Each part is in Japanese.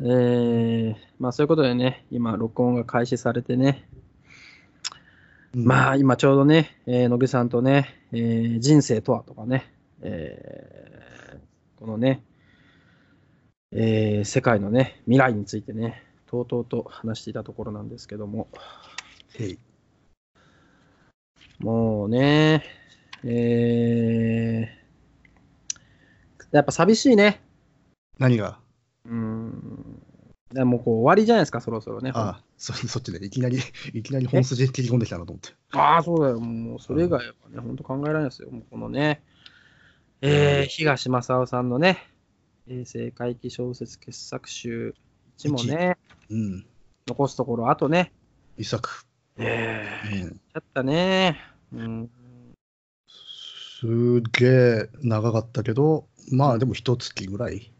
えー、まあそういうことでね、今、録音が開始されてね、まあ今ちょうどね、えー野木さんとね、えー人生とはとかね、えーこのね、えー世界のね、未来についてね、とうとうと話していたところなんですけども、もうね、えーやっぱ寂しいね。何が？うん。でもうこう終わりじゃないですか、そろそろね。ああ、そ そっちで、いきなり、いきなり本筋切り込んできたなと思って。ああ、そうだよ。もう、それ以外はね、本当考えられないですよ。もうこのね、えー、東正夫さんのね、平成回帰小説傑作集1もね、うん。残すところ、あとね、一作。えー、うん。ちゃったね。うん。すげえ長かったけど、まあでも一月ぐらい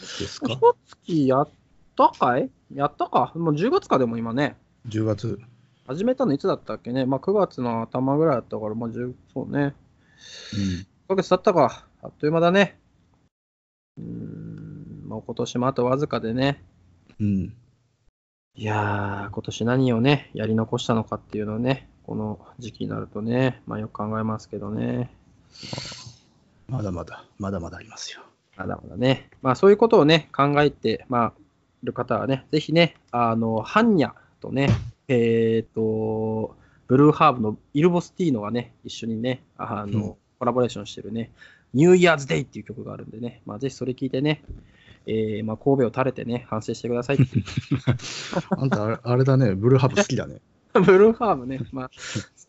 ですか？一月やったかい？やったか？もう10月かでも今ね。10月。始めたのいつだったっけね？まあ9月の頭ぐらいだったから、まあ10、そうね。うん。1ヶ月経ったか。あっという間だね。うーん、もう今年もあとわずかでね。うん。いやー、今年何をね、やり残したのかっていうのをね、この時期になるとね、まあよく考えますけどね。まだまだ、まだまだありますよ。まだまだね。まあそういうことをね、考えて、まあ、いる方はね、ぜひね、あの、ハンニャとね、えっ、と、ブルーハーブのイルボスティーノがね、一緒にね、あの、うんコラボレーションしてるね、ニューイヤーズデイっていう曲があるんでね、まあぜひそれ聞いてね、えー、まあ神戸を垂れてね、反省してください あんたあれ、あれだね、ブルーハーブ好きだね。ブルーハーブね、まあ、好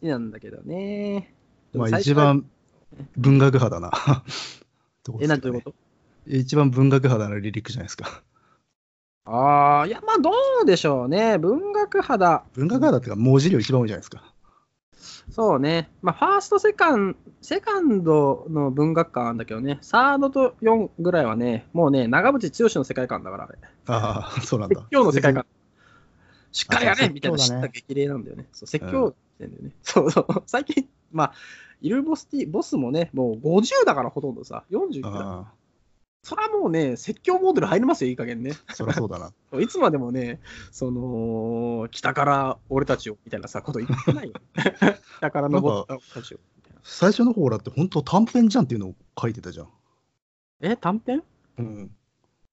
きなんだけどね。でまあ一番文学派だな。え、なんていうこと？一番文学派だな、リリックじゃないですか。ああ、いや、まあ、どうでしょうね。文学派だ。文学派だっていうか、文字量一番多いじゃないですか。そうね。まあ、ファースト、セカンセカンドの文学館なんだけどね、サードと4ぐらいはね、もうね、長渕剛の世界観だから、あれ。ああ、そうなん説だ。教の世界観。しっかりやれみたいな知った激励なんだよね。そう説教してんだよね。そうそう。最近、まあ、イルボスティ、ボスもね、もう50だからほとんどさ、40くらい。あそれはもうね、説教モードル入りますよ、いい加減ね。あ、そりゃそうだな。いつまでもね、その、北から俺たちをみたいなさ、こと言ってないよ。北から登った俺たちを。最初の方だって本当短編じゃんっていうのを書いてたじゃん。え、短編？うん。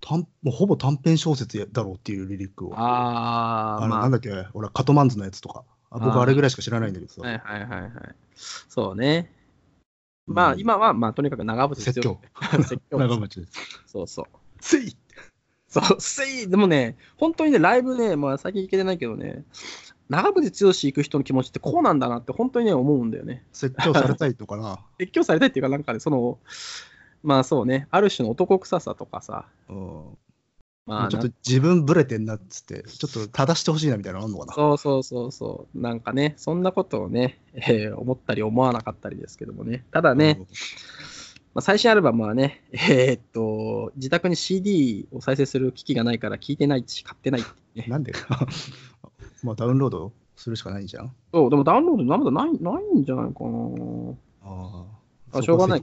短もうほぼ短編小説だろうっていうリリックを。あー、あれまあ、なんだっけ俺、カトマンズのやつとか。あ僕、あれぐらいしか知らないんだけどさ。はいはいはいはい。そうね。まあ、うん今は、まあ、とにかく長渕説教。説教。長渕です。そうそう。せいそう、せい、でもね、本当にね、ライブね、まあ、最近行けてないけどね、長渕剛行く人の気持ちってこうなんだなって、本当にね、思うんだよね。説教されたいとかな。説教されたいっていうか、なんかね、その、まあそうね、ある種の男臭さとかさ、うんまあ、ちょっと自分ブレてんなっつって、ちょっと正してほしいなみたいなのあんのかな。そうそうそうそう、なんかね、そんなことをね、えー思ったり思わなかったりですけどもね、ただね、まあ、最新アルバムはね、えーっと、自宅に CD を再生する機器がないから聞いてないし、買ってないってね。なんで まあダウンロードするしかないじゃん。そう、でもダウンロードまだないないんじゃないかな。ああしょうがない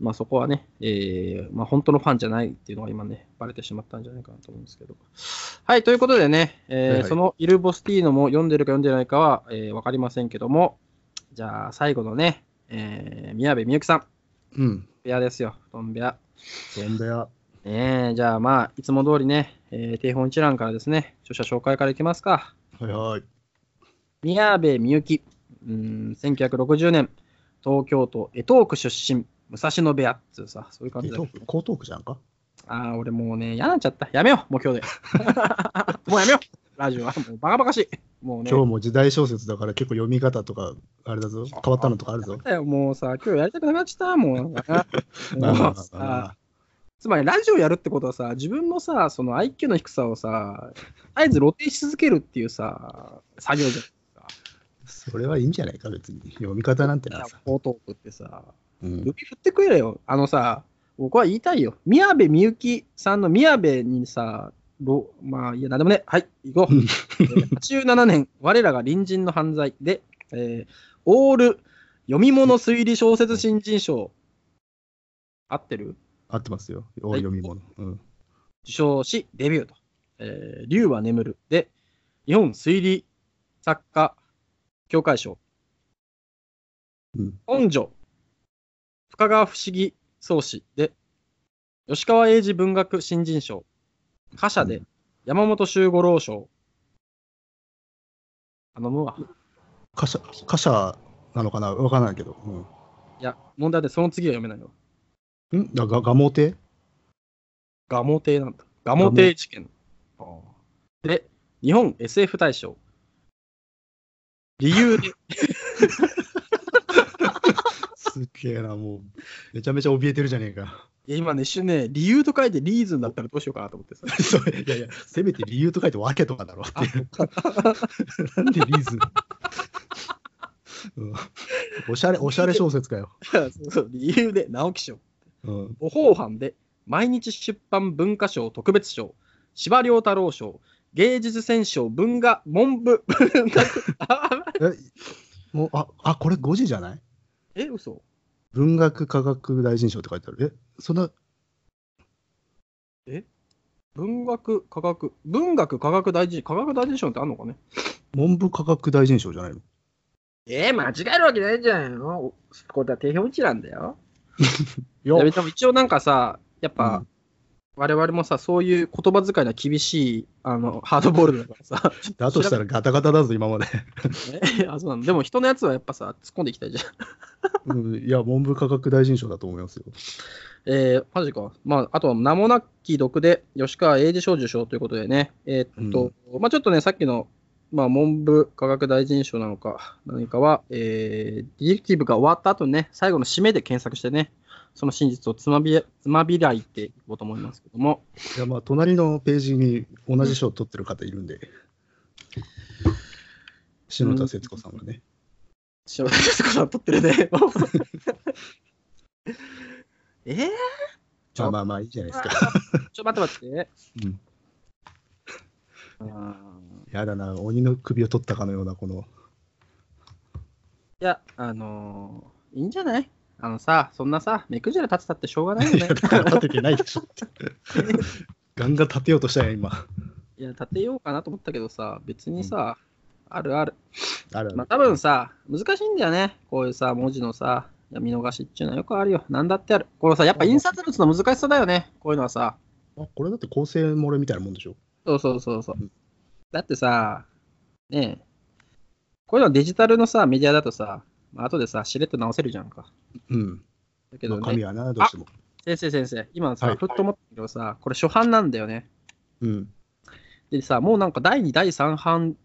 まあそこはね、えーまあ本当のファンじゃないっていうのが今ね、バレてしまったんじゃないかなと思うんですけど。はい、ということでね、えーはいはいそのイル・ボスティーノも読んでるか読んでないかは、えー、わかりませんけども、じゃあ最後のね、えー宮部みゆきさん、うん。部屋ですよ、布団部屋。どんだや。ねえ、じゃあまあ、いつも通りね、えー、定本一覧からですね、著者紹介からいきますか。はいはい。宮部みゆき、うーん、1960年、東京都江東区出身、武蔵野部屋っつうさ、そういう感じだ江東区江東区じゃんか？ああ、俺もうね、嫌になっちゃった。やめよう、もう今日で。もうやめよう。ラジオはもうバカバカしい。もうね。今日も時代小説だから結構読み方とか、あれだぞ。変わったのとかあるぞ。もうさ、今日やりたくなくなっちゃった。もう もうさ、つまりラジオやるってことはさ、自分のさ、その IQ の低さをさ、絶えず露呈し続けるっていうさ、作業じゃん。それはいいんじゃないか、別に。読み方なんてなさ。フォートークってさ、うん指振ってくれよ。あのさ、僕は言いたいよ。宮部みゆきさんの宮部にさ、ろまあ、いや、なんでもね。はい、行こう。うんえー87年、我らが隣人の犯罪で、えーオール読み物推理小説新人賞。合ってる？合ってますよ。多い読み物。うん。受賞し、デビューと。えー、竜は眠るで、日本推理作家協会賞。うん本所、深川不思議創始で、吉川英治文学新人賞。覇者でうん、山本周五郎賞。頼むわ。貨車、貨車なのかな？わからないけど。いや、問題でその次は読めないよ。うん？んだが、ガモテ？ガモ亭なんだ。ガモ亭事件。で、日本 SF 大賞。理由で、すっげえな、もう。めちゃめちゃ怯えてるじゃねえか。いや今ね、一瞬ね、理由と書いてリーズンだったらどうしようかなと思ってさ。そういやいや、せめて理由と書いて訳とかだろっていう。なんでリーズン、うん、おしゃれ、おしゃれ小説かよ。そうそう理由で直木賞。うん、模倣犯で毎日出版文化賞特別賞。司馬遼太郎賞。芸術選奨文画文部文学。あ え、もう、あ、あ、これ5時じゃない？え、嘘文学科学大臣賞って書いてある。え、そんな、文学科学、文学科学大臣、科学大臣賞ってあんのかね？文部科学大臣賞じゃないの？えー、間違えるわけないんじゃないのこれは定評一覧だよ。いいや、でも一応なんかさ、やっぱ、うん我々もさ、そういう言葉遣いの厳しいあのハードボールだからさ。だとしたらガタガタだぞ、今まで。えあそうなのでも人のやつはやっぱさ、突っ込んでいきたいじゃん。うん、いや、文部科学大臣賞だと思いますよ。えー、マジか。まあ、あとは名もなき毒で吉川英治賞受賞ということでね、えーっと、まあちょっとね、さっきの、まあ、文部科学大臣賞なのか、何かは、えー、ディレクティブが終わった後にね、最後の締めで検索してね、その真実をつまびつまびらいていこうと思いますけども、いや、まあ、隣のページに同じ賞を取ってる方いるんで。篠田節子さんはね。幸せですから撮ってるね。えー、まあまあまあ、いいじゃないですか。ちょ、待って待って。うん、やだな、鬼の首を取ったかのような、この。いや、あのーいいんじゃない？あのさ、そんなさ、目くじら立てたってしょうがないよね いや、。だから立ててないでしょって。ガンガン立てようとしたやん、今。いや、立てようかなと思ったけどさ、別にさ、あるある。あるあるまあ多分さ、難しいんだよね。こういうさ、文字のさ、いや見逃しっていうのはよくあるよ。なんだってある。このさ、やっぱ印刷物の難しさだよね。こういうのはさ。あこれだって構成漏れみたいなもんでしょ？そうそうそうそううん。だってさ、ねえ、こういうのデジタルのさ、メディアだとさ、まあ後でさ、しれっと直せるじゃんか。うん。だけどね、まあ、紙はな、どうしても。先生先生、今さ、はいふっと思ったけどさ、これ初版なんだよね。うん。でさ、もうなんか第2、第3版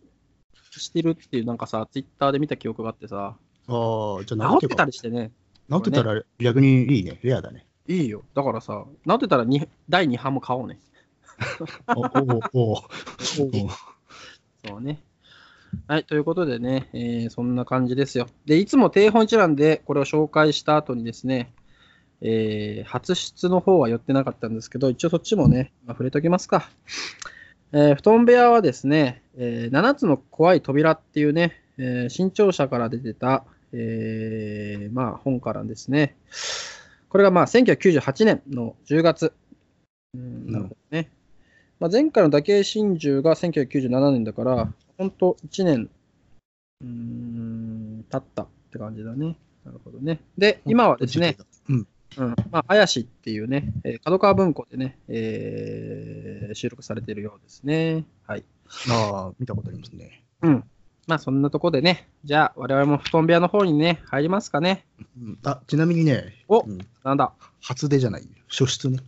してるっていうなんかさ、ツイッターで見た記憶があってさ、ああ、じゃあ直ってた。りしてね、直ってたら逆にいいね。レアだね。いいよ。だからさ、直ってたらに第2版も買おうね。おおおお そうね。はい、ということでね、えーそんな感じですよ。で、いつも定本一覧でこれを紹介した後にですね、えー初出の方は寄ってなかったんですけど、一応そっちもね、まあ、触れておきますか。えー布団部屋はですね、えー7つの怖い扉っていうね、えー新潮社から出てた、えーまあ、本からですね、これがまあ1998年の10月。うんなるほどね。まあ、前回の打形真珠が1997年だから、本当1年、うーん、経ったって感じだね。なるほどね。で、今はですね、、うん。うん、まあ、綾しっていうね、えー角川文庫でね、えー収録されているようですね。はい。ああ、見たことありますね。うん。まあ、そんなとこでね、じゃあ、我々も布団部屋の方にね、入りますかね。うんあ、ちなみにね、おうんなんだ？初出じゃない。初出ね。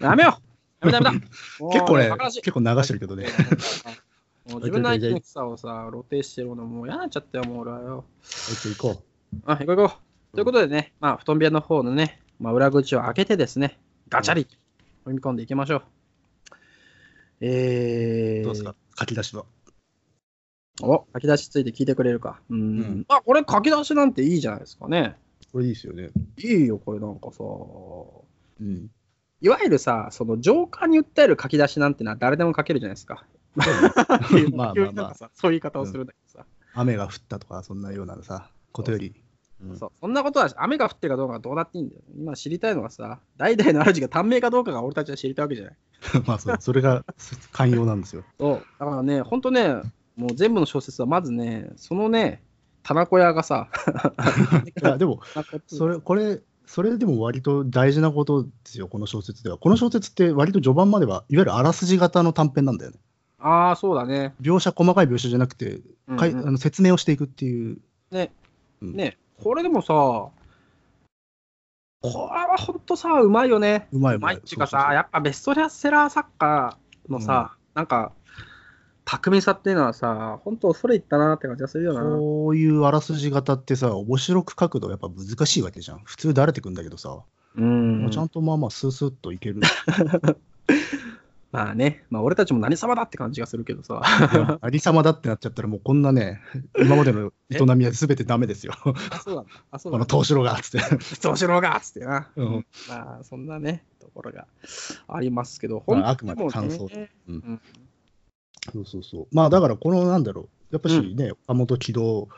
やめようやめだやめだ 結構ね結構流してるけどね。もう自分の相手にさをさ、露呈してるのもう嫌になっちゃったよ、もう俺はよ。行こうあ、行こう行こう。ということでね、まあ、布団部屋の方のね、まあ、裏口を開けてですね、ガチャリと踏み込んでいきましょう。えう。ー、どうですか？書き出しは？お、書き出しついて聞いてくれるか。うん。うんあ、これ書き出しなんていいじゃないですかね。これいいですよね。いいよ、これなんかさ。うん。いわゆるさ、その浄化に訴える書き出しなんてのは誰でも書けるじゃないですか。まあまあまあ急になんかさそういう言い方をするんだけどさ。雨が降ったとか、そんなようなさ、ことより、うんそうそんなことは雨が降ってるかどうかはどうだっていいんだよ。今知りたいのはさ、代々の主が短命かどうかが俺たちは知りたいわけじゃない。まあそう、それが寛容なんですよ。そう。だからね、ほんとね、もう全部の小説はまずね、そのね、棚子屋がさ、いや、でも、それ、これ、それでも割と大事なことですよ、この小説では。この小説って割と序盤までは、いわゆるあらすじ型の短編なんだよね。ああ、そうだね。描写、細かい描写じゃなくて、かいうんうんあの説明をしていくっていう。ね、うんね、これでもさ、これはほんとさ、うまいよね。うまいうまいまいっていうかそうそうそうさ、やっぱベストセラー作家のさ、なんか、巧みさっていうのはさ、本当恐れ入ったなって感じがするよな。こういうあらすじ型ってさ、面白く書くのやっぱ難しいわけじゃん。普通だれてくんだけどさ、うんまあちゃんとまあまあスースーっといける。まあね、まあ俺たちも何様だって感じがするけどさ。いやありさまだってなっちゃったらもうこんなね、今までの営みは全てダメですよ。あ、そうだ。あ、そう この？なんだ。東四郎がっつって。どうしろがっつってな。うんまあそんなね、ところがありますけど、まあ本あくまで感想ねうんうんそうそうそう。まあだからこのなんだろう、やっぱしね、岡本喜道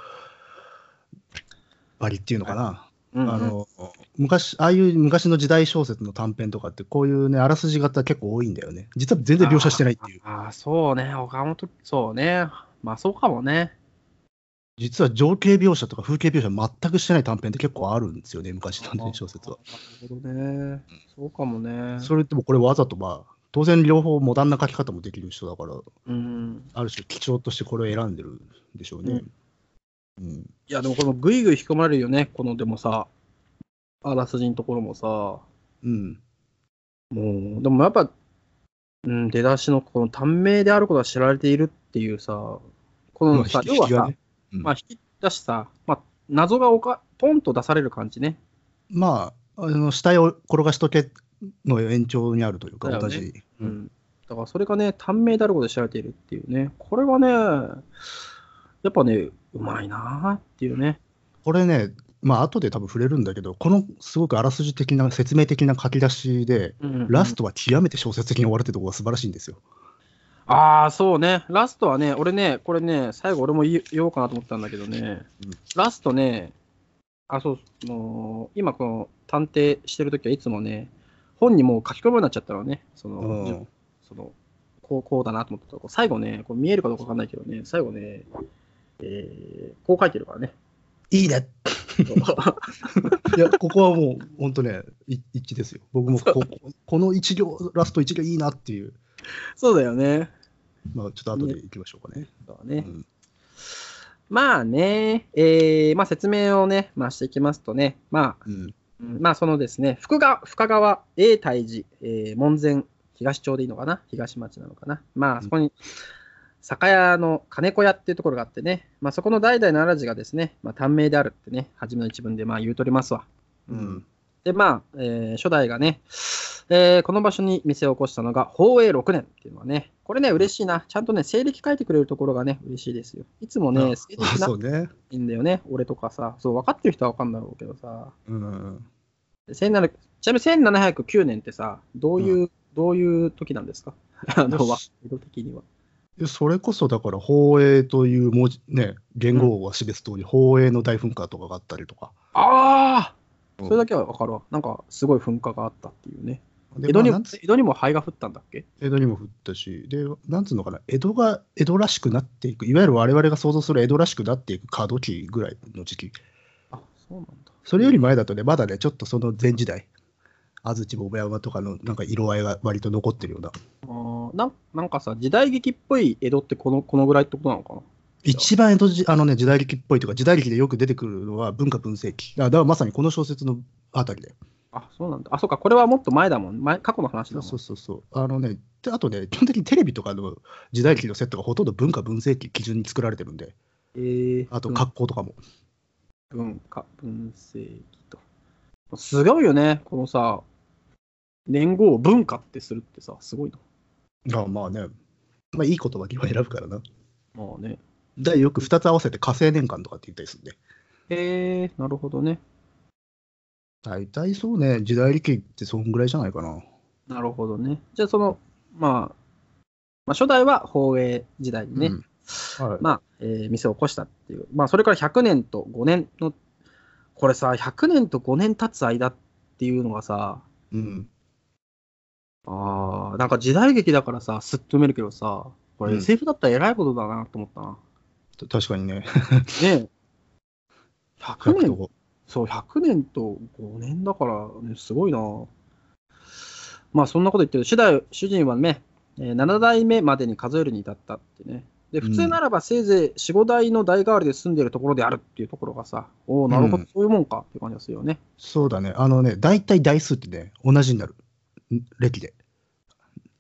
ばりっていうのかな。うんあの昔、ああいう昔の時代小説の短編とかって、こういうね、あらすじ型結構多いんだよね。実は全然描写してないっていう。ああ、そうね、岡本、そうね。まあそうかもね。実は情景描写とか風景描写全くしてない短編って結構あるんですよね、昔のね、小説は。なるほどね。そうかもね。それってもうこれわざとまあ、当然両方モダンな書き方もできる人だから、うん。ある種貴重としてこれを選んでるんでしょうね。うん。いや、でもこのぐいぐい引き込まれるよね。このでもさ、あらすじのところもさ、うん。もう、でもやっぱ、うん、出だしのこの短命であることが知られているっていうさ、このさ、要はさ、うんまあ引き出しさ、まあ、謎がおかポンと出される感じね。まあ、あの死体を転がしとけの延長にあるというか、同じ。う。ん。だからそれがね、短命であることで知られているっていうね、これはね、やっぱね、うまいなーっていうね。これね、まあ後で多分触れるんだけど、このすごくあらすじ的な、説明的な書き出しで、うんラストは極めて小説的に終わるってところが素晴らしいんですよ。ああ、そうね。ラストはね、俺ね、これね、最後俺も言おうかなと思ったんだけどね、うんラストね、あ、そう、あのー今この探偵してるときはいつもね、本にもう書き込むようになっちゃったのね、その、うんその、こう、こうだなと思ったとこ、最後ね、こう見えるかどうかわかんないけどね、最後ね、えーこう書いてるからね。いいね いや、ここはもう本当ね、い一致ですよ。僕もここの一行、ラスト一行いいなっていう、そうだよね。まあちょっと後でいきましょうかね。そうだね。うんまあね、えーまあ説明をね、まあしていきますとね、まあ、うんうんまあそのですね、福川深川永泰寺、えー門前東町でいいのかな？東町なのかな？まあそこに、酒屋の金子屋っていうところがあってね、まあそこの代々の主がですね、まあ短命であるってね、初めの一文でまあ言うとりますわ。うんで、まあ、えー初代がね、えーこの場所に店を起こしたのが、宝永6年っていうのはね、これね、嬉しいな。ちゃんとね、西暦書いてくれるところがね、嬉しいですよ。いつもね、西暦あなね。いんだよね、俺とかさ。そう、分かってる人は分かんだろうけどさ。うん、1700ちなみに1709年ってさ、どういう、どういう時なんですか？あの、和色的には。でそれこそだから、宝永という文字、ね、言語は示す通り、宝永の大噴火とかがあったりとか。ああうんそれだけは分かるわ。なんか、すごい噴火があったっていうね。で江戸にもまあなんつ江戸にも灰が降ったんだっけ？江戸にも降ったし、で、なんつうのかな、江戸が江戸らしくなっていく、いわゆる我々が想像する江戸らしくなっていく過渡期ぐらいの時期。あ、そうなんだ。それより前だとね、まだね、ちょっとその前時代、安土桃山とかのなんか色合いが割と残ってるような。あーなんなんかさ、時代劇っぽい江戸ってこのこのぐらいってことなのかな？一番江戸時あのね、時代劇っぽいというか、時代劇でよく出てくるのは文化文世紀。あだからまさにこの小説のあたりで。あ、そうなんだ。あ、そうか、これはもっと前だもん。前過去の話だもん。そうそうそう。あのね、であとね、基本的にテレビとかの時代劇のセットがほとんど文化文世紀基準に作られてるんで、えー、あとうん格好とかも。文化、文世紀と。すごいよね、このさ、年号を文化ってするってさ、すごいな。あまあね、まあいい言葉には選ぶからな。まあね。でよく2つ合わせて火星年間とかって言ったりするんで。へえー、なるほどね。大体そうね、時代劇ってそんぐらいじゃないかな。なるほどね。じゃあ、その、まあ、まあ、初代は宝永時代にね、うんはいまあ、えー店を起こしたっていう、まあ、それから100年と5年のこれさ、100年と5年経つ間っていうのがさ、うん。あーなんか時代劇だからさ、すっと読めるけどさ、これうん SF だったら偉いことだなと思ったな。た確かにね。ねえ。100年、とそう、100年と5年だからね、すごいな。まあ、そんなこと言ってる。主代主人はね、えー7代目までに数えるに至ったってね。で、普通ならばせいぜい4、5代の代替わりで住んでるところであるっていうところがさ、おお、なるほど、うんそういうもんかって感じがするよね。そうだね。あのね、大体台数ってね、同じになる。ん歴で。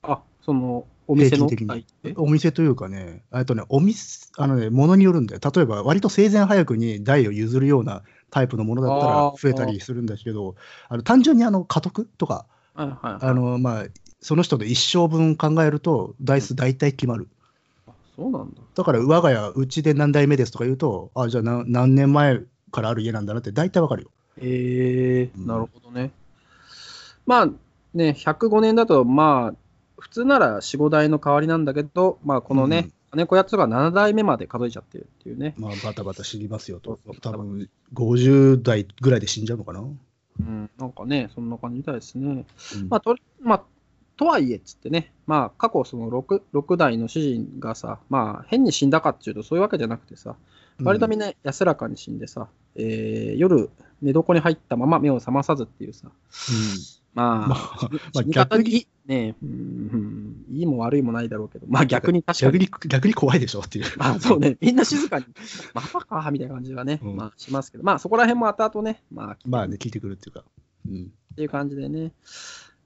あ、その、お店の的にお店というかね、えっとね、お店、あのね、ものによるんだよ。例えば、割と生前早くに台を譲るようなタイプのものだったら増えたりするんだけど、あの単純にあの家督とか、はいはいはい。あの、まあ、その人の一生分考えると、台数大体決まる。あそうなんだ。だから、我が家、うちで何代目ですとか言うと、あ、じゃあ何何年前からある家なんだなって大体わかるよ。えー、うんなるほどね。まあね、105年だと、まあ、普通なら4、5代の代わりなんだけど、まあ、このね、金子やつが7代目まで数えちゃってるっていうね。まあ、バタバタ死にますよと。多分50代ぐらいで死んじゃうのかな。うん、なんかね、そんな感じみたいですね。うんまあ、とまあ、とはいえっつってね、まあ、過去その 6, 6代の主人がさ、まあ、変に死んだかっていうとそういうわけじゃなくてさ、割とみんな安らかに死んでさ、えー夜、寝床に入ったまま目を覚まさずっていうさ、まあ、まあまあ逆ににね、うんうん、いいも悪いもないだろうけど、まあ逆に確かに、逆に逆に怖いでしょっていう。まあそうね、みんな静かに、またか、みたいな感じがね、うんまあしますけど、まあそこら辺も後々ね、まあ、まあね、聞いてくるっていうか。うん。っていう感じでね、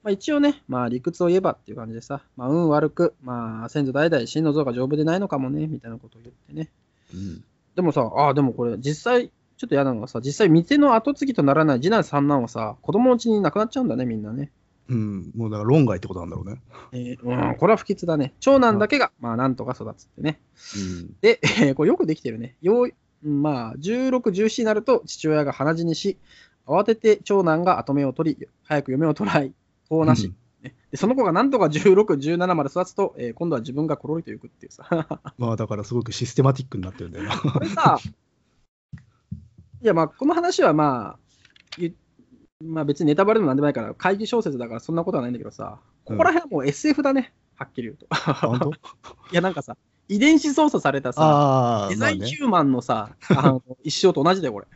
まあ、一応ね、まあ理屈を言えばっていう感じでさ、まあ運悪く、まあ先祖代々真の像が丈夫でないのかもね、みたいなことを言ってね。うん、でもさ、ああ、でもこれ実際、ちょっと嫌なのがさ、実際店の後継ぎとならない次男三男はさ、子供のうちに亡くなっちゃうんだね、みんなね。うん。もうだから論外ってことなんだろうね。えーうん、これは不吉だね。長男だけが、まあなんとか育つってね。うん。で、えーこれよくできてるね。よううんまあ、16、17になると父親が鼻死にし、慌てて長男が後目を取り、早く嫁を取らい、こうなし、ねで。その子がなんとか16、17まで育つと、えー今度は自分がコロリと行くっていうさ。まあだからすごくシステマティックになってるんだよな。これさ、いやまあ、この話はまあ、ゆまあ別にネタバレでもなんでもないから、会議小説だからそんなことはないんだけどさ、ここら辺はもう SF だね、はっきり言うと。いやなんかさ、遺伝子操作されたさ、ああ、デ。ザインヒューマンのさ、あの一生と同じだよ、これ。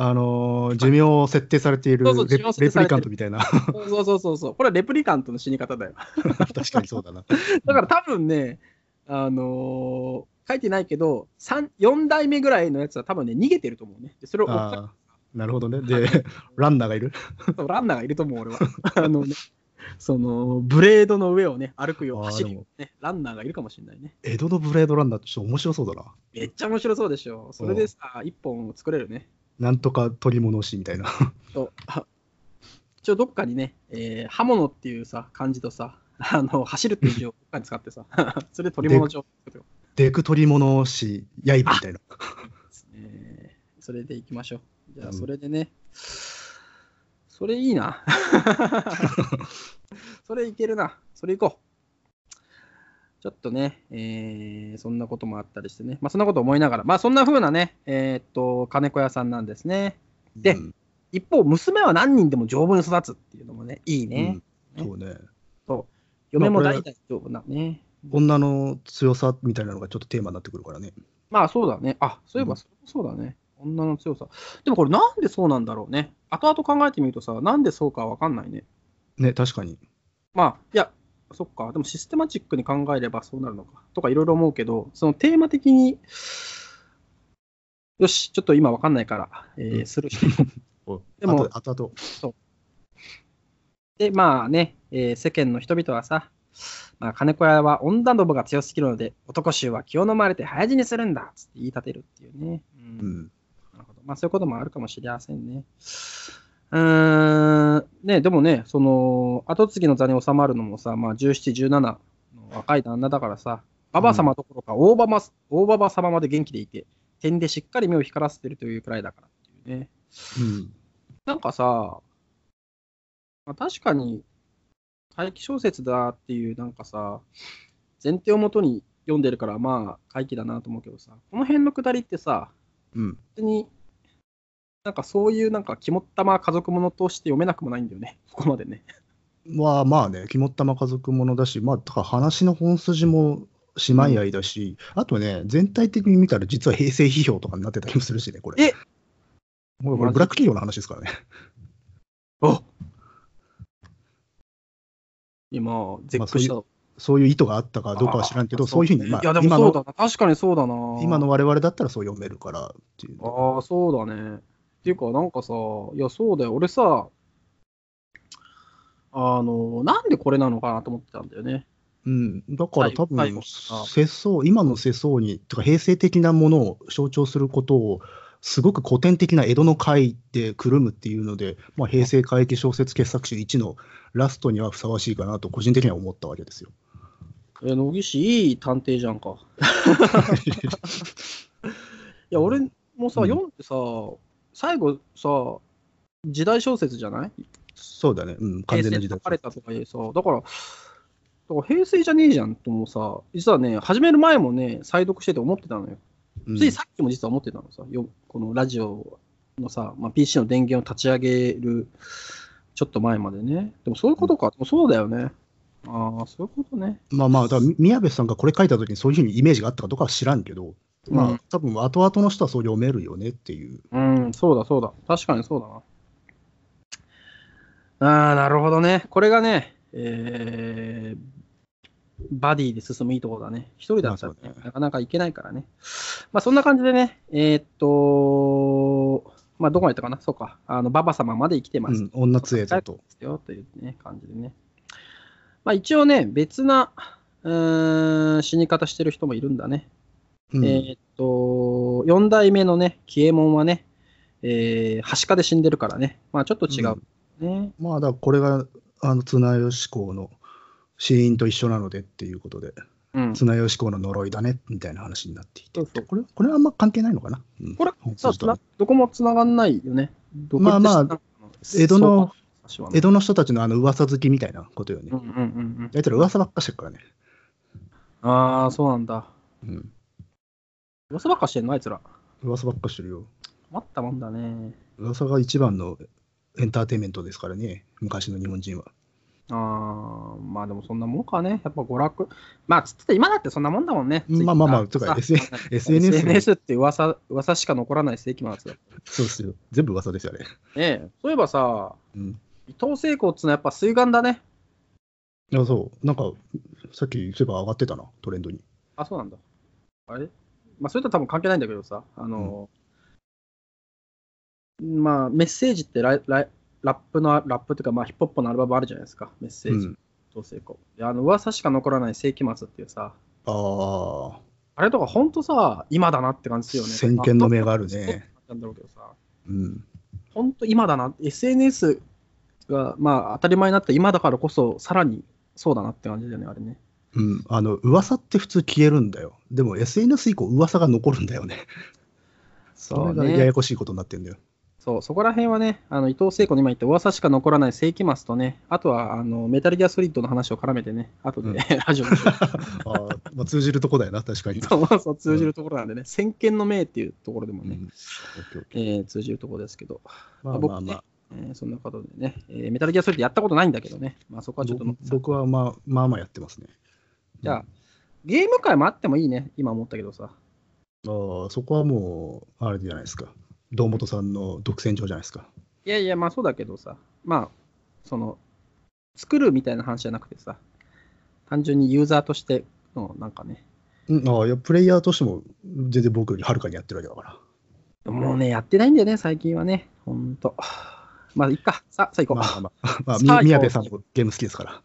あのー寿命を設定されているそうそうレプリカントみたいな。そうそうそうそう。これはレプリカントの死に方だよ。確かにそうだな。だから多分ね、あのー書いてないけど、三4代目ぐらいのやつは多分ね、逃げてると思うね。でそれを追っかああ、なるほどね。で、ランナーがいる。ランナーがいると思う、俺は。あのね、その、ブレードの上をね、歩くよ走るよう、ね、ランナーがいるかもしれないね。江戸のブレードランナーってちょっと面白そうだな。めっちゃ面白そうでしょ。それでさ、一本作れるね。なんとか取り戻しみたいな。そうあ一応どっかにね、えー刃物っていうさ、漢字とさ、あの走るっていう字をどっかに使ってさ、それで取り物帳デク取り戻し、刃みたいな。ね。それでいきましょう。じゃあ、うんそれでね、それいいな。それいけるな。それいこう。ちょっとね、えーそんなこともあったりしてね、まあそんなこと思いながら、まあそんな風なね、えーっと、金子屋さんなんですね。でうん一方、娘は何人でも丈夫に育つっていうのもね、いいね。うんそうね。嫁もまあこれ代々丈夫なね。女の強さみたいなのがちょっとテーマになってくるからね。まあそうだね。あ、そういえばうんそうだね。女の強さ。でもこれなんでそうなんだろうね。後々考えてみるとさ、なんでそうかわかんないね。ね、確かに。まあ、いや、そっか。でもシステマチックに考えればそうなるのか。とかいろいろ思うけど、そのテーマ的に、よし、ちょっと今わかんないから、えーうんするう おでもあとあとで、まあね、えー世間の人々はさ、まあ、金子屋は女どもが強すぎるので、男衆は気を飲まれて早死にするんだっつって言い立てるっていうね。うんうん。なるほど。まあ、そういうこともあるかもしれませんね。うーん、ね、でもね、その、後継ぎの座に収まるのもさ、まあ、17、17の若い旦那だからさ、馬場様どころか大馬場、大馬場様まで元気でいて、点でしっかり目を光らせてるというくらいだからっていうね。うん。なんかさ、まあ、確かに、怪奇小説だっていう、なんかさ、前提をもとに読んでるから、まあ、怪奇だなと思うけどさ、この辺のくだりってさ、うん。別に、なんかそういうなんか肝っ玉家族ものとして読めなくもないんだよね、ここまでね。まあまあね、肝っ玉家族ものだし、まあ、だから話の本筋も姉妹愛だし、あとね、全体的に見たら実は平成批評とかになってたりもするしね、これ。えもうこれブラック企業の話ですからね。あ今、絶句した。そういう意図があったかどうかは知らんけど、あそういうふうに、まあ、いや、でもそうだな。確かにそうだな。今の我々だったらそう読めるからっていう。ああ、そうだね。っていうか、なんかさ、いや、そうだよ。俺さ、あの、なんでこれなのかなと思ってたんだよね。うん、だから多分世相、今の世相に、とか平成的なものを象徴することを、すごく古典的な江戸の会でくるむっていうので、まあ、平成怪奇小説傑作集1のラストにはふさわしいかなと、個人的には思ったわけですよ。え、野岸、いい探偵じゃんか。いや、俺もさ、うん読んでさ、最後さ、時代小説じゃない？そうだね、うん、完全な時代書かれたとかいうさ、だから、だから平成じゃねえじゃんともさ、実はね、始める前もね、再読してて思ってたのよ。うんついさっきも実は思ってたのさ、よこのラジオのさ、まあ、PC の電源を立ち上げるちょっと前までね。でもそういうことか、でもそうだよね。ああ、そういうことね。まあまあ、だ宮部さんがこれ書いたときにそういうふうにイメージがあったかどうかは知らんけど、まあ、うん多分後々の人はそう読めるよねっていう。うん、そうだそうだ。確かにそうだな。ああ、なるほどね。これがね、えーバディで進むいいところだね。一人だったら、ねなかなかいけないからね。まあそんな感じでね、えーっと、まあどこまで行ったかな？そうか。あの、ババ様まで生きてます。うん、女杖ぞと。ですよというね、感じでね。まあ一応ね、別な、うーん、死に方してる人もいるんだね。うんえーっと、4代目のね、紀右衛門はね、えー、はしかで死んでるからね。まあちょっと違うね。まあ、だからこれが、あの、綱吉公の死因と一緒なのでっていうことで、うん。綱吉公の呪いだね、みたいな話になっていて。そうそう。これ、これはあんま関係ないのかな、うんこれ本さどこも繋がんないよね。まあまあ江戸の、江戸の人たちのあの噂好きみたいなことよね。うんうんうんうん。やつら噂ばっかしてるからね。ああ、そうなんだ。うん。噂ばっかしてんのあいつら。噂ばっかしてるよ。困ったもんだね。噂が一番のエンターテインメントですからね、昔の日本人は。ああ、まあでもそんなもんかね。やっぱ娯楽。まあ、つってた今だってそんなもんだもんね。まあまあまあとか SNS SNS って噂噂しか残らない世紀末。ねそうですよ。全部噂ですよね。え、そういえばさ、うん。伊藤聖子っつうのはやっぱ水眼だね。いや、そう。なんか、さっき、そういえば上がってたな、トレンドに。あ、そうなんだ。あれ？まあ、それとは多分関係ないんだけどさ、あの、まあ、メッセージってライラップの、ラップっていうか、まあ、ヒップホップのアルバムあるじゃないですか、メッセージ、うん。伊藤聖子。いやあの、噂しか残らない世紀末っていうさ、ああ、あれとか本当さ、今だなって感じですよね。先見の目があるねなんだろうけどさ、うん。本当今だな、SNS が、まあ、当たり前になった今だからこそ、さらにそうだなって感じだよね、あれね。うん。あの、噂って普通消えるんだよ。でも、SNS 以降、噂が残るんだよね。それがややこしいことになってんだよ。そう、そこら辺はね、あの伊藤聖子の今言った噂しか残らない世紀末とね、あとはあのメタルギアソリッドの話を絡めてね、あとで、うん ラジオ ああ、まあ、通じるとこだよな、確かに。うそうそう通じるところなんでね、先見の明っていうところでもね、うんえー通じるところですけど、ーまあまあまあ。えーそんなことでね、えーメタルギアソリッドやったことないんだけどね、まあ、そこはちょっと僕僕はまあまあまあやってますね。じゃあ、ゲーム界もあってもいいね、今思ったけどさ。ああ、そこはもう、あれじゃないですか。堂本さんの独占場じゃないですか。いやいや、まあそうだけどさ、まあ、その、作るみたいな話じゃなくてさ、単純にユーザーとしての、なんかね、うん、ああ、いや、プレイヤーとしても、全然僕よりはるかにやってるわけだから。もうね、やってないんだよね、最近はね。ほんと。まあ、いっか。さ、さあ行こう。まあまあまあ、み宮部さんもゲーム好きですから。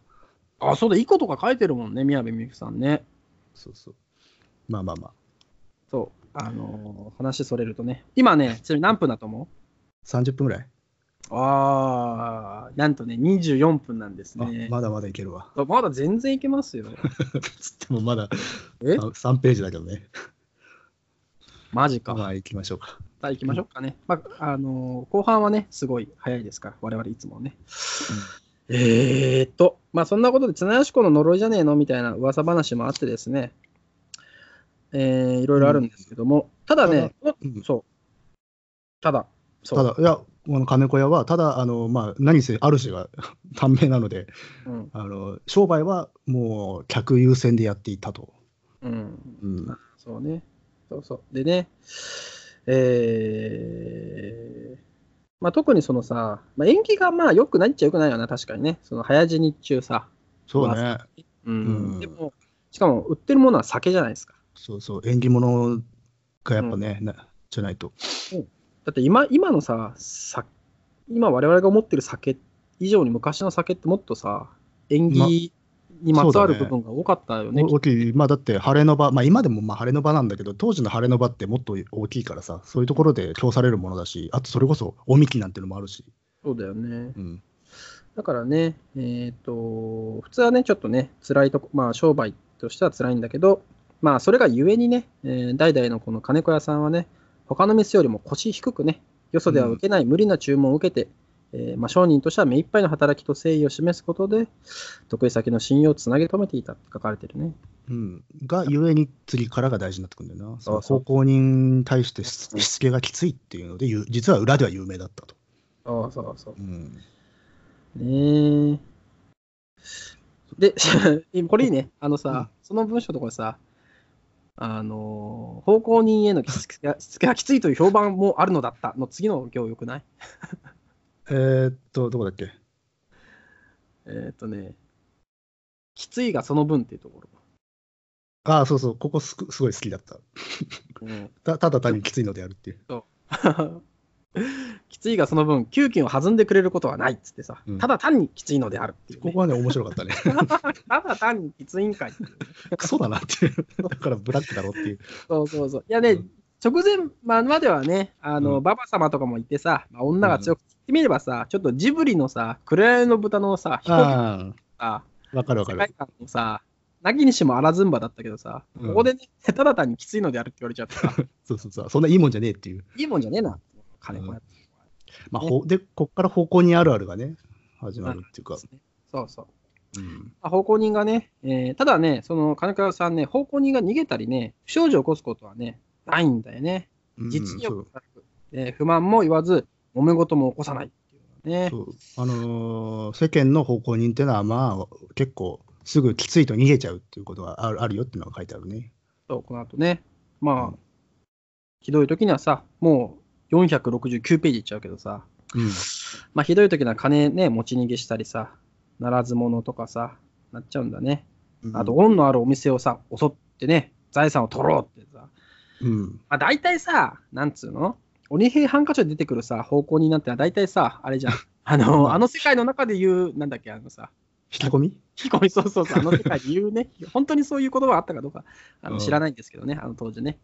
あ、そうだ、いいことか書いてるもんね、宮部みゆきさんね。そうそう。まあまあまあ。そう。あのー話それるとね。今ね、ちなみに何分だと思30分ぐらい、うああ、なんとね、24分なんですあね。まだまだいけるわ。まだ全然いけますよ。つってもまだえ？3ページだけどね。マジか。まあ行きましょうか。さあ行きましょうかね。まあ、あのー後半はね、すごい早いですから、我々いつもね。えーっと、まあそんなことで、綱吉公の呪いじゃねえの？みたいな噂話もあってですね、えーいろいろあるんですけども、ただね、うんそう、ただ、そう。ただ、いや、この金子屋は、ただ、あのまあ、何せ主が 短命なのでうん。あの、商売はもう客優先でやっていたと。うん。うん、そうね。そうそう。でね、えーまあ、特にそのさ、まあ、縁起がまあ良くないっちゃ良くないよな、確かにね。その早死日中さ。そうね、うん。うんでも、しかも売ってるものは酒じゃないですか。そうそう、縁起物がやっぱね、なじゃないと。だって今今のさ、さ今我々が思ってる酒以上に昔の酒ってもっとさ、縁起にまつわる部分が多かったよね。大きい、まあ、だって晴れの場、まあ、今でもまあ晴れの場なんだけど、当時の晴れの場ってもっと大きいからさ、そういうところで供されるものだし、あとそれこそおみきなんてのもあるし。そうだよね。うんだからね、えっ、と、普通はね、ちょっとね、辛いとこ、まあ、商売としては辛いんだけど、まあ、それがゆえにね、えー代々のこの金子屋さんはね、他の店よりも腰低くね、よそでは受けない無理な注文を受けて、えーまあ、商人としては目いっぱいの働きと誠意を示すことで、得意先の信用をつなげ止めていたって書かれてるね。うん、がゆえに次からが大事になってくるんだよな。そうそう奉公人に対してししつけがきついっていうので、ゆ実は裏では有名だったと。そうそうそう。うん、ねえ。で、これいいね。あのさ、うんその文章のところさ、あの、奉公人へのしつけがきついという評判もあるのだったの次の行よくない？えーっと、どこだっけ？えーっとね、きついがその分っていうところ。ああ、そうそう、ここすすごい好きだった。うん たただ単にきついのであるっていう。きついがその分、給金を弾んでくれることはないっつってさ、うんただ単にきついのであるっていう、ねここはね、面白かったね。ただ単にきついんかいクソだなっていう。だからブラックだろっていう。そうそうそう。いやね、うん直前ままではね、あの、うんババ様とかもいてさ、まあ、女が強く言ってみればさ、ちょっとジブリのさ、紅の豚のさ、飛行機のあさ、あ、わかるわかる。世界観のさ、なきにしもあらずんばだったけどさ、うんここでね、ただ単にきついのであるって言われちゃってさ、そうそうそう。そんないいもんじゃねえっていう。いいもんじゃねえな、金子。まあ、ねほで、こっから方向にあるあるがね、始まるっていうか。そうそう。うん。まあ、奉公人がね、えーただね、その金倉さんね、奉公人が逃げたりね、不祥事を起こすことはね、ないんだよね。うん実にうくなく、えー不満も言わず、揉め事も起こさないっていうのはね。そうあのー世間の奉公人っていうのは、まあ、結構、すぐきついと逃げちゃうっていうことがあるあるよっていうのが書いてあるね。そうこの後ね、まあ、うんひどい時にはさ、もう469ページいっちゃうけどさ、うん。まあ、ひどい時には金ね、持ち逃げしたりさ、ならず者とかさ、なっちゃうんだね。あと、恩のあるお店をさ、襲ってね、財産を取ろうってさ、うん。まあ、大体さ、なんつうの？鬼平犯科書で出てくるさ、方向になって大体さ、あれじゃん。あの、まああの世界の中で言う、なんだっけ、あのさ、引き込み？引き込み、そうそうそう、あの世界で言うね、本当にそういう言葉があったかどうかあうんの知らないんですけどね、あの当時ね。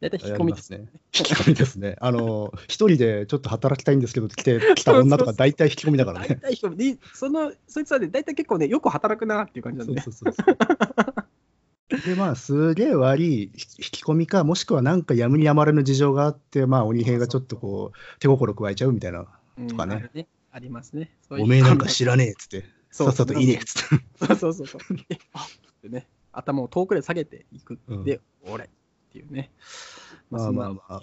大体引き込みです。ね。引き込みですね。あのー、一人でちょっと働きたいんですけど、来て、来た女とか大体引き込みだから大ね。体引き込みで、その、そいつはね、大体結構ね、よく働くなっていう感じなんで、ね。そうそうそうそう。で、まあ、すげえ悪い引き込みか、もしくはなんかやむにやまれぬ事情があって、まあ、鬼平がちょっとこう、手心加えちゃうみたいな、うんとかねね。ありますね。そういうおめえなんか知らねえっつって、そうさっさといいねっつって。そうそうそうそう。であってね、頭を遠くで下げていく。うんで、俺っていうね。まあまあまあ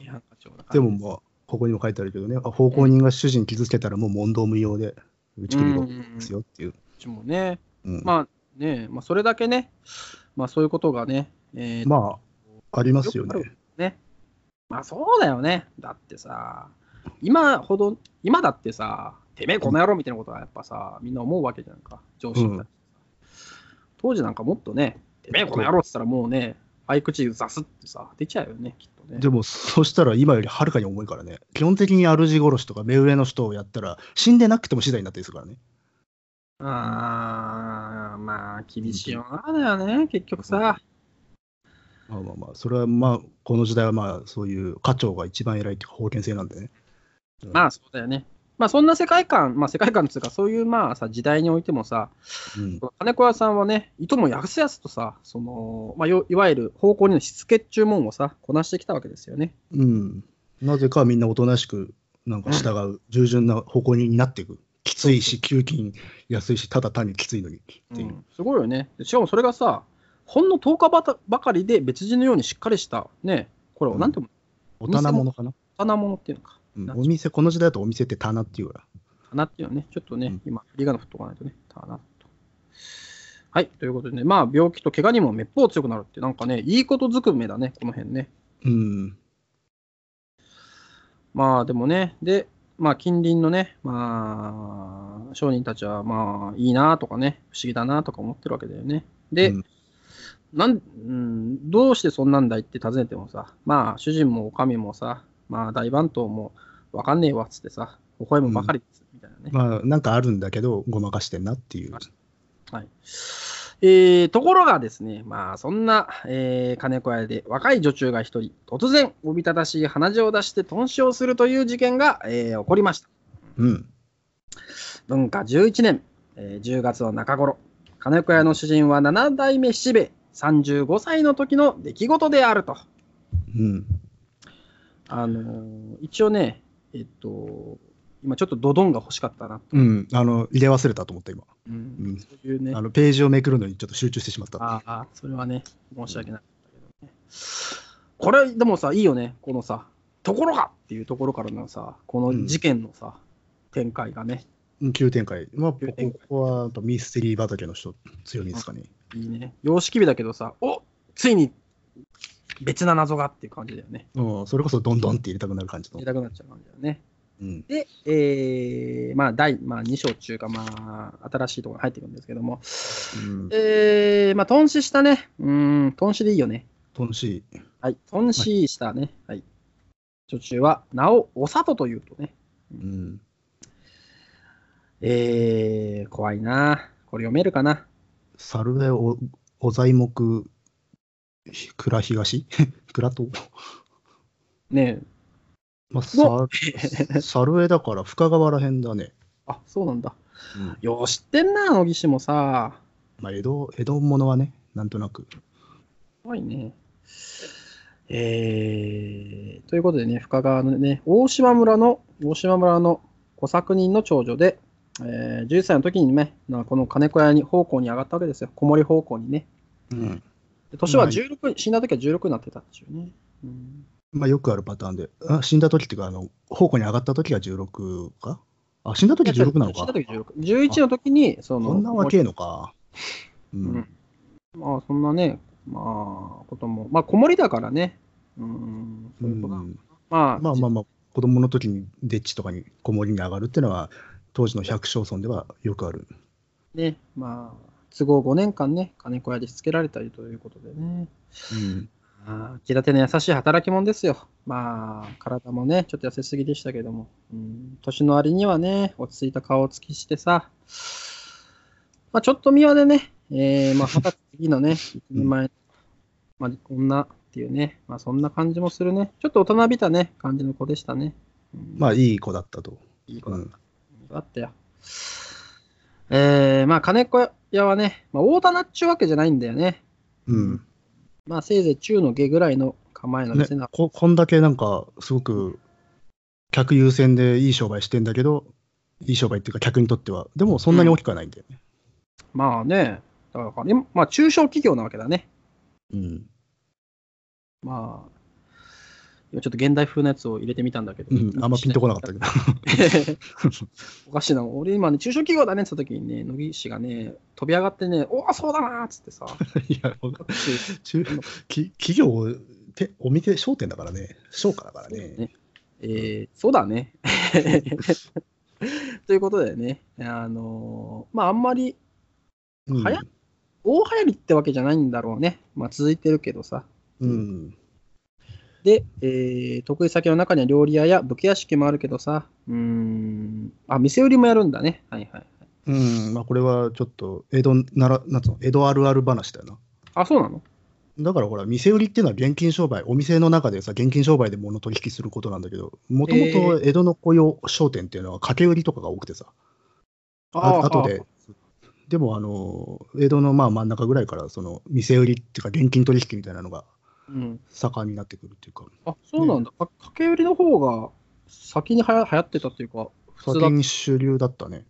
でもまあ、ここにも書いてあるけどね、あ奉公人が主人傷つけたらもう問答無用で打ち切りですよっていう。こっちもね、うん。まあね、まあそれだけね、まあそういうことがね、えーまあ、ありますよね。るね。まあそうだよね。だってさ、今ほど、今だってさ、てめえこの野郎みたいなことはやっぱさ、みんな思うわけじゃんか、上司だって当時なんかもっとね、てめえこの野郎って言ったらもうね、合口ざすってさ、出ちゃうよね、きっとね。でも、そしたら今よりはるかに重いからね。基本的に主殺しとか目上の人をやったら、死んでなくても死罪になったりするからね。あーまあ、厳しいよな、だよね、結局さ。まあまあまあ、それはまあ、この時代はまあ、そういう課長が一番偉いっていうか、封建制なんでね。まあ、そうだよね。まあ、そんな世界観、まあ、世界観っていうか、そういうまあさ、時代においてもさ、うん、金子屋さんはね、いともやすやすとさ、その、まあ、よいわゆる方向にのしつけ注文をさ、こなしてきたわけですよね。うん。なぜかみんなおとなしく、なんか従う、従順な方向になっていく。きついし、給金安いし、ただ単にきついのにっていう。うんすごいよね。でしかもそれがさ、ほんの10日ばたばかりで別人のようにしっかりした、ね、これをなんていうの、お棚物かな？お棚物っていうのか。うんお店、この時代だとお店って棚っていうから。棚っていうのはね、ちょっとね、うん今、振り仮名振っとかないとね、棚と。はい、ということでね、まあ、病気と怪我にもめっぽう強くなるって、なんかね、いいことずくめだね、この辺ね。うん。まあ、でもね、で、まあ、近隣のね、まあ、商人たちは、まあ、いいなとかね、不思議だなとか思ってるわけだよね。で、うんなん、うん、どうしてそんなんだいって尋ねてもさ、まあ、主人もおかみもさ、まあ、大番頭もわかんねえわっつってさ、微笑むばかりです、みたいなね。まあ、なんかあるんだけど、ごまかしてんなっていう。はい。えー、ところがですね、まあ、そんな、えー金子屋で若い女中が一人、突然、おびただしい鼻血を出して頓死をするという事件が、えー起こりました。うん。文化11年、えー10月の中頃、金子屋の主人は七代目七兵衛、35歳の時の出来事であると。うん。あのー一応ね、えっと、今ちょっとドドンが欲しかったなと。うん。あの、入れ忘れたと思った、今。うんうんそういうねあ、の、ページをめくるのにちょっと集中してしまった。ああ、それはね、申し訳なかったけどね。これ、でもさ、いいよね、このさ、ところがっていうところからのさ、この事件のさ、展開がね、うん急展開。まあ、こ急展開こはやっぱミステリー畑の人、強みですかね。いいね。様式美だけどさ、おついに別な謎がっていう感じだよね。うん、それこそどんどんって入れたくなる感じの言い。たくなっちゃう感じだよね。うん。で、えー、まあ、第、まあ、2章中か、まあ、新しいところに入ってくるんですけども、うん。えー、まあ、頓死したね。うーん、頓死でいいよね。楽しい。はい、頓死したね。はい。女中は、名をお里というとね、うん。えー、怖いな。これ読めるかな。サルエお、お材木、倉東？倉と。ねえ。まあ、ササルエだから深川らへんだね。あ、そうなんだ。うん。よう知ってんな、野岸もさ。まあ、江戸、江戸物はね、なんとなく。怖いね。えー、ということでね、深川のね、大島村の、大島村の小作人の長女で、えー、11歳の時にね、なこの金子屋に奉公に上がったわけですよ。子守奉公にね。うん。で年ははい16、死んだ時は16になってたっていうね。うんまあ、よくあるパターンで。あ死んだ時っていうか、あの、宝庫に上がった時が16か？あ、死んだ時16なのか？死んだ。時16。11の時に、その、こんなわけえのか。ううんん。まあ、そんなね、まあ、ことも、まあ、子守だからね。うん、そういうことなのうんまあ、まあまあまあ、子供の時にデッチとかに子守に上がるっていうのは、当時の百姓村ではよくある。ね、まあ、都合5年間ね、金子屋でしつけられたりということでね。うん。まあ、気立ての優しい働き者ですよ。まあ、体もね、ちょっと痩せすぎでしたけども、うん、年の割にはね、落ち着いた顔をつきしてさ、まあ、ちょっと宮でね、えー、まあ、二十歳過ぎのね、一人前、まあ、女っていうね、まあ、そんな感じもするね。ちょっと大人びたね、感じの子でしたね。うんまあ、いい子だったと。いい子だった。うん。あったよ。えー、まあ、金子屋はね、まあ、大棚っちゅうわけじゃないんだよね。うん。まあ、せいぜい中の下ぐらいの構えのね店な、ここんだけなんか、すごく客優先でいい商売してんだけど、いい商売っていうか客にとっては、でもそんなに大きくはないんだよね。まあね、だから、今まあ、中小企業なわけだね。うん。まあ、今ちょっと現代風のやつを入れてみたんだけど、うん、あんまピンとこなかったけど。おかしいな。俺今ね、中小企業だねって言った時にね、野木氏がね、飛び上がってね、おお、そうだなーっつってさ、いや、中き企業て、お店、商店だからね、商家だからね。ねえーそうだね。ということでね、あのーまああんまりうんはや大流行りってわけじゃないんだろうね。まあ続いてるけどさ。うん。で、えー得意先の中には料理屋や武家屋敷もあるけどさ、うーん、あ、店売りもやるんだね。はいはいはい。うん、まあこれはちょっと、江戸なら、なんつうの、江戸あるある話だよな。あ、そうなの？だからほら、店売りっていうのは現金商売、お店の中でさ、現金商売で物取引することなんだけど、もともと江戸の雇用商店っていうのは掛け売りとかが多くてさ、あ後で、でもあの、江戸のまあ真ん中ぐらいから、その店売りっていうか現金取引みたいなのがうん。盛んになってくるっていうか、あ、そうなんだ。か掛け売りの方が先にはや流行ってたっていうか、普通だ先に主流だったね。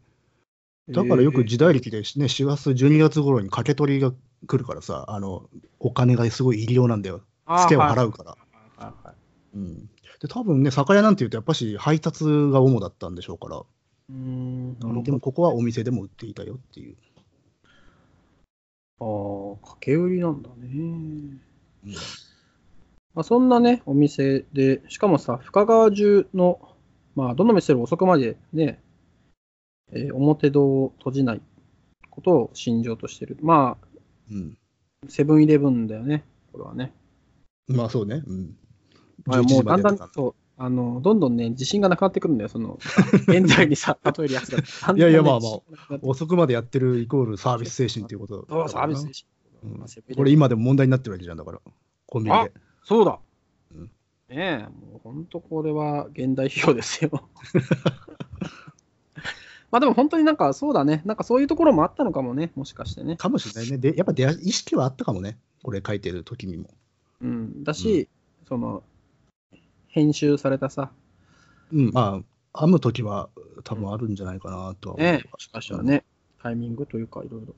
だからよく時代劇でね、4月、12月頃に掛け取りが来るからさ、あの、お金がすごい入り量なんだよ。ツケを払うから。はいうん、で、多分ね、酒屋なんていうと、やっぱし配達が主だったんでしょうから、うーん、でもここはお店でも売っていたよっていう。ああ、掛け売りなんだね。まあ、そんなね、お店で、しかもさ、深川中の、まあ、どの店より遅くまでね、えー表戸を閉じないことを信条としてる。まあ、うん。セブンイレブンだよね、これはね。まあそうね。うん。まあ、11もうだんだんそう、あの、どんどんね、自信がなくなってくるんだよ、その、現在にさ、例えるやつが。いやいやまあまあ遅くまでやってるイコールサービス精神っていうことそう、サービス精うん神。まあセブンイレブンこれ今でも問題になってるわけじゃんだから、コンビニで。そうだ。うんねえ、もう本当これは現代批評ですよ。まあでも本当になんかそうだね。なんかそういうところもあったのかもね、もしかしてね。かもしれないね。で、やっぱ意識はあったかもね。これ書いてる時にも。うん。だし、その、編集されたさ、うん、まあ、編む時は多分あるんじゃないかなとは思うねえ、もしかしたらね、タイミングというかいろいろ。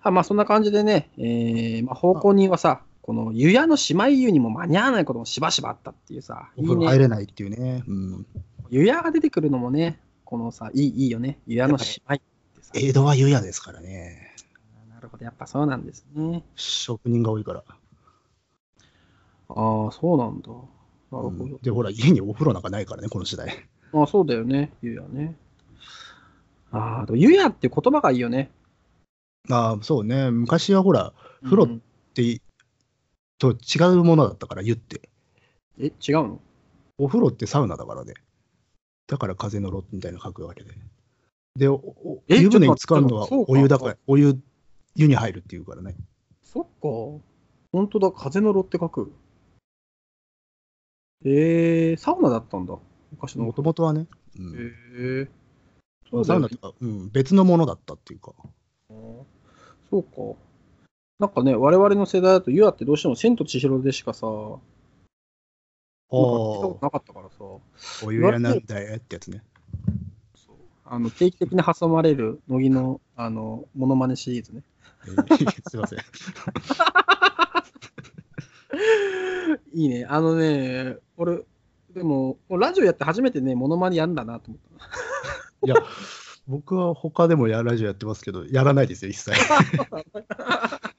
はまあそんな感じでね、えーまあ、奉公人はさ、この湯屋の姉妹湯にも間に合わないこともしばしばあったっていうさ、いいお風呂入ね。れないっていうね。うん。湯屋が出てくるのもね、このさ、いいいいよね。湯屋の姉妹ってさ。江戸は湯屋ですからね。なるほど、やっぱそうなんですね。職人が多いから。ああ、そうなんだ。なるほど。うんで、ほら、家にお風呂なんかないからね、この時代。ああ、そうだよね、湯屋ね。ああ、湯屋って言葉がいいよね。まあ、そうね。昔はほら、風呂うんって、と違うものだったから、湯って。え、違うの？お風呂ってサウナだからね。だから風の炉みたいなの書くわけで。で、お湯船に使うのはお湯だから、お湯、湯に入るっていうからね。そっか。本当だ、風の炉って書く。えー、サウナだったんだ。昔のも。ともとはね。うんへえまあサウナとか、うん、別のものだったっていうか。そうか。なんかね、我々の世代だと、湯屋ってどうしても千と千尋でしかさ、なんか聞いたことなかったからさ、お湯やなんだよってやつね。そうあの定期的に挟まれる乃木のあのモノマネシリーズね。えーすいません。いいね。あのね、俺、でも、ラジオやって初めてね、モノマネやるんだなと思った。いや、僕は他でもやラジオやってますけど、やらないですよ、一切。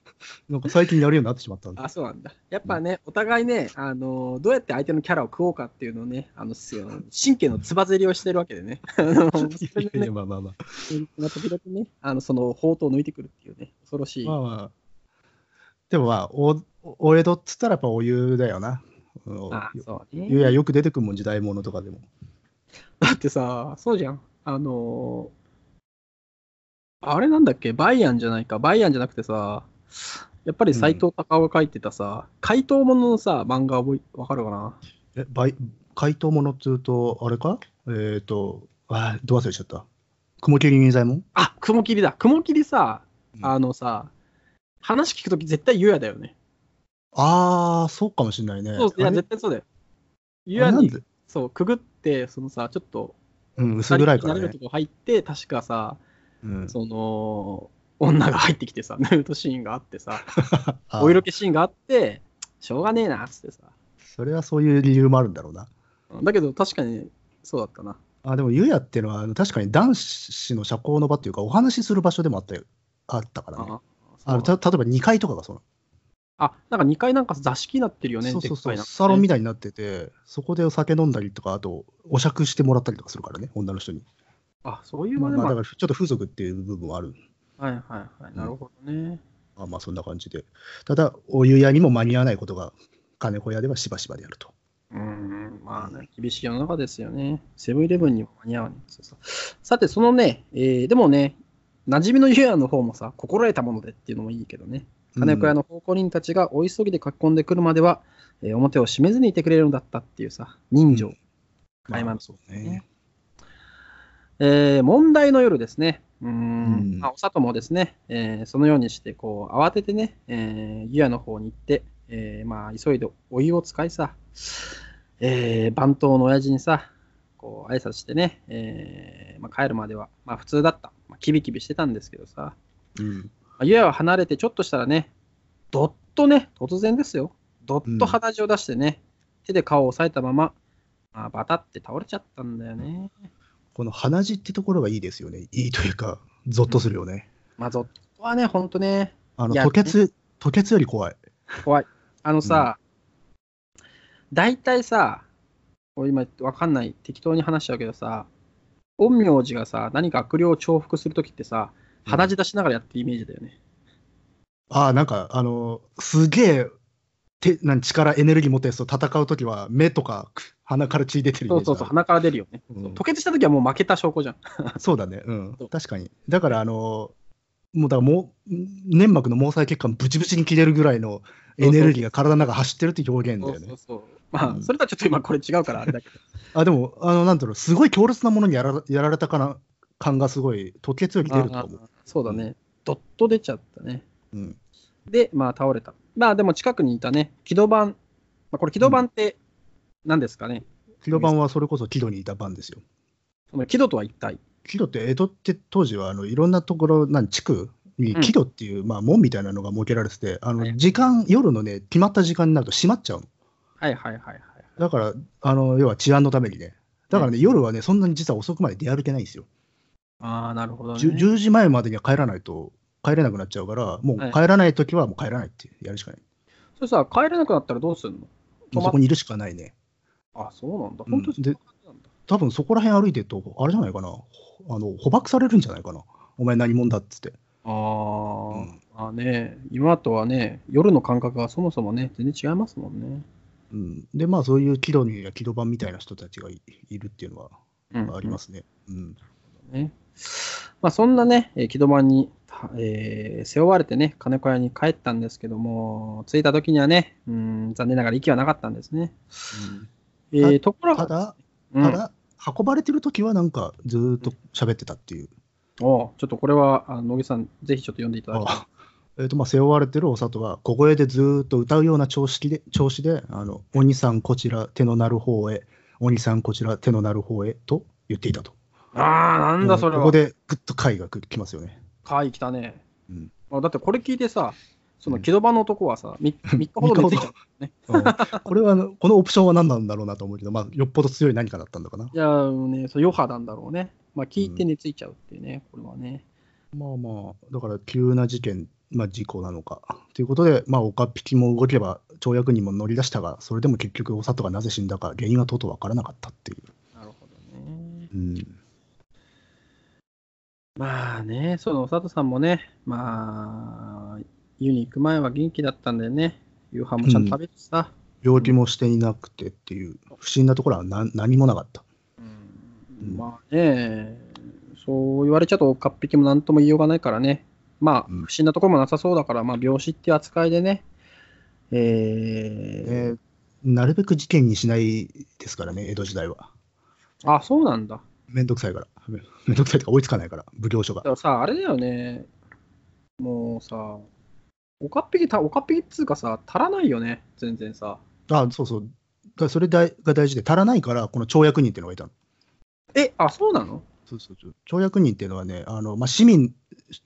なんか最近やるようになってしまったんで。あ、そうなんだ。やっぱね、お互いね、あの、どうやって相手のキャラを食おうかっていうのをね、あの、神経のつばぜりをしてるわけでね。あの、ねまあまあまあ。まあ時々ね、あの、その、宝刀を抜いてくるっていうね、恐ろしい。まあまあ。でもまあ、おお江戸っつったらやっぱお湯だよな。うんあそうね。湯やよく出てくるもん、時代物とかでも。だってさ、そうじゃん。あのーあれなんだっけ？バイアンじゃないか。バイアンじゃなくてさ、やっぱり斎藤隆夫が書いてたさ、怪盗もののさ、漫画覚えわかるかな？え、バイ怪盗ものっつうと、あれか？えっ、と、あー、ど忘れちゃった。雲霧仁左衛門あ、雲霧だ。雲霧さ、うんあのさ、話聞くとき絶対湯屋だよね。ああ、そうかもしれないね。そういや、絶対そうだよ。湯屋にそう、くぐって、そのさ、ちょっと、うん、薄暗いからね入って、確かさ、うん、その、女が入ってきてさ、ヌートシーンがあってさ、お色気シーンがあって、しょうがねえなっつってさ。それはそういう理由もあるんだろうな。うんだけど確かにそうだったな。あでも、湯屋っていうのは、確かに男子の社交の場っていうか、お話しする場所でもあったよあったからね。ああのた例えば2階とかがそうなのあ、なんか2階なんか座敷になってるよね、そうそうそう、ねサロンみたいになってて、そこでお酒飲んだりとか、あと、お酌してもらったりとかするからね、女の人に。あ、そういうまでもまあだから、ちょっと風俗っていう部分はある。はいはいはい。なるほどね。まあ、まあ、そんな感じで。ただ、お湯屋にも間に合わないことが、金子屋ではしばしばであると。うん、まあね、厳しい世の中ですよね。セブンイレブンにも間に合わないんですよさ。さて、そのね、えーでもね、馴染みの湯屋の方もさ、心得たものでっていうのもいいけどね。金子屋の奉公人たちがお急ぎで書き込んでくるまでは、えー表を閉めずにいてくれるのだったっていうさ、人情。まあまあそうね。えー問題の夜ですね。うーんうんまあ、お里もですね、えーそのようにして、こう、慌ててね、えー湯屋の方に行って、えーまあ、急いでお湯を使いさ、えー番頭の親父にさ、こう、挨拶してね、えーまあ、帰るまでは、まあ、普通だった。まあ、キビキビしてたんですけどさ、うん。まあ、湯屋を離れてちょっとしたらね、どっとね、突然ですよ、どっと鼻血を出してね、手で顔を押さえたまま、まあ、バタって倒れちゃったんだよね。この鼻血ってところがいいですよね。いいというか、ゾッとするよね。まあ、ゾッとはね、ほんとね、あの、吐血、吐血より怖い。怖い。あのさ、大体さ、俺今わかんない、適当に話しちゃうけどさ、陰陽師がさ、何か悪霊を重複するときってさ、鼻血出しながらやってるイメージだよね。ああ、なんか、あの、すげえ、てなん力、エネルギー持ったやつと戦うときは、目とか鼻から血出てるそうそうそう、鼻から出るよね。うん吐血したときはもう負けた証拠じゃん。そうだね。うん。確かに。だから、あの、もうだからもう、粘膜の毛細血管ブチブチに切れるぐらいのエネルギーが体の中走ってるっていう表現だよねそうそう。そう。まあ、うんそれとはちょっと今これ違うからあれだけど。あ、でも、あの、なんだろう、すごい強烈なものにやらやられたかな感がすごい、吐血より出ると思う。あそうだね。どっと出ちゃったね。うん。で、まあ倒れた。まあでも近くにいたね、木戸番。まあこれ木戸番って何ですかね、木戸番はそれこそ木戸にいた番ですよ。その木戸とは一体？木戸って江戸って当時はあのいろんなところ、なん地区にうん木戸っていう、まあ門みたいなのが設けられてて、あはいの時間、夜のね、決まった時間になると閉まっちゃうの。はいはいはいはい。だから、あの要は治安のためにね。だからね、夜はね、そんなに実は遅くまで出歩けないんですよ。ああ、なるほどね。10, 10時前までには帰らないと、帰れなくなっちゃうから、もうはい帰らないときはもう帰らないってやるしかない。それさ、帰れなくなったらどうするの？そこにいるしかないね。あ、そうなんだ。うん本当にそんな感じなんだ。多分そこら辺歩いてると、あれじゃないかな、あの捕獲されるんじゃないかな。お前何者だっつって。あー、うんまあね、今とはね、夜の感覚がそもそもね、全然違いますもんね。うん、で、まあそういう木戸には木戸番みたいな人たちがいいるっていうのはうん、ありますね。うん。ね。まあ、そんなね、えー木戸番に、たえー背負われてね、金子屋に帰ったんですけども、着いた時にはね、うん、残念ながら息はなかったんですね。えーところが、ただ、うんただ、運ばれてる時はなんかずーっと喋ってたっていう。おうちょっとこれは、あ野木さん、ぜひちょっと読んでいただきたい。あえーとまあ、背負われてるお里は小声でずーっと歌うような調子で調子であの「鬼さんこちら手の鳴る方へ鬼さんこちら手の鳴る方へ」と言っていたと。ああ、なんだそれは。ここでぐっと回が来ますよね。会来たね。うんあだってこれ聞いてさ、そのうん木戸番の男はさ、3, 日ほど寝ついちゃう。ね、うんこれはこのオプションは何なんだろうなと思うけど、まあ、よっぽど強い何かだったんだかな。いやーね、そう余波なんだろうね。まあ聞いて寝ついちゃうっていうね、これはね。まあまあ、だから急な事件、まあ、事故なのか。ということで、まあ、岡っ引きも動けば、跳躍にも乗り出したが、それでも結局、お里がなぜ死んだか、原因はとうとう分からなかったっていう。なるほどね。うんまあね、その佐藤さんもね、まあ、湯に行く前は元気だったんだよね。夕飯もちゃんと食べてさ。病気もしていなくてっていう、不審なところは何何もなかった。うんまあね、そう言われちゃうと、かっぴきもなんとも言いようがないからね。まあ、うん不審なところもなさそうだから、まあ、病死っていう扱いでね。ええーなるべく事件にしないですからね、江戸時代は。ー、あ、そうなんだ。めんどくさいから。め めんどくさいとか追いつかないから、奉行所がだか。らさ、あれだよね。もうさ、おかっぴきた、おかっぴきっつうかさ、足らないよね、全然さ。あ、そうそう。だそれだいが大事で、足らないから、この跳躍人っていうのがいたの。え、あ、そうなの？そうそうそう。跳躍人っていうのはね、あのまあ、市民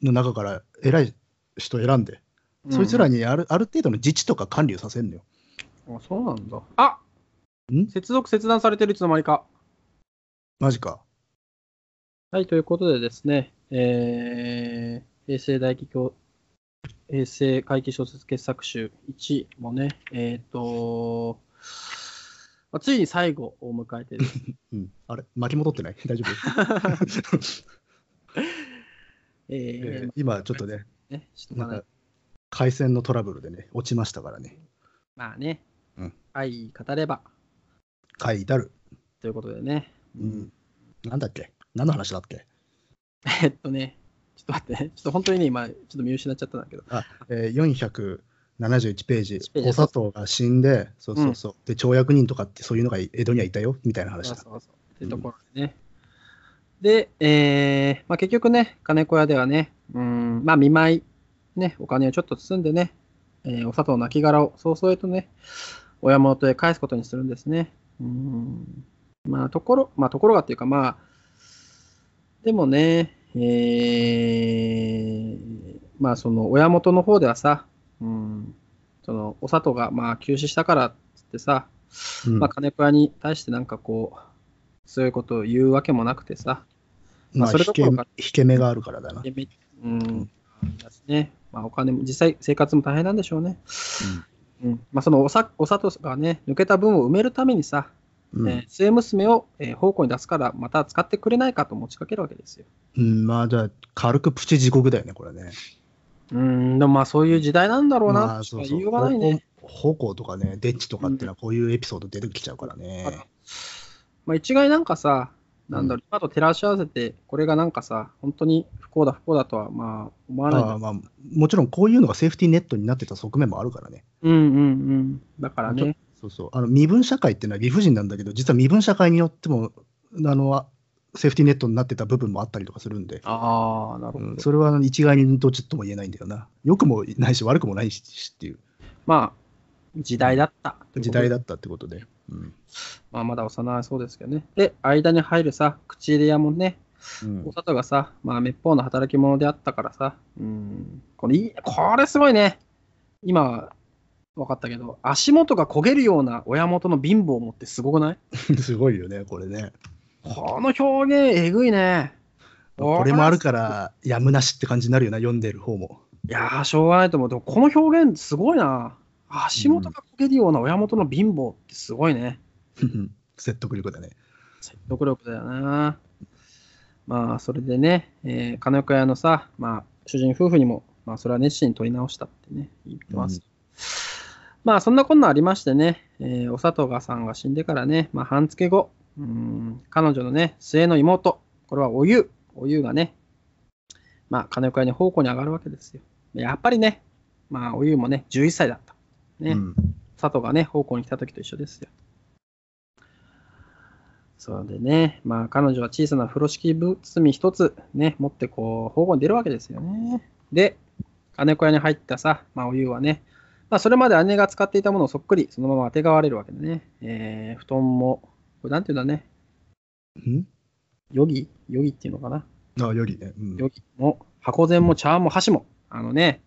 の中から偉い人選んで、そいつらに。にあるある程度の自治とか管理をさせるのよ。あ、そうなんだ。あん？接続切断されてるいつの間にか。マジか。はい、ということでですね、えー、平成大気教、平成回帰小説傑作集1もね、えっ、と、まあついに最後を迎えてです うん、あれ巻き戻ってない？大丈夫、えーえー今ちょっとね、ね、なんか。回線のトラブルでね、落ちましたからね。まあね、うん。愛語れば。書いてある。ということでね、うん。なんだっけ？何の話だっけ？えっとね、っと待ってね、ちょっと本当にね、今、ちょっと見失っちゃったんだけど、あ、えー、471ページペー。ジお砂糖が死んで、そうそうそう。で、跳躍人とかってそういうのが江戸にはいたよ、みたいな話だ。そうそうそう。ってところでね。で、えーまあ、結局ね、金子屋ではね、うん、まあ、見舞い、ね、お金をちょっと包んでね、えーお砂糖の亡骸を早々へとね、親元へ返すことにするんですね。うん。まあ、ところ、まあ、ところがっていうか、まあ、でもね、えーまあ、その、親元の方ではさ、うん、その、お砂糖が、まあ、急死したからっつってさ、うんまあ、金子屋に対してなんかこう、そういうことを言うわけもなくてさ、まあまあ、それどころか引け目があるからだな。うん、だしね、まあ、お金も、実際生活も大変なんでしょうね。うんまあ、そのおさお里がね、抜けた分を埋めるためにさ、うんえー末娘を、えー奉公に出すから、また使ってくれないかと持ちかけるわけですよ。うん、まあ、じゃあ、軽くプチ地獄だよね、これね。うん、でもまあそういう時代なんだろうな、まあ、としいようがないね。方向とかね、デッチとかっていうのはこういうエピソード出てきちゃうからね。まあ、一概なんかさ、なんだろう、今と照らし合わせて、これがなんかさ、本当に不幸だ、不幸だとはまあ思わないあまあ、もちろんこういうのがセーフティーネットになってた側面もあるからね。うんうんうん。だからね。そうそう。あの身分社会っていうのは理不尽なんだけど、実は身分社会によっても、あの、セーフティーネットになってた部分もあったりとかするんで、ああ、なるほど。うん、それは一概にどっちとも言えないんだよな。良くもないし、悪くもないしっていうまあ、時代だった。時代だったってことで。うんまあ、まだ幼いそうですけどね。で、間に入るさ、口入れ屋もね、うんお里がさ、まあ、滅法の働き者であったからさ、うん、これいい、これすごいね。今、分かったけど、足元が焦げるような親元の貧乏を持ってすごくない？すごいよね、これね。この表現、えぐいね。これもあるから、やむなしって感じになるよな、読んでる方も。いやー、しょうがないと思う。でも、この表現、すごいな。足元が焦げるような親元の貧乏ってすごいね。説得力だね。説得力だよな。まあ、それでね、えー金岡屋のさ、まあ、主人夫婦にも、まあ、それは熱心に取り直したってね、言ってます。まあ、そんなこんなありましてね、えーお里がさんが死んでからね、まあ、半月後、うん、彼女のね、末の妹、これはおゆ、おゆがね、まあ、金岡屋に奉公に上がるわけですよ。やっぱりね、まあ、おゆもね、11歳だった。ね、うん。佐藤がね、奉公に来た時と一緒ですよ。そうでね、まあ彼女は小さな風呂敷包み一つね、持ってこう、奉公に出るわけですよね。で、金子屋に入ったさ、まあお湯はね、まあそれまで姉が使っていたものをそっくりそのままあてがわれるわけでね、えー、布団も、これなんていうんだね、ん？ヨギ？ヨギっていうのかな。あよりね。うん。ヨギも、箱膳も茶碗も箸も、あのね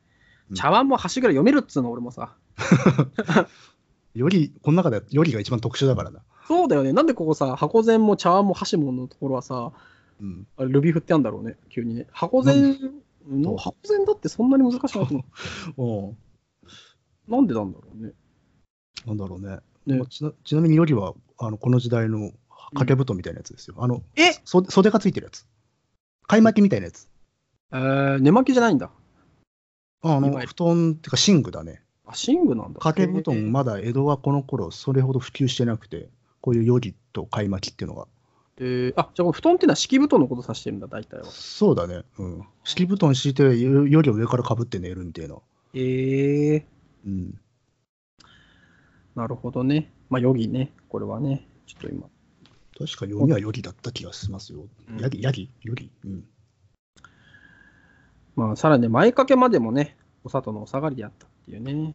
う、ん。茶碗も箸ぐらい読めるっつうの、俺もさ。より、この中でよりが一番特殊だからな。そうだよね。なんでここさ、箱膳も茶碗も箸ものところはさ、うん、あれルビー振ってあるんだろうね、急にね。箱膳の、箱膳だってそんなに難しくないと思 おうう。なんでなんだろうね。なんだろうね。ねまあちなちなみによりはあのこの時代の掛け布団みたいなやつですよ。あのえ？袖袖がついてるやつ。買い巻きみたいなやつ。えー、寝巻きじゃないんだ。あの布団っていうか寝具だね。あ、寝具なんだ。掛け布団、まだ江戸はこの頃それほど普及してなくて、こういうよりと買い巻きっていうのが。えー、あ、じゃあ布団っていうのは敷布団のこと指してるんだ、大体は。そうだね。うん。敷布団敷いてよよりを上からかぶって寝るみたいな。えー、うん。なるほどね。まあ、ヨギね。これはね。ちょっと今。確か読みはよりだった気がしますようん。ヤギ、ヤギよりうん。まあ、さらにね前掛けまでもね、お里のお下がりであったっていうね。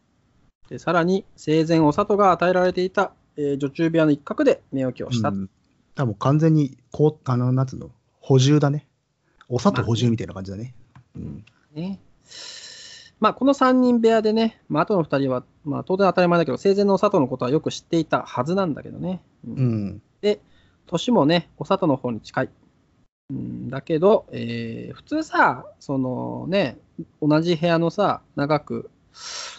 で、さらに、生前お里が与えられていた、えー女中部屋の一角で寝起きをした。うん多分完全にこう、あの、なんつうの、補充だね。お砂糖補充みたいな感じだね。うん。ね。まあ、この3人部屋でね、まあ、後の2人は、まあ、当然当たり前だけど、生前のお里のことはよく知っていたはずなんだけどね。うんうん。で、年もね、お里の方に近い。うん、だけど、えー普通さ、そのね、同じ部屋のさ、長く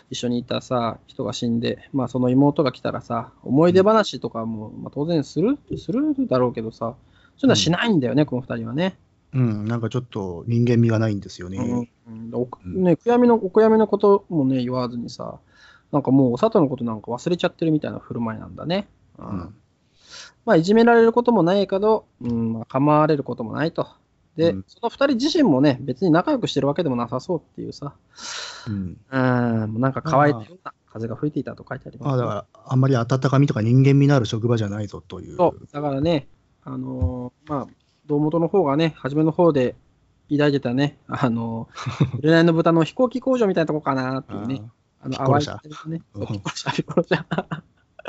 一緒にいたさ、人が死んで、まあその妹が来たらさ、思い出話とかも、まあ、当然する、するだろうけどさ、そういうのはしないんだよね、この二人はね。うん。なんかちょっと人間味がないんですよね。うんうね、悔やみの、お悔やみのこともね、言わずにさ、なんかもうお里のことなんか忘れちゃってるみたいな振る舞いなんだね。うんうんまあ、いじめられることもないけど、うんまあ、構われることもないと。で、うんその二人自身もね、別に仲良くしてるわけでもなさそうっていうさ、うん。うん、なんか乾いたような風が吹いていたと書いてあります、まあだから、あんまり温かみとか人間味のある職場じゃないぞという。そう、だからね、あのーまあ、堂本の方がね、初めの方で抱いてたね、あのー、紅の豚の飛行機工場みたいなとこかなっていうね、あの、淡いね、うんピッコロ社、ピッコロ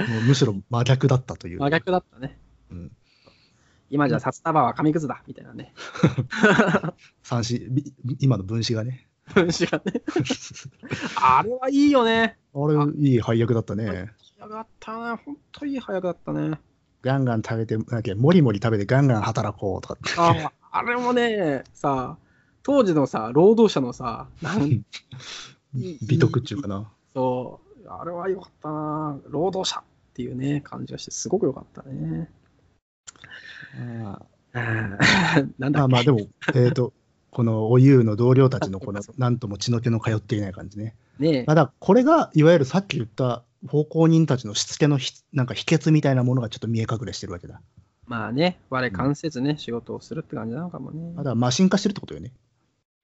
もうむしろ真逆だったという。真逆だったね。うん今じゃ札束は紙くずだ、みたいなね。三子、び今の分子がね。分子がね。あれはいいよね。あれ、いい配役だったね。仕上だったね。本当いい早くだったね。ガンガン食べて、なんけ、もりもり食べてガンガン働こうとかって。ああれもね、さ、当時のさ、労働者のさ、なん美徳っていうかな。そう、あれは良かったな。労働者っていうね、感じがして、すごく良かったね。なんだまあまあでも、えっ、と、このおゆうの同僚たちのこの なんとも血の気の通っていない感じね。ねまあ、だこれが、いわゆるさっき言った奉公人たちのしつけのひなんか秘訣みたいなものがちょっと見え隠れしてるわけだ。まあね、我関せずね、仕事をするって感じなのかもね。まだマシン化してるってことよね。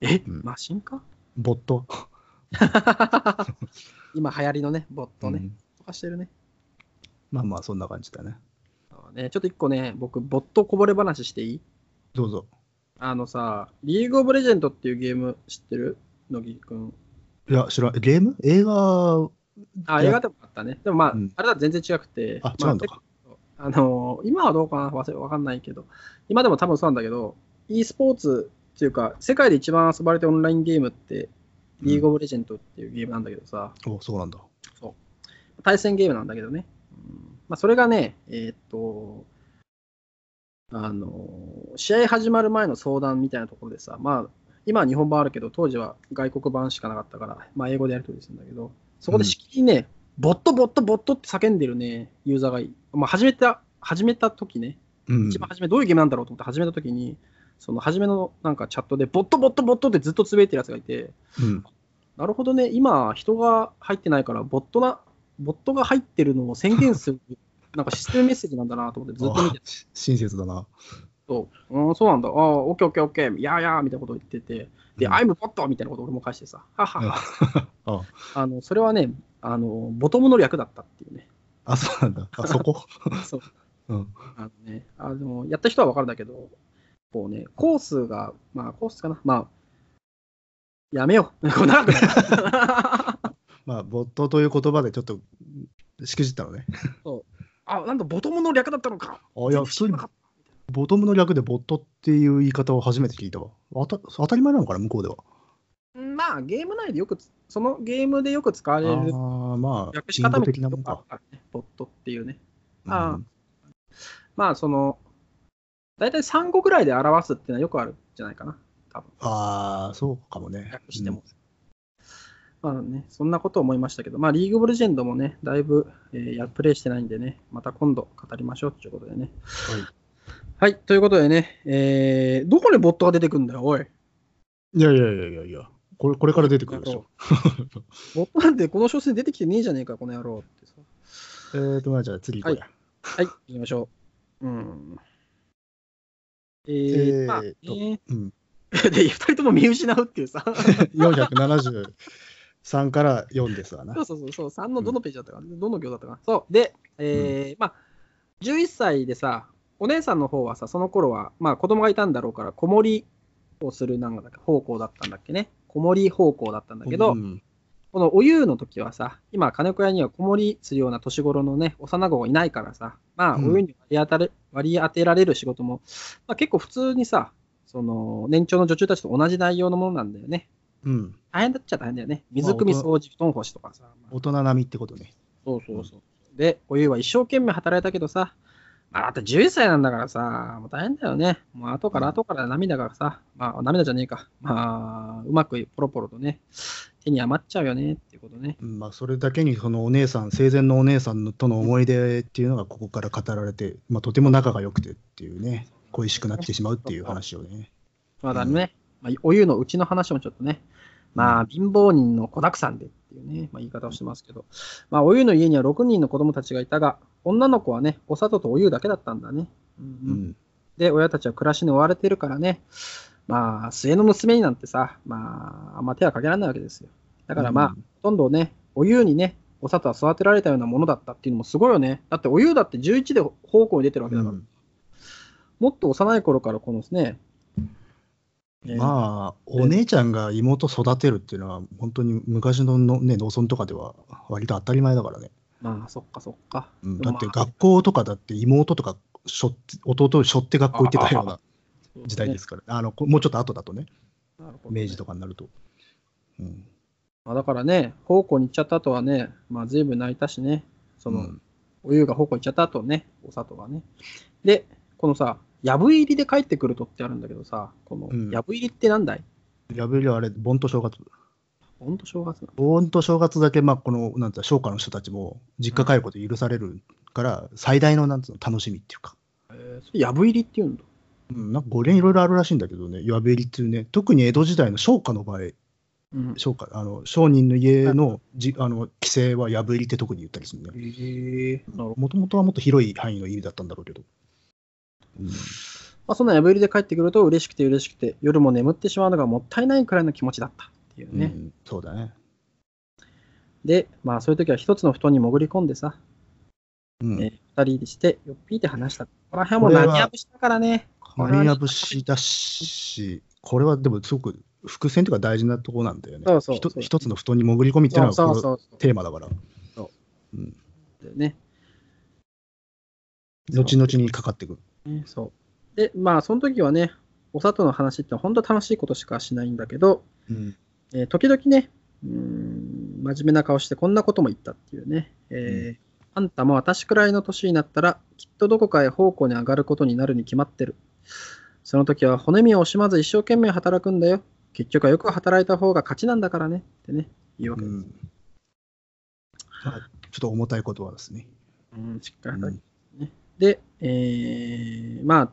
え、うんマシンかボット。今流行りのね、ボットね、うんとかしてるね。まあまあ、そんな感じだね。ねちょっと一個ね、僕、ボットこぼれ話していい？どうぞ。あのさ、リーグオブレジェンドっていうゲーム知ってる？乃木くん。いや、知らん。ゲーム？映画、あ、映画でもあったね。でもまあ、うんあれは全然違くて。あ、違まうんだか。あのー今はどうかな？わかんないけど、今でも多分そうなんだけど、e スポーツっていうか、世界で一番遊ばれてるオンラインゲームって、リーグオブレジェンドっていうゲームなんだけどさ、お、そうなんだ。対戦ゲームなんだけどね。うんまあ、それがね、えーっと、あのー試合始まる前の相談みたいなところでさ、まあ、今は日本版あるけど、当時は外国版しかなかったから、まあ、英語でやり取りするんだけど、そこでしきりね、ボット、ボット、ボットって叫んでるね、ユーザーがいまあ、始めた、始めた時ね、うん。一番初めどういうゲームなんだろうと思って始めた時に、その初めのなんかチャットで、ボット、ボット、ボットってずっとつぶやいてるやつがいて、うん。なるほどね、今、人が入ってないから、ボットな、ボットが入ってるのを宣言する、なんかシステムメッセージなんだなと思って、ずっと見て親切だな。と、うん、そうなんだ、ああ、オッケーオッケーオッケー、いやいやみたいなことを言ってて、で、うん I'm bot みたいなことを俺も返してさ、ははは、あ あの、それはね、あの、ボトムの略だったっていうね。あ、そうなんだ。あそこ？そう。うん。あのね、あでも、やった人は分かるんだけど、こうね、コースが、まあ、コースかな、まあ、やめよう。こう長くなるまあ、ボットという言葉でちょっとしくじったのね。あ、なんだ、ボトムの略だったのか。あ、いや、普通にボトムの略でボットっていう言い方を初めて聞いたわ。あた当たり前なのかな、向こうでは。たまあ、ゲーム内でよくつ、そのゲームでよく使わあれるあ、まあ略、し方みたなものね、ボットっていうね。うんあまあ、その、大体3語ぐらいで表すっていうのはよくあるんじゃないかな、多分ああ、そうかもね。略しても。まあね、そんなこと思いましたけど、まあ、リーグオブレジェンドもね、だいぶ、えーやプレイしてないんでね、また今度語りましょうということでね。はいはい、ということでね、えーどこにボットが出てくんだよ、おい。いやいやいやいやいや、これこれから出てくるでしょ。ボットなんてこの小説に出てきてねえじゃねえか、この野郎ってさ。えーと、まあじゃあ次行こうや。はい、行きましょう。うん。ええー、まあ、ーとね、うん、で、二人とも見失うっていうさ。473から4ですわなそう。そうそうそう、3のどのページだったかな、どの行だったかな。そう。で、えーまあ、11歳でさ、お姉さんの方はさ、その頃は、まあ子供がいたんだろうから、子守をするなんだっけ方向だったんだっけね。子守方向だったんだけど、うんこのお湯の時はさ、今、金子屋には子守するような年頃のね、幼子がいないからさ、まあ、うんお湯に割り当たれ割り当てられる仕事も、まあ、結構普通にさ、その年長の女中たちと同じ内容のものなんだよね。うん。大変だっちゃ大変だよね。水汲み、掃除、布団干しとかさ。まあ大人並みってことね。そうそうそう。で、お湯は一生懸命働いたけどさ、まあ、だって11歳なんだからさ、もう大変だよね。もう後から後から涙がさ、まあ涙じゃねえか。まあ、うまくポロポロとね、手に余っちゃうよねっていうことね。うんまあ、それだけにそのお姉さん、生前のお姉さんのとの思い出っていうのがここから語られて、まあ、とても仲が良くてっていうね、恋しくなってしまうっていう話をね。まだね、まあ、お湯のうちの話もちょっとね、まあ、貧乏人の子だくさんでっていうね、まあ、言い方をしてますけど、まあ、お湯の家には6人の子供たちがいたが、女の子はね、お砂糖とお湯だけだったんだね。うんううんん。で、親たちは暮らしに追われてるからね、まあ、末の娘になんてさ、まあ、あんま手はかけられないわけですよ。だからまあ、うんほとんどね、お湯にね、お砂糖は育てられたようなものだったっていうのもすごいよね。だってお湯だって11で方向に出てるわけだから、うんもっと幼い頃からこのですね、えーまあ、お姉ちゃんが妹育てるっていうのは、本当に昔のの、ね、農村とかでは割と当たり前だからね。まあ、そっかそっか。うん。だって学校とかだって妹とかしょって弟を背負って学校行ってたような時代ですから、あのこもうちょっと後だとね、ね。明治とかになると。うん。まあ、だからね、奉公に行っちゃった後はね、まあ、随分泣いたしね、その、うん。お湯が方向行っちゃった後ね、お砂糖がね。で、このさ、やぶ入りで帰ってくるとってあるんだけどさ、このうんやぶ入りってなんだい？やぶりはあれ、盆と正月。ほんと正月なの盆と正月だけ、まあ、この、なんつうの商家の人たちも、実家帰ること許されるから、最大の、なんつうの、楽しみっていうか。えーそれやぶ入りって言うんだ？うん、なんか語源いろいろあるらしいんだけどね、やぶ入りっていうね、特に江戸時代の商家の場合、うん。商家、あの商人の家のじあの規制はやぶ入りって特に言ったりするんだよね。へえなるほど。もともとはもっと広い範囲の意味だったんだろうけど。うんまあ、そんなやぶ入りで帰ってくると嬉しくて嬉しくて、夜も眠ってしまうのがもったいないくらいの気持ちだったっていうね。うんそうだね。で、まあそういう時は一つの布団に潜り込んでさ、うんえー二人でして、よっぴいて話した。ここら辺も何やぶしたからね。これはマリア節だし、これはでもすごく伏線というか大事なところなんだよね。そうそうそう一つの布団に潜り込みっていうのはそうこれそうそうテーマだから。そううんそう。ね。後々にかかってくる。ねそう。で、まあその時はね、お砂糖の話って本当楽しいことしかしないんだけど、うんえー時々ね、うーん、真面目な顔してこんなことも言ったっていうね、えーあんたも私くらいの年になったら、きっとどこかへ奉公に上がることになるに決まってる。その時は骨身を惜しまず一生懸命働くんだよ。結局はよく働いた方が勝ちなんだからね。ってね、言うわけです。うんまあちょっと重たい言葉ですね。うん、しっかり働いてね。で、えー、まあ、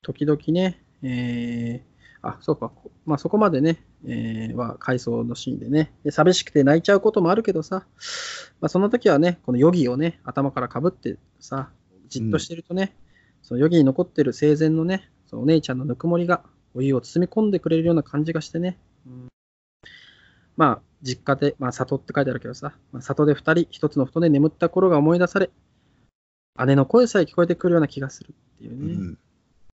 時々ね、えー、あ、そうか、まあそこまでね、えー、は回想のシーンでね。で、寂しくて泣いちゃうこともあるけどさ、まあその時はね、このヨギをね、頭からかぶってさ、じっとしてるとね、そのヨギに残ってる生前のね、そのお姉ちゃんのぬくもりがお湯を包み込んでくれるような感じがしてね、うん。まあ、実家で、まあ、里って書いてあるけどさ、まあ、里で二人、一つの布団で眠った頃が思い出され、姉の声さえ聞こえてくるような気がするっていううね。ん。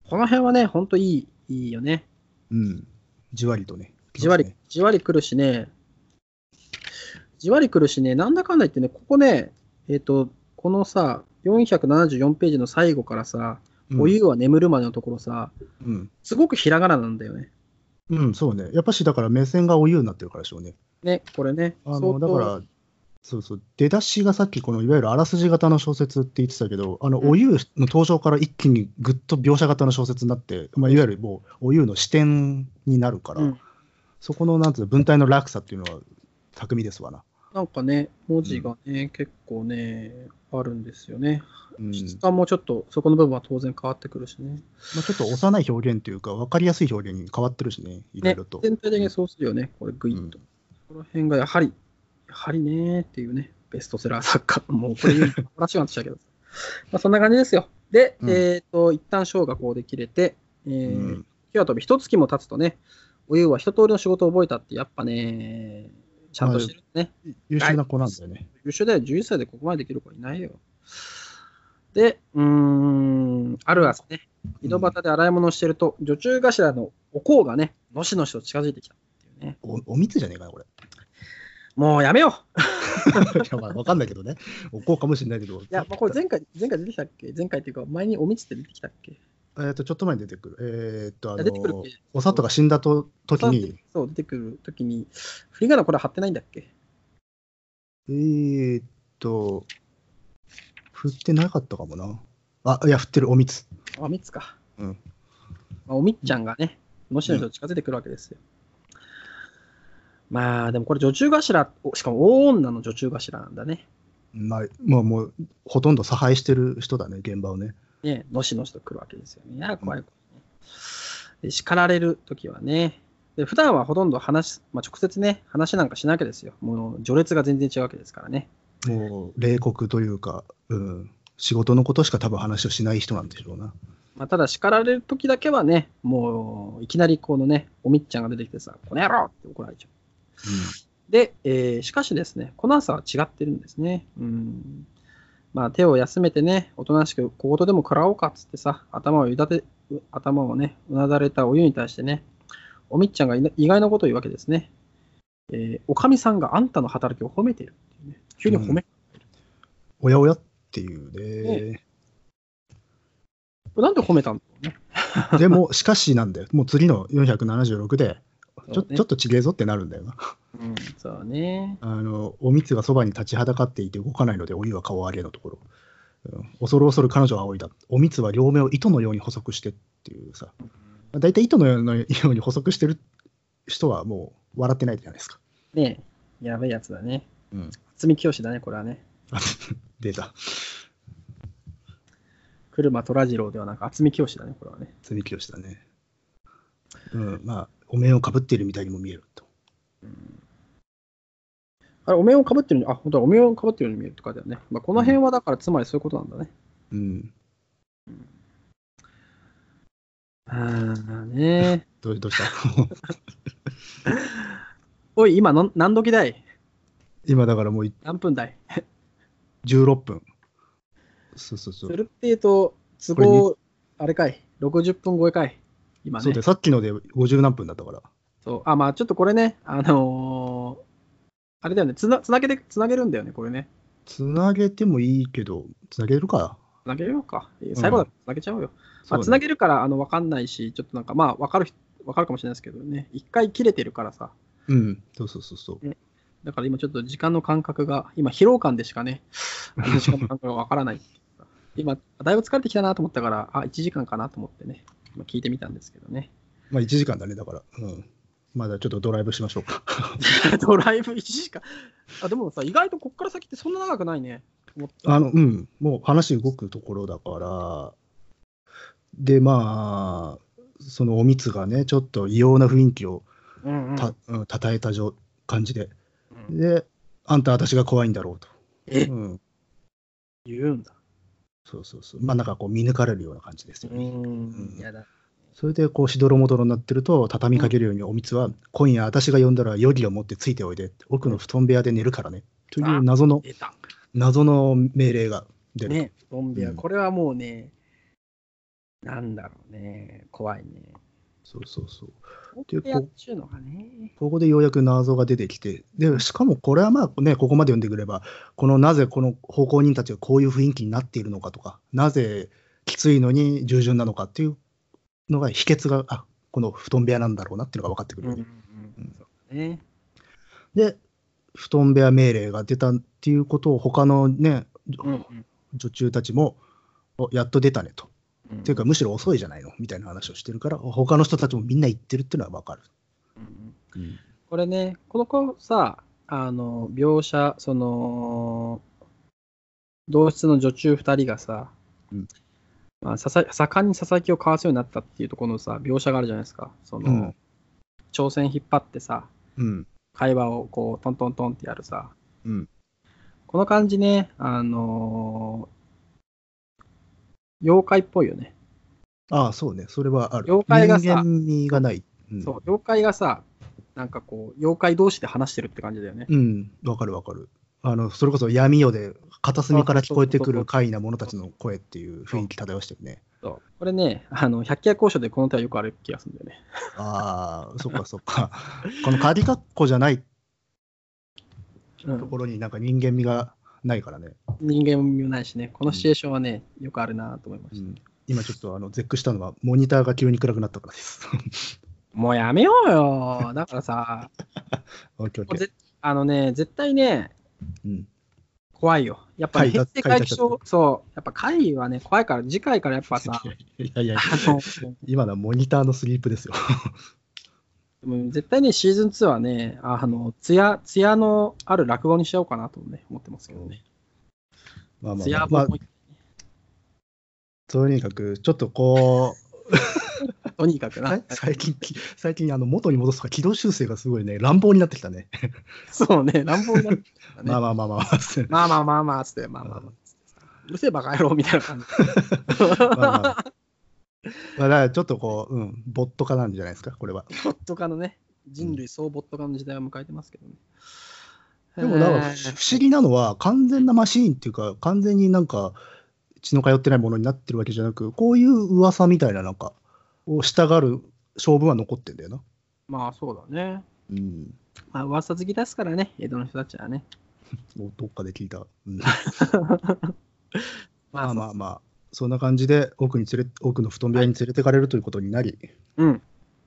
この辺はね、ほんといい、いいよね。うん。じわりとね。じわり、じわり来るしね、じわり来るしね、なんだかんだ言ってね、ここね、えっ、と、このさ、474ページの最後からさ、うんお湯は眠るまでのところさ、うん。すごくひらがななんだよね。うん、そうね。やっぱし、だから目線がお湯になってるからでしょうね。ね、これね。あの、だから、そうそう、出だしがさっき、このいわゆるあらすじ型の小説って言ってたけど、あの、うんお湯の登場から一気にぐっと描写型の小説になって、まあ、いわゆるもう、お湯の視点になるから、うんそこの、なんつうの、文体の落差っていうのは、巧みですわな。なんかね、文字がね、結構ね、あるんですよね。うん。質感もちょっと、そこの部分は当然変わってくるしね。まあ、ちょっと幼い表現というか、分かりやすい表現に変わってるしね、いろいねろと。全体的にそうするよね、これ、グイッと。この辺がやはり、やはりねーっていうね、ベストセラー作家、もうこれ言うの話がしたけど、まあそんな感じですよ。で、うんえっ、と、一旦ショーがこうで切れて、えーうん火は飛び、一月も経つとね、お湯は一通りの仕事を覚えたって、やっぱね、ちゃんとしてるね。優秀な子なんだよね。優秀だよ、11歳でここまでできる子いないよ。で、うーん、ある朝ね、井戸端で洗い物をしてると、女中頭のお香がね、のしのしと近づいてきたっていうね。おおみつじゃねえかな、これ。もうやめよう いや、まあ、分かんないけどね。おこうかもしれないけど。いや、まあ、これ前回、前回出てきたっけ？前回っていうか、前におみつって出てきたっけ？えっ、と、ちょっと前に出てくる。えっ、と、あのけ、お里が死んだと時に、そう、出てくるときに、振り仮名これ貼ってないんだっけ？えっ、と、振ってなかったかもな。あ、いや、振ってる、おみつ。あ、おみつか。うんまあ、おみっちゃんがね、のしのしと近づいてくるわけですよ。まあ、でもこれ女中頭、おしかも大女の女中頭なんだね。まあ、もう、もう、ほとんど差配してる人だね、現場をね。ね、のしのしと来るわけですよね。いや、怖い怖い、ねで。叱られるときはね、で普段はほとんど話、まあ、直接ね、話なんかしないわけですよ。もう序列が全然違うわけですからね。もう、冷酷というか、うん、仕事のことしか多分話をしない人なんでしょうな。まあ、ただ叱られるときだけはね、もういきなりこのね、おみっちゃんが出てきてさ、この野郎って怒られちゃう。で、えーしかしですね、この朝は違ってるんですね。うん。まあ、手を休めてね、おとなしく小言でも食らおうかっつってさ、頭をゆだて、う頭をね、うなだれたお湯に対してね、おみっちゃんが意外なことを言うわけですね。えーおかみさんがあんたの働きを褒めてるっていうね。急に褒め、おやおやっていうね。なんで褒めたんだろうね。でも、しかしなんだよ。もう次の476で、ちょちょっとちげえぞってなるんだよな。うん、そうね。あの、おみつがそばに立ちはだかっていて動かないので、お湯は顔を上げのところ。うん恐る恐る彼女は仰いだ。おみつは両目を糸のように細くしてっていうさ。大体糸のように細くしてる人はもう笑ってないじゃないですか。ねえ、やべえやつだね。うん。渥美清だね、これはね。あ 出た。車虎次郎ではなく渥美清だね、これはね。積み清だね。うん、まあ、お面をかぶっているみたいにも見えると。あれ、お面をかぶってるあ、本当だ、お面をかぶってるように見えるって書いてあるね。まあ、この辺はだから、つまりそういうことなんだね。うん。ああね。どうどうした？おい、今の、何時だい？今だからもうい何分だい？16分。そうそうそう。それっていうと、都合、あれかい、60分超えかい？今ねそうで、。さっきので50何分だったから。そう。あ、まあちょっとこれね、あのーあれだよね、つなつなげて、つなげるんだよね、これね。つなげてもいいけど、つなげるか。つなげようか。最後だとつなげちゃおうよ。まあ、つなげるから、あの、わかんないし、ちょっとなんか、まあ、わかる人、わかるかもしれないですけどね、一回切れてるからさ。うん、そうそうそうそう。だから今ちょっと時間の感覚が、今疲労感でしかね、時間の感覚がわからない。今、だいぶ疲れてきたなと思ったから、あ、1時間かなと思ってね、今聞いてみたんですけどね。まあ1時間だね、だから。うん。まだちょっとドライブしましょうか。ドライブ？1時間？あ、でもさ、意外とこっから先ってそんな長くないね。あの、うん、もう話動くところだから、で、まあ、そのおみつがね、ちょっと異様な雰囲気をうんうんた、うん、たたえたじょ感じで、うんで、あんた私が怖いんだろうと。え、うん、言うんだ。そうそうそう。まあなんかこう見抜かれるような感じですようね。ん、やだ。それでこうしどろもどろになってると、畳みかけるようにおみつは、今夜私が呼んだら容疑を持ってついておいで、奥の布団部屋で寝るからね。という謎の。謎の命令が出る。ね、ゾンビは、うんこれはもうね、なんだろうね、怖いね。そうそうそう。ゾンビやっちゅうのがね。ここでようやく謎が出てきて、で、しかもこれはまあね、ここまで読んでくれば、このなぜこの奉公人たちがこういう雰囲気になっているのかとか、なぜきついのに従順なのかっていうのが、秘訣が、あこの布団部屋なんだろうなっていうのが分かってくるよね、うん。で、布団部屋命令が出たっていうことを、他のね、うんうん女中たちも、おやっと出たねと。うんっていうか、むしろ遅いじゃないのみたいな話をしてるから、他の人たちもみんな言ってるっていうのは分かる。うんうんこれね、この子さ、あの、描写、その、同室の女中2人がさ、うんまあ、ささ盛んに佐々木をかわすようになったっていうところのさ、描写があるじゃないですか。その、うん挑戦引っ張ってさ、うん。会話をこう、トントントンってやるさ、うん。この感じね、あのー妖怪っぽいよね。ああ、そうね。それはある。妖怪がさ人間味がない。うん、そう、妖怪がさ、なんかこう、妖怪同士で話してるって感じだよね。うん。わかるわかる。あの、それこそ闇夜で片隅から聞こえてくる怪異な者たちの声っていう雰囲気漂してるね。そうこれね、あの、百鬼夜交渉でこの手はよくある気がするんだよね。ああ、そっかそっか。この仮格好じゃないうんところになんか人間味がないからね。人間味もないしね、このシチュエーションはね、よくあるなと思いました。うん、今ちょっとあの絶句したのは、モニターが急に暗くなったからです。もうやめようよ。だからさ、あのね、絶対ね、うん怖いよ。やっぱり怪平成回帰症、そう、やっぱ怪異はね、怖いから、次回からやっぱさ、いやいや、今のはモニターのスリープですよ。でも絶対ね、シーズン2はね、あの、つや、つやのある落語にしようかなとね、思ってますけどね。まあまあまあ、まあとにかく、ちょっとこ とにかくう、な。最近、き最近あの元に戻すとか軌道修正がすごいね、乱暴になってきたね。そうね、乱暴になってたね。まあまあまあまあ、まあまあまあまあ、つって、まあまあまあ。うるせえバカ野郎みたいな感じ。まあまあまあだからちょっとこう、うん、ボット化なんじゃないですか、これは。ボット化のね、人類総ボット化の時代を迎えてますけどね。でもなんかえー不思議なのは、完全なマシーンっていうか、完全になんか血の通ってないものになってるわけじゃなく、こういう噂みたいななんか、を従う性分は残ってんだよな。まあそうだね。うん。まあ噂好きですからね、江戸の人たちはね。どっかで聞いた。うん、ま まあまあまあ、そんな感じで奥に連れ、奥の布団部屋に連れてかれるということになり、うん。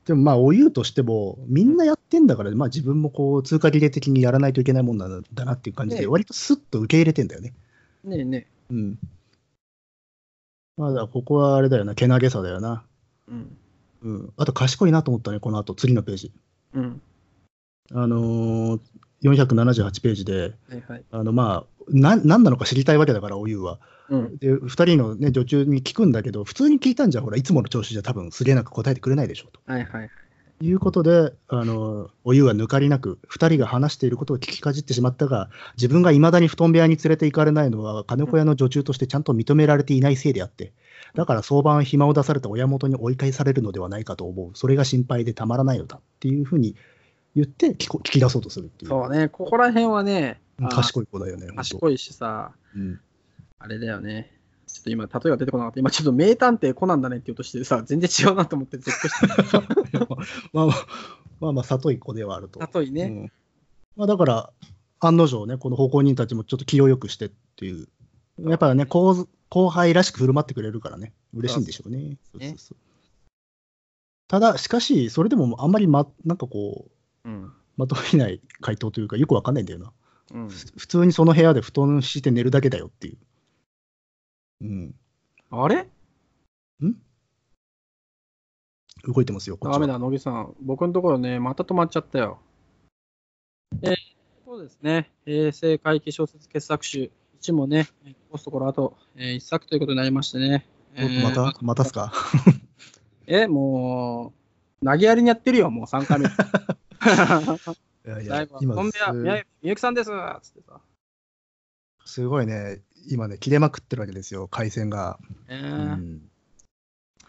でもまあ、お湯としても、みんなやってんだから、まあ自分もこう、通過リレー的にやらないといけないもんなんだなっていう感じで、ね割とスッと受け入れてんだよね。ねえねうん。まだここはあれだよな、けなげさだよな。え。うん。うん。あと賢いなと思ったね、この後、次のページ。うん。あのー、478ページで、はいはい。あのまあ、な何なのか知りたいわけだから、お湯は。うん。で、2人の、ね、女中に聞くんだけど、普通に聞いたんじゃ、ほら、いつもの調子じゃ多分すげえなく答えてくれないでしょうと。はいはい。いうことで、あのお湯は抜かりなく、2人が話していることを聞きかじってしまったが、自分がいまだに布団部屋に連れて行かれないのは、金子屋の女中としてちゃんと認められていないせいであって、だから早晩暇を出された親元に追い返されるのではないかと思う、それが心配でたまらないのだっていうふうに言って聞こ聞き出そうとするっていう、そうね、ここら辺はね、賢い子だよね、賢いしさ、うんあれだよね。ちょっと今、例えが出てこなかった。今、ちょっと名探偵コナンだねって言うとしてさ、全然違うなと思って絶句して まあまあ、まあまあ、里い子ではあると。た。例えね。うんまあ、だから、案の定ね、この奉公人たちもちょっと気をよくしてっていう、やっぱね、後後輩らしく振る舞ってくれるからね、嬉しいんでしょうね。そうそうそうただ、しかし、それでもあんまり、ま、なんかこう、うん。まとめない回答というか、よくわかんないんだよな。うん。ふ普通にその部屋で布団して寝るだけだよっていう。うん。あれ？動いてますよ、こっちはダメだ、乃木さん。僕のところね、また止まっちゃったよ。えーそうですね。平成回帰小説傑作集1もね、残すところあと、え1作ということになりましてね。えーまた、またっすか？え、もう、投げやりにやってるよ、もう3回目。いやいや今コンビア、みやみゆきさんですつってさ。すごいね、今ね、切れまくってるわけですよ、回線が。えうーん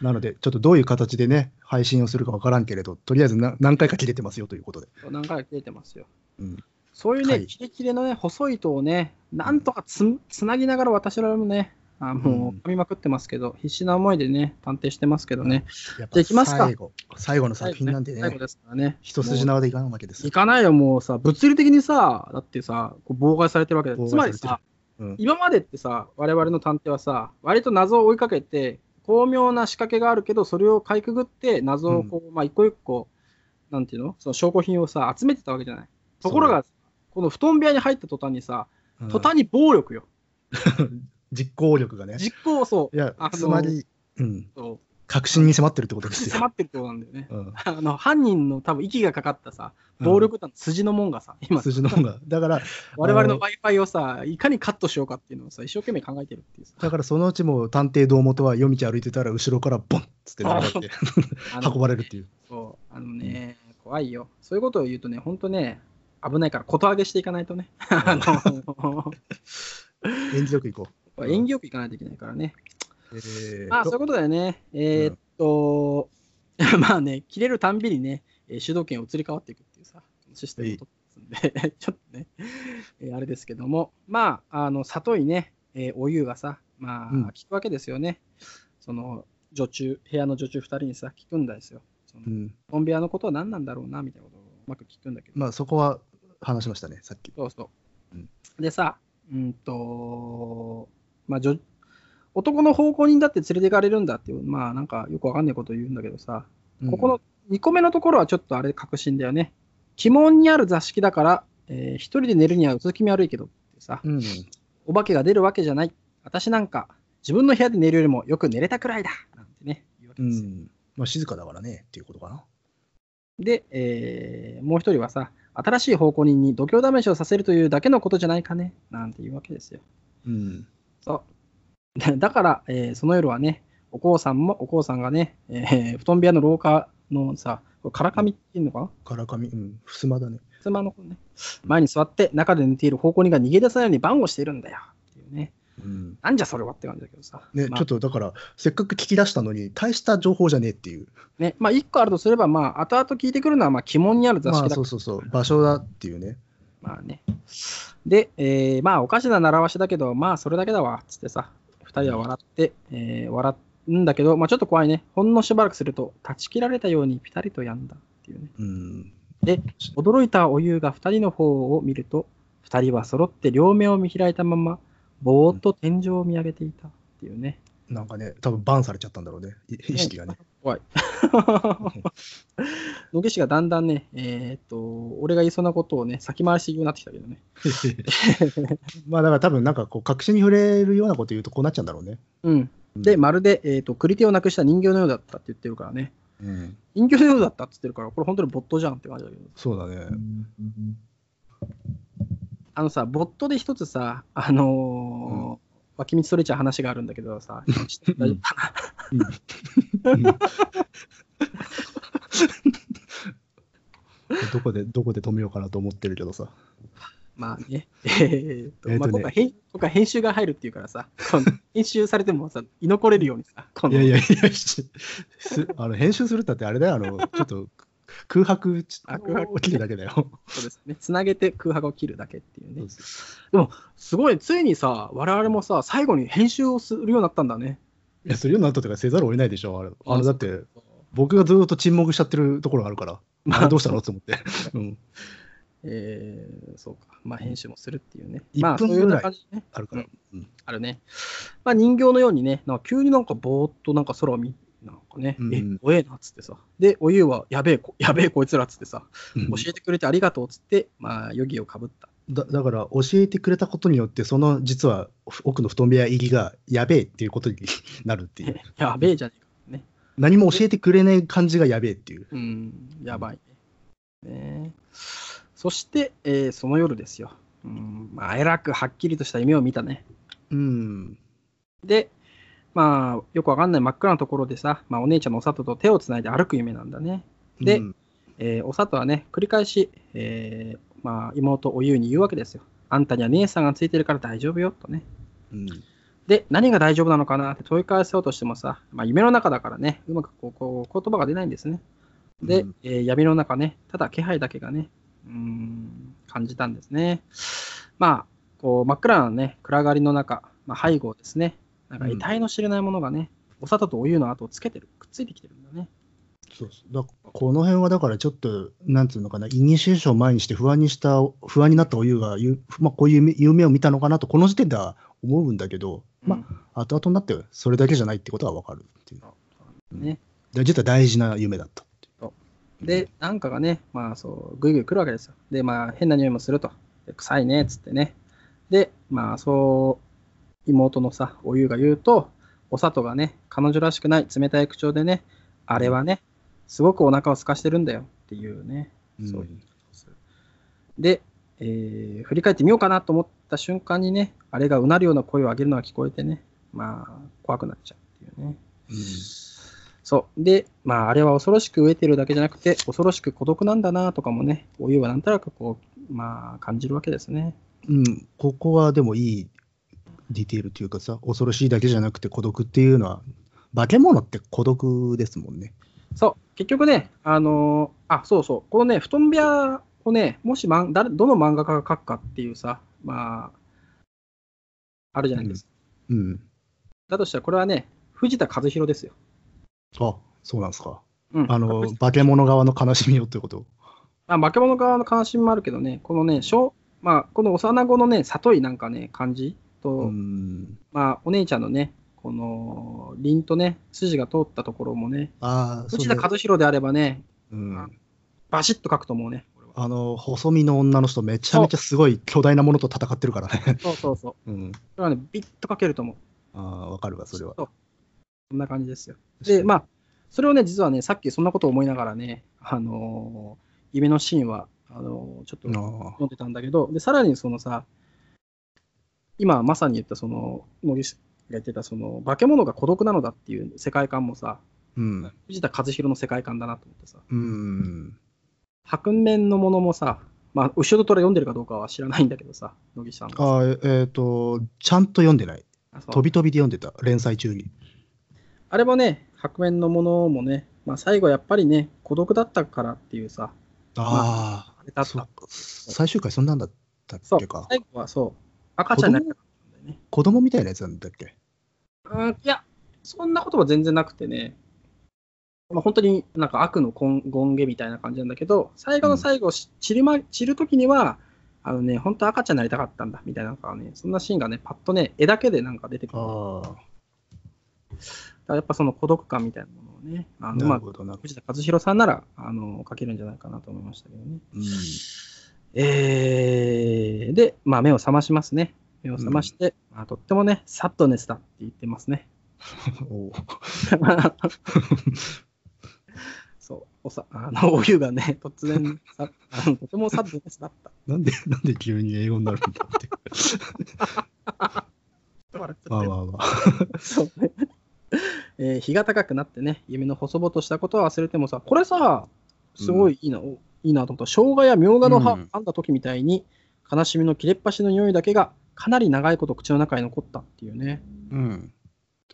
なので、ちょっとどういう形でね、配信をするかわからんけれど、とりあえずな何回か切れてますよということで。何回か切れてますよ。うんそういうね、はいキレキレのね、細い糸をね、なんとかつつなぎながら私らもね、あもうんう噛みまくってますけど、必死な思いでね、探偵してますけどね。やっじゃあ行きますか最後、最後の作品なんでね、最後ですからね。一筋縄でいかんわけです行。かないよ、もうさ、物理的にさ、だってさ、こう妨害されてるわけだ妨害つまりさ、うん今までってさ、我々の探偵はさ、割と謎を追いかけて、巧妙な仕掛けがあるけど、それをかいくぐって、謎をこう、まあ、一個一個、なんていうの？その証拠品をさ、集めてたわけじゃない。ところが、この布団部屋に入った途端にさ、うん途端に暴力よ。実行力がね。実行そう。いやつまり、うん、そう確信に迫ってるってことですよ。迫ってるってことなんだよね。うん あの犯人の多分息がかかったさ、暴力団の筋のもんがさ、今、筋の方が。だから、我々の Wi-Fi をさ、いかにカットしようかっていうのをさ、一生懸命考えてるっていうさ。だからそのうちもう探偵堂本は夜道歩いてたら後ろからボンっつって流れて 運ばれるっていう。そう、あのね、怖いよ。そういうことを言うとね、本当ね、危ないから、こと上げしていかないとね。演技よくいこう。演技よくいかないといけないからね。えーまあ、そういうことだよね。えーっと、まあね、切れるたんびにね、えー主導権移り変わっていくっていうさ、システムを取ってますんで、ちょっとね、えーあれですけども、まあ、あの、里いね、えーお湯がさ、まあ、うん聞くわけですよね。その、女中、部屋の女中2人にさ、聞くんですよ。そのうん、コンビアのことは何なんだろうな、みたいなことをうまく聞くんだけど。まあそこは話しましたね、さっき。そうそう。うんでさ、うんと、まあ、女男の奉公人だって連れて行かれるんだっていう、まあなんかよくわかんないことを言うんだけどさ、ここの2個目のところはちょっとあれ確信だよね。鬼門にある座敷だから、えー一人で寝るにはうつ気味悪いけどってさ、うん、お化けが出るわけじゃない。私なんか自分の部屋で寝るよりもよく寝れたくらいだなんてね、言うわけうですよ。ん。まあ静かだからねっていうことかな。で、えーもう一人はさ、新しい奉公人に度胸試しをさせるというだけのことじゃないかねなんて言うわけですよ。うん。そう。で だから、えーその夜はね、お父さんも、お父さんがね、えー布団部屋の廊下のさ、からかみっていうのかな？からかみ、うん、襖だね。妻の子ね、前に座って中で寝ている奉公人が逃げ出さないように番をしているんだよっていうね。うん。なんじゃそれはって感じだけどさ。ね、まあちょっとだから、せっかく聞き出したのに、大した情報じゃねえっていう。ね、まあ、一個あるとすれば、まあ、後々聞いてくるのは、まあ、鬼門にある座まあ敷だそうそうそう、場所だっていうね。まあね。で、えーまあ、おかしな習わしだけど、まあ、それだけだわ、つってさ、二人は笑って、えー笑うんだけど、まあ、ちょっと怖いね。ほんのしばらくすると、断ち切られたようにピタリと止んだっていうね。うん。で、驚いたお湯が二人の方を見ると、二人は揃って両目を見開いたまま、ぼーっと天井を見上げていたっていうね。なんかね、多分バンされちゃったんだろうね、い意識がね。怖い。野岸がだんだんね、えーっと、俺が言いそうなことをね、先回りして言うようになってきたけどね。まあだから多分なんかこう、確信に触れるようなこと言うとこうなっちゃうんだろうね。うん。で、まるで、えーっと、クリテをなくした人形のようだったって言ってるからね。うん、人形のようだったって言ってるから、これ本当にボットじゃんって感じだけど。そうだね。あのさ、ボットで一つさ、あのー脇道それちゃう話があるんだけどさ、大丈夫かな？うんどこで、どこで止めようかなと思ってるけどさ。まあね。えーっと、まあ、えーとね今回編、今回編集が入るっていうからさ、編集されてもさ、居残れるようにさ、いやいやいや、あの編集するったってあれだよ、あの、ちょっと空白あ空白を切るだけだよ。そうですね。つなげて空白を切るだけっていうね。すごい、ついにさ、我々もさ、最後に編集をするようになったんだね。いや、するようになったとかせざるを得ないでしょ、あれ。ああのだって、僕がずっと沈黙しちゃってるところがあるから、あれどうしたの？と思って。うん、えー、そうか。まあ、編集もするっていうね。1まあ、そういうような感じね。あるから。うんあるね。まあ、人形のようにね、なんか急になんかぼーっとなんか空を見、なんかね、うんえ、怖えなっつってさ。で、おゆうは、やべえこ、やべえこいつらっつってさ、うん教えてくれてありがとうっつって、まあ、余儀をかぶった。だだから、教えてくれたことによって、その実は奥の布団部屋入りがやべえっていうことになるっていう。やべえじゃねえか。ね。何も教えてくれない感じがやべえっていう。うん、やばいね。ねそして、えーその夜ですよ。うん、まあ、えらくはっきりとした夢を見たね。うん。で、まあ、よくわかんない真っ暗なところでさ、まあ、お姉ちゃんのお里と手をつないで歩く夢なんだね。でうんえーお里はね、繰り返し、えーまあ、妹おゆうに言うわけですよ。あんたには姉さんがついてるから大丈夫よ、とね。うんで、何が大丈夫なのかな？って問い返そうとしてもさ、まあ、夢の中だからね、うまくこうこう言葉が出ないんですね。で、うんえー闇の中ね、ただ気配だけがね、うーん、感じたんですね。まあ、こう真っ暗なね、暗がりの中、まあ、背後ですね、なんか得体の知れないものがね、お里とお湯の跡をつけてる、くっついてきてるんだね。そうそうだこの辺はだからちょっと、なんつうのかな、イニシエーションを前にして不安にした、不安になったお湯が、ゆまあ、こういう夢夢を見たのかなと、この時点では思うんだけど、まうんあ、後々になってそれだけじゃないってことは分かるっていう。ね、で実は大事な夢だったっていう。で、なんかがね、まあそう、ぐいぐい来るわけですよ。で、まあ変な匂いもすると。で臭いね、っつってね。で、まあそう、妹のさ、お湯が言うと、お里がね、彼女らしくない冷たい口調でね、あれはね、すごくお腹を空かしてるんだよっていうね、そういううんで、えー振り返ってみようかなと思った瞬間にね、あれがうなるような声を上げるのが聞こえてね、まあ、怖くなっちゃうっていうね。そう。で、まあ、あれは恐ろしく飢えてるだけじゃなくて、恐ろしく孤独なんだなとかもね、お湯はなんとなくこう、まあ、感じるわけですね。うん、ここはでもいいディテールというかさ、恐ろしいだけじゃなくて孤独っていうのは、化け物って孤独ですもんね。そう。結局ね、あのーあ、そうそう。このね、布団部屋をね、もしまん誰どの漫画家が描くかっていうさ、まあ、あるじゃないですか。うん。だとしたら、これはね、藤田和弘ですよ。あ、そうなんですか。うん。あの、化け物側の悲しみよってこと？まあ、化け物側の関心もあるけどね、このね、小まあ、この幼子のね、里いなんかね、感じと、うん。まあ、お姉ちゃんのね、この、凛とね、筋が通ったところもね、ああ、藤田和弘であればね、うん。バシッと書くと思うね。あの、細身の女の人、めちゃめちゃすごい巨大なものと戦ってるからね。そうそうそう。うん。これはね、ビッと書けると思う。ああ、わかるわ、それは。そんな感じですよ。で、まあ、それをね、実はね、さっきそんなことを思いながらね、あのー夢のシーンは、あのーちょっとあ読んでたんだけど、で、さらにそのさ、今まさに言ったその、森言ってたその、化け物が孤独なのだっていう世界観もさ、うん。藤田和弘の世界観だなと思ってさ、うん。白面のものもさ、まあ、後ろ虎読んでるかどうかは知らないんだけどさ、乃木さんが。ああ、えっ、と、ちゃんと読んでない。飛び飛びで読んでた、連載中に。あれもね、白面のものもね、まあ、最後やっぱりね、孤独だったからっていうさ、ああ、あ。最終回そんなんだったっけか。最後はそう、赤ちゃんになったね。子供みたいなやつなんだっけ？うん、いや、そんなことは全然なくてね、まあ、本当になんか悪の権権下みたいな感じなんだけど、最後の最後、し散るま散るときには、あのね、本当赤ちゃんになりたかったんだみたいなね、そんなシーンがね、パッとね、絵だけでなんか出てくる。あやっぱその孤独感みたいなものをね。あのなまあ。藤田和弘さんならあの書けるんじゃないかなと思いましたけどね。うんえー、で、まあ、目を覚ましますね。目を覚まして、まあ、とってもね、サッドネスだって言ってますね。そう、おさあのお湯がね、突然さあの、とてもサッドネスだった。なんで、なんで急に英語になるんだって。笑っちまあゃったよまあまあ。そうね。えー日が高くなってね、夢の細々としたことは忘れてもさ、これさ、すごいいいな、おいいなと思った。生姜やみょうがの葉、うん噛んだ時みたいに、悲しみの切れっ端の匂いだけがかなり長いこと口の中に残ったっていうね。うん。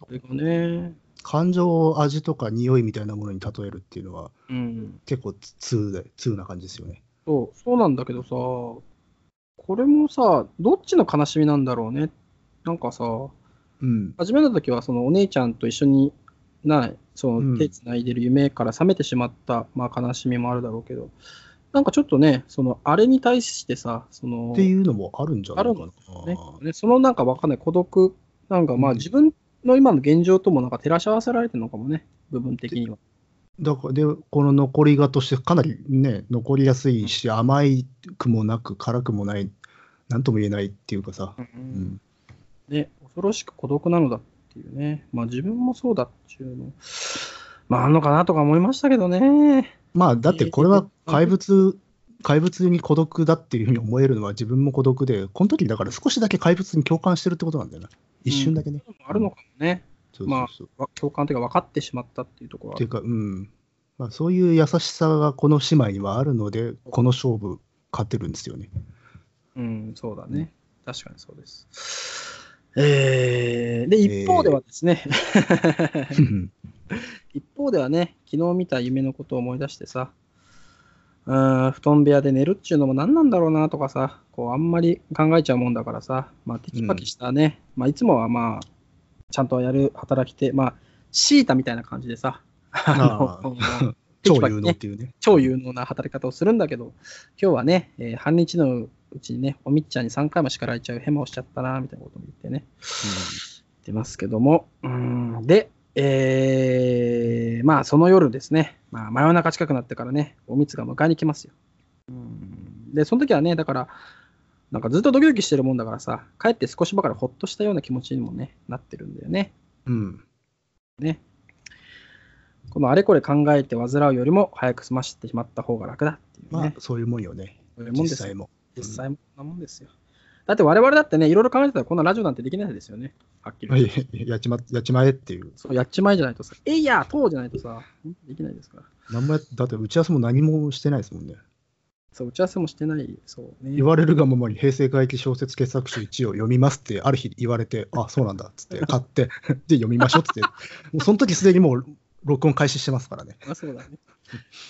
これがね、感情、味とか匂いみたいなものに例えるっていうのはうん。結構通で、通な感じですよね。そう、そうなんだけどさ、これもさ、どっちの悲しみなんだろうね。なんかさ、うん。初めの時はそのお姉ちゃんと一緒になそうんの手つないでる夢から覚めてしまった、まあ、悲しみもあるだろうけど、なんかちょっとね、そのあれに対してさ、そのっていうのもあるんじゃないかな。ねねそのなんかわかんない孤独、なんかまあうん自分の今の現状ともなんか照らし合わせられてるのかもね、部分的には。だからで、この残りがとしてかなりね、残りやすいし、甘いくもなく、辛くもない、なんとも言えないっていうかさ。うん。ね、恐ろしく孤独なのだっていうね、まあ自分もそうだっていうの、まああんのかなとか思いましたけどね。まあ、だってこれは怪物、怪物に孤独だっていうふうに思えるのは自分も孤独で、この時だから少しだけ怪物に共感してるってことなんだよな。一瞬だけね。あるのかもね。そうそうそう。わ共感というか分かってしまったっていうところはっていうか、うん。まあ、そういう優しさがこの姉妹にはあるので、この勝負、勝ってるんですよね。うん、そうだね。確かにそうです。えー、で、一方ではですね、一方ではね、昨日見た夢のことを思い出してさ、うーん、布団部屋で寝るっちゅうのも何なんだろうなとかさ、こう、あんまり考えちゃうもんだからさ、まあ、テキパキしたね、まあ、いつもはまあ、ちゃんとやる働き手、まあ、シータみたいな感じでさ、あの 超有能っていうね。超有能な働き方をするんだけど、今日はね、えー半日のうちにね、おみっちゃんに3回も叱られちゃうヘマをしちゃったな、みたいなことも言ってね、言ってますけども、うーん、で、えーまあその夜ですね、まあ真夜中近くなってからね、おみつが迎えに来ますよ。うんで、その時はね、だから、なんかずっとドキドキしてるもんだからさ、帰って少しばかりほっとしたような気持ちにもね、なってるんだよね。うん。ね。このあれこれ考えて煩うよりも早く済ましてしまった方が楽だっていうね。まあ、そういうもんよね。そういうもんですよ実際も。実際もなもんですよ。だって我々だってね、いろいろ考えてたらこんなラジオなんてできないですよね。はっきりは言って。いやっちま、やっちまえっていう。そう、やっちまいじゃないとさ、えいや、とうじゃないとさ、できないですから。なんもやだって打ち合わせも何もしてないですもんね。そう、打ち合わせもしてない、そうね。言われるがままに平成回帰小説傑作集1を読みますってある日言われて、あ、そうなんだっつって買って、で読みましょうっつって、もうその時すでにもう録音開始してますからね。まあ、そうだね。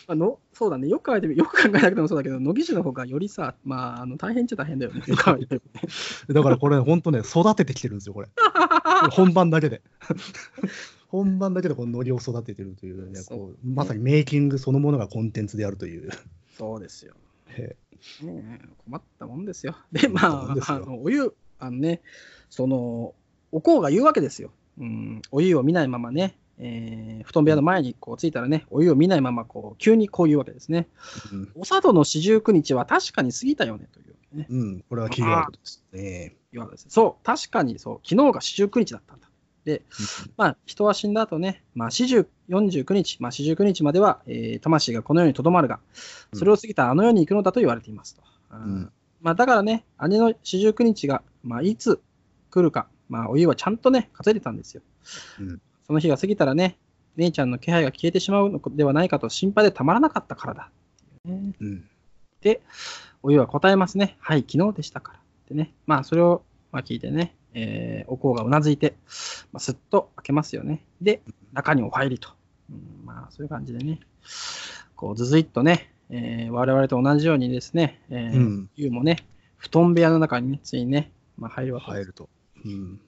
まあのそうだね。よく考えてみよく考えなくてもそうだけど、乃木種の方がよりさ、まあ、あの大変っちゃ大変だよね。よく考えてだからこれ、本当ね、育ててきてるんですよ、これ。本番だけで。本番だけでこのノリを育ててるというね、こうまさにメイキングそのものがコンテンツであるという。そうですよ。へねえ困ったもんですよ。で、まあ、あのお湯、あのね、その、おこうが言うわけですよ。うん、お湯を見ないままね、えー布団部屋の前にこう着いたらね、お湯を見ないままこう急にこう言うわけですね。うん、お佐渡の四十九日は確かに過ぎたよねというね。うん、これはキーワードですね。ですそう、確かにそう、昨日が四十九日だったんだ。で、まあ、人は死んだ後ね、まあ、四十、四十九日、まあ、四十九日までは、えー魂がこの世にとどまるが、それを過ぎたあの世に行くのだと言われていますと。うんんまあ、だからね、姉の四十九日が、まあ、いつ来るか、まあ、お湯はちゃんとね、数えてたんですよ。うんその日が過ぎたらね、姉ちゃんの気配が消えてしまうのではないかと心配でたまらなかったからだ。ねうんで、お湯は答えますね。はい、昨日でしたから。でね、まあ、それを、まあ、聞いてね、えーお香がうなずいて、まあ、すっと開けますよね。で、中にお入りと。うん、まあ、そういう感じでね、こう、ずずいっとね、えー我々と同じようにですね、えーうん湯もね、布団部屋の中にね、ついにね、まあ、入るわけです。入ると。うん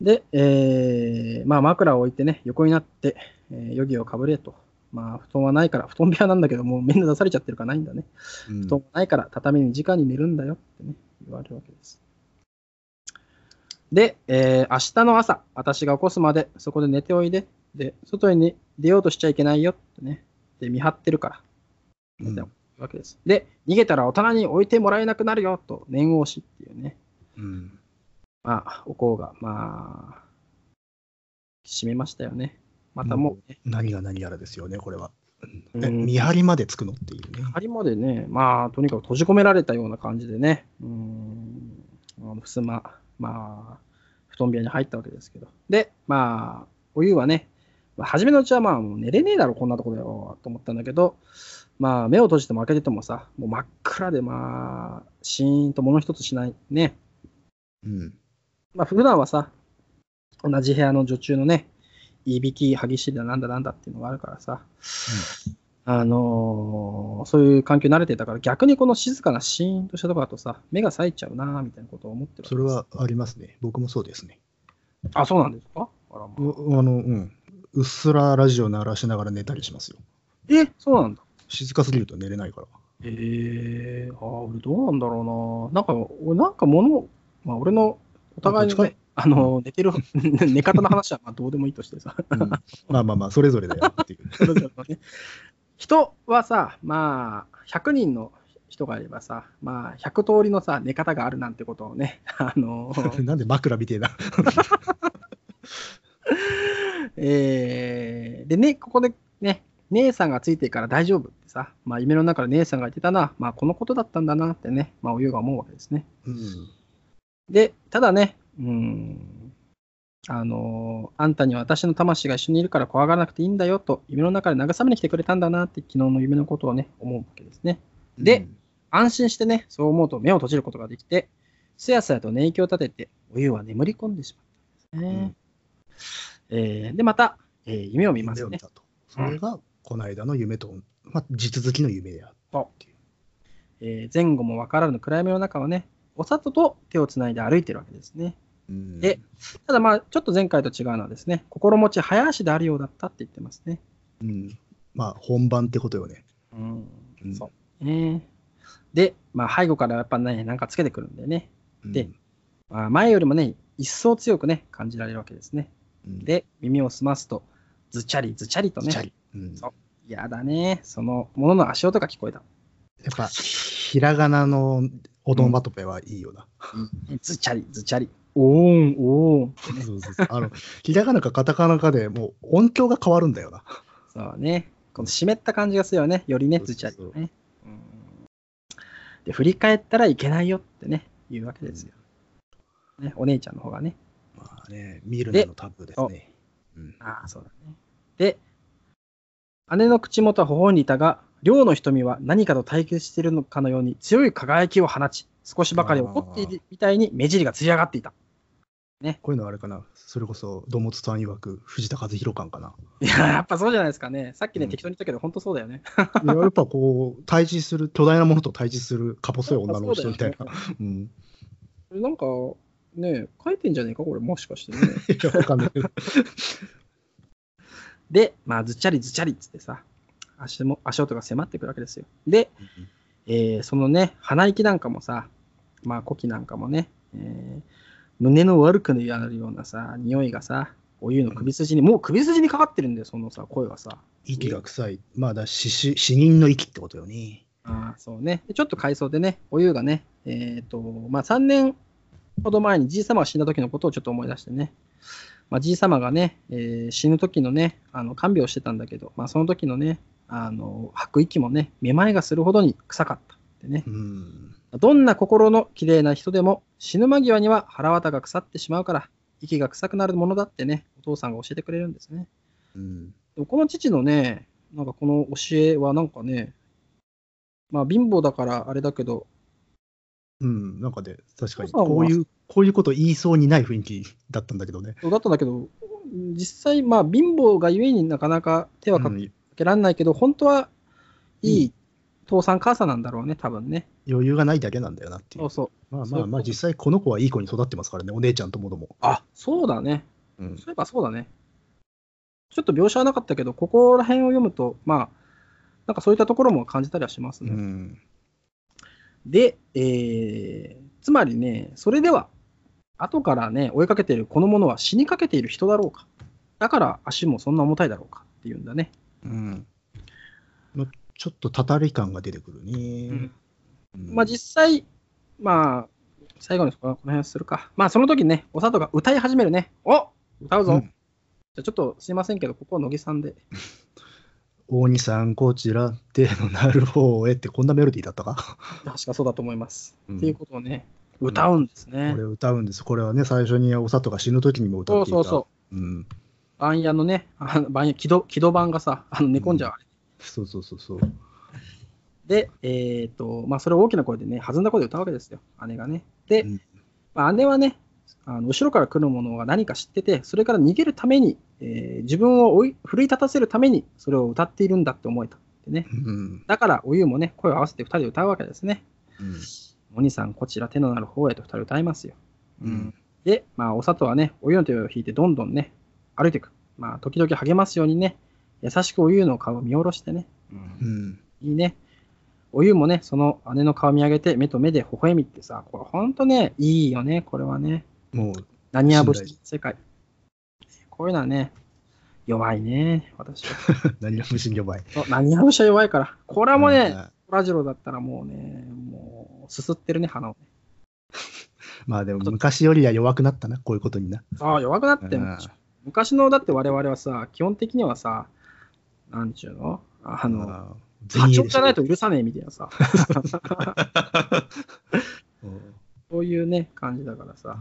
で、えーまあ、枕を置いてね、横になって、えー、ヨギをかぶれと。まあ、布団はないから、布団部屋なんだけど、もうみんな出されちゃってるからないんだね。うん布団がないから畳に直に寝るんだよってね、言われるわけです。で、えー明日の朝、私が起こすまでそこで寝ておいで、で、外に、ね、出ようとしちゃいけないよってね。で、見張ってるから。うんでわけです。で、逃げたら大人に置いてもらえなくなるよと念押しっていうね。うん。まあ、お香が、まあ、締めましたよね。またもう、ね、何が何やらですよね、これは。うんえ見張りまでつくのっていうね。仮までね、まあ、とにかく閉じ込められたような感じでね、うーん、ふすま、まあ、布団部屋に入ったわけですけど。で、まあ、お湯はね、まあ、初めのうちはまあ、もう寝れねえだろ、こんなとこでよ、と思ったんだけど、まあ、目を閉じても開けててもさ、もう真っ暗で、まあ、シーンと物一つしないね。うん。まあ、普段はさ、同じ部屋の女中のね、いびき激しいだなんだなんだっていうのがあるからさ、あのーそういう環境に慣れてたから、逆にこの静かなシーンとしたところだとさ、目が冴えちゃうなみたいなことを思ってるそれはありますね。僕もそうですね。あ、そうなんですか？あらまあうあの、うん。うっすらラジオ鳴らしながら寝たりしますよ。え、そうなんだ。静かすぎると寝れないから。えー、あー俺どうなんだろうな。なんか、俺なんか物、まあ俺のお互いのどっちね、あの、寝てる、寝方の話はまあどうでもいいとしてさ。うんまあまあまあ、それぞれだよっていう。それぞれのね人はさ、まあ、100人の人がいればさ、まあ、100通りのさ、寝方があるなんてことをね、あのなんで枕みてえな。えーでね、ここでね、姉さんがついてるから大丈夫ってさ、まあ、夢の中で姉さんが言ってたな、まあ、このことだったんだなってね、まあ、お湯が思うわけですね。うん。で、ただね、うーん、あのあんたには私の魂が一緒にいるから怖がらなくていいんだよと、夢の中で慰めに来てくれたんだなって、昨日の夢のことをね、思うわけですね。で安心してね、そう思うと目を閉じることができて、すやすやと寝息を立てて、お湯は眠り込んでしまったんですね。えーで、また、えー夢を見ますね。それが、この間の夢と、まあ、地続きの夢であるっていう。えー前後も分からぬ暗闇の中をね、お里と手をつないで歩いてるわけですね。うんでただまあ、ちょっと前回と違うのはですね、心持ち早足であるようだったって言ってますね。うん。まあ、本番ってことよね。うんうんそうね。で、まあ、背後からやっぱね、なんかつけてくるんでね、でまあ、前よりもね、一層強くね、感じられるわけですね。うん、で、耳を澄ますと、ずちゃりずちゃりとね。うんそうやだね、そのものの足音が聞こえた。やっぱ、ひらがなのオノマトペはいいよな。ずちゃりずちゃり。おーん、おーん。そうそうそうあの、ひらがなかカタカナかでもう音響が変わるんだよな。そうね。この湿った感じがするよね。よりね、ずちゃりとね。うんで、振り返ったらいけないよってね、言うわけですよ。ね、お姉ちゃんの方がね。まあね、ミルナのタブですね。うんああ、そうだね。で、姉の口元は微笑んでいたが、両の瞳は何かと対決しているのかのように強い輝きを放ち、少しばかり怒っているみたいに目尻がつり上がっていた。こういうのはあれかな、それこそ、土本さん曰く、藤田和弘感かな。いや、やっぱそうじゃないですかね。さっきね、うん適当に言ったけど、本当そうだよね。いややっぱこう、対峙する、巨大なものと対峙する、か細い女の人みたいな。そううん。なんか、ね、書いてんじゃねえか、これ、もしかしてね。いや、わかんない。で、まあ、ずっちゃりずちゃりっつってさ、足も足音が迫ってくるわけですよ。で、えーそのね、鼻息なんかもさ、まあ、呼気なんかもね、えー胸の悪くなるようなさ、匂いがさ、お湯の首筋に、もう首筋にかかってるんだよ、そのさ、声がさ。息が臭い。まあだ、死死死人の息ってことよね。ああ、そうね。でちょっと回想でね、お湯がね、えっ、と、まあ、3年ほど前にじい様が死んだ時のことをちょっと思い出してね、まあ、じい様がね、えー死ぬ時のね、あの看病をしてたんだけど、まあ、その時のね、あの吐く息もね、めまいがするほどに臭かったってねう。ん。どんな心の綺麗な人でも死ぬ間際には腹渡が腐ってしまうから、息が臭くなるものだってね、お父さんが教えてくれるんですね。うん。でもこの父のね、なんかこの教えはなんかね、まあ貧乏だからあれだけど、うん。なんかで、確かに、こういう、こういうこと言いそうにない雰囲気だったんだけどね。だったんだけど、実際、まあ貧乏がゆえになかなか手はかうんけられないけど、本当はいい父さん母さんなんだろうね、多分ね。余裕がないだけなんだよなっていう。そうそう。まあまあまあ、実際この子はいい子に育ってますからね、お姉ちゃんともども。あ、そうだね。うんそういえばそうだね。ちょっと描写はなかったけど、ここら辺を読むと、まあ、なんかそういったところも感じたりはしますうね。ん。で、えーつまりね、それでは、後からね、追いかけているこの者は死にかけている人だろうか。だから足もそんな重たいだろうかっていうんだね。うん。まちょっとたたり感が出てくるね。うんうんまあ実際、まあ、最後のこの辺するか。まあその時にね、お里が歌い始めるね。お歌うぞ。うんじゃあちょっとすいませんけど、ここは乃木さんで。大西さん、こちらってのなる方へってこんなメロディーだったか？確かそうだと思います。うんっていうことをね、歌うんですね。これ歌うんです。これはね、最初にお里が死ぬ時にも歌っていた。そうそうそう。うん。番屋のね、あの番屋、木戸木戸番がさ、あの寝込んじゃうあれ。そうそうそうそう。で、えっ、と、まあ、それを大きな声でね、弾んだ声で歌うわけですよ、姉がね。で、うんまあ、姉はね、あの後ろから来るものが何か知ってて、それから逃げるために、えー自分を追い奮い立たせるために、それを歌っているんだって思えたってね。うん。だから、おゆうもね、声を合わせて二人で歌うわけですね。うんお兄さん、こちら手のなる方へと二人歌いますよ。うんで、まあ、お里はね、おゆうの手を引いてどんどんね、歩いていく。まあ、時々励ますようにね、優しくおゆうの顔を見下ろしてね。うん。いいね。おゆうもね、その姉の顔見上げて、目と目で微笑みってさ、これほんとね、いいよね、これはね。もう、何やぶし世界。こういうのはね、弱いね、私は。何が無心弱い。何やぶしは弱いから。これはもうね、うんトラジロだったらもうね、もう、すすってるね、鼻をね。まあでも昔よりは弱くなったな、こういうことにな。ああ、弱くなってんのうん昔の、だって我々はさ、基本的にはさ、なんちゅうの？あの、あ波長じゃないと。と許さねえみたいなさ、うん。そういうね、感じだからさ、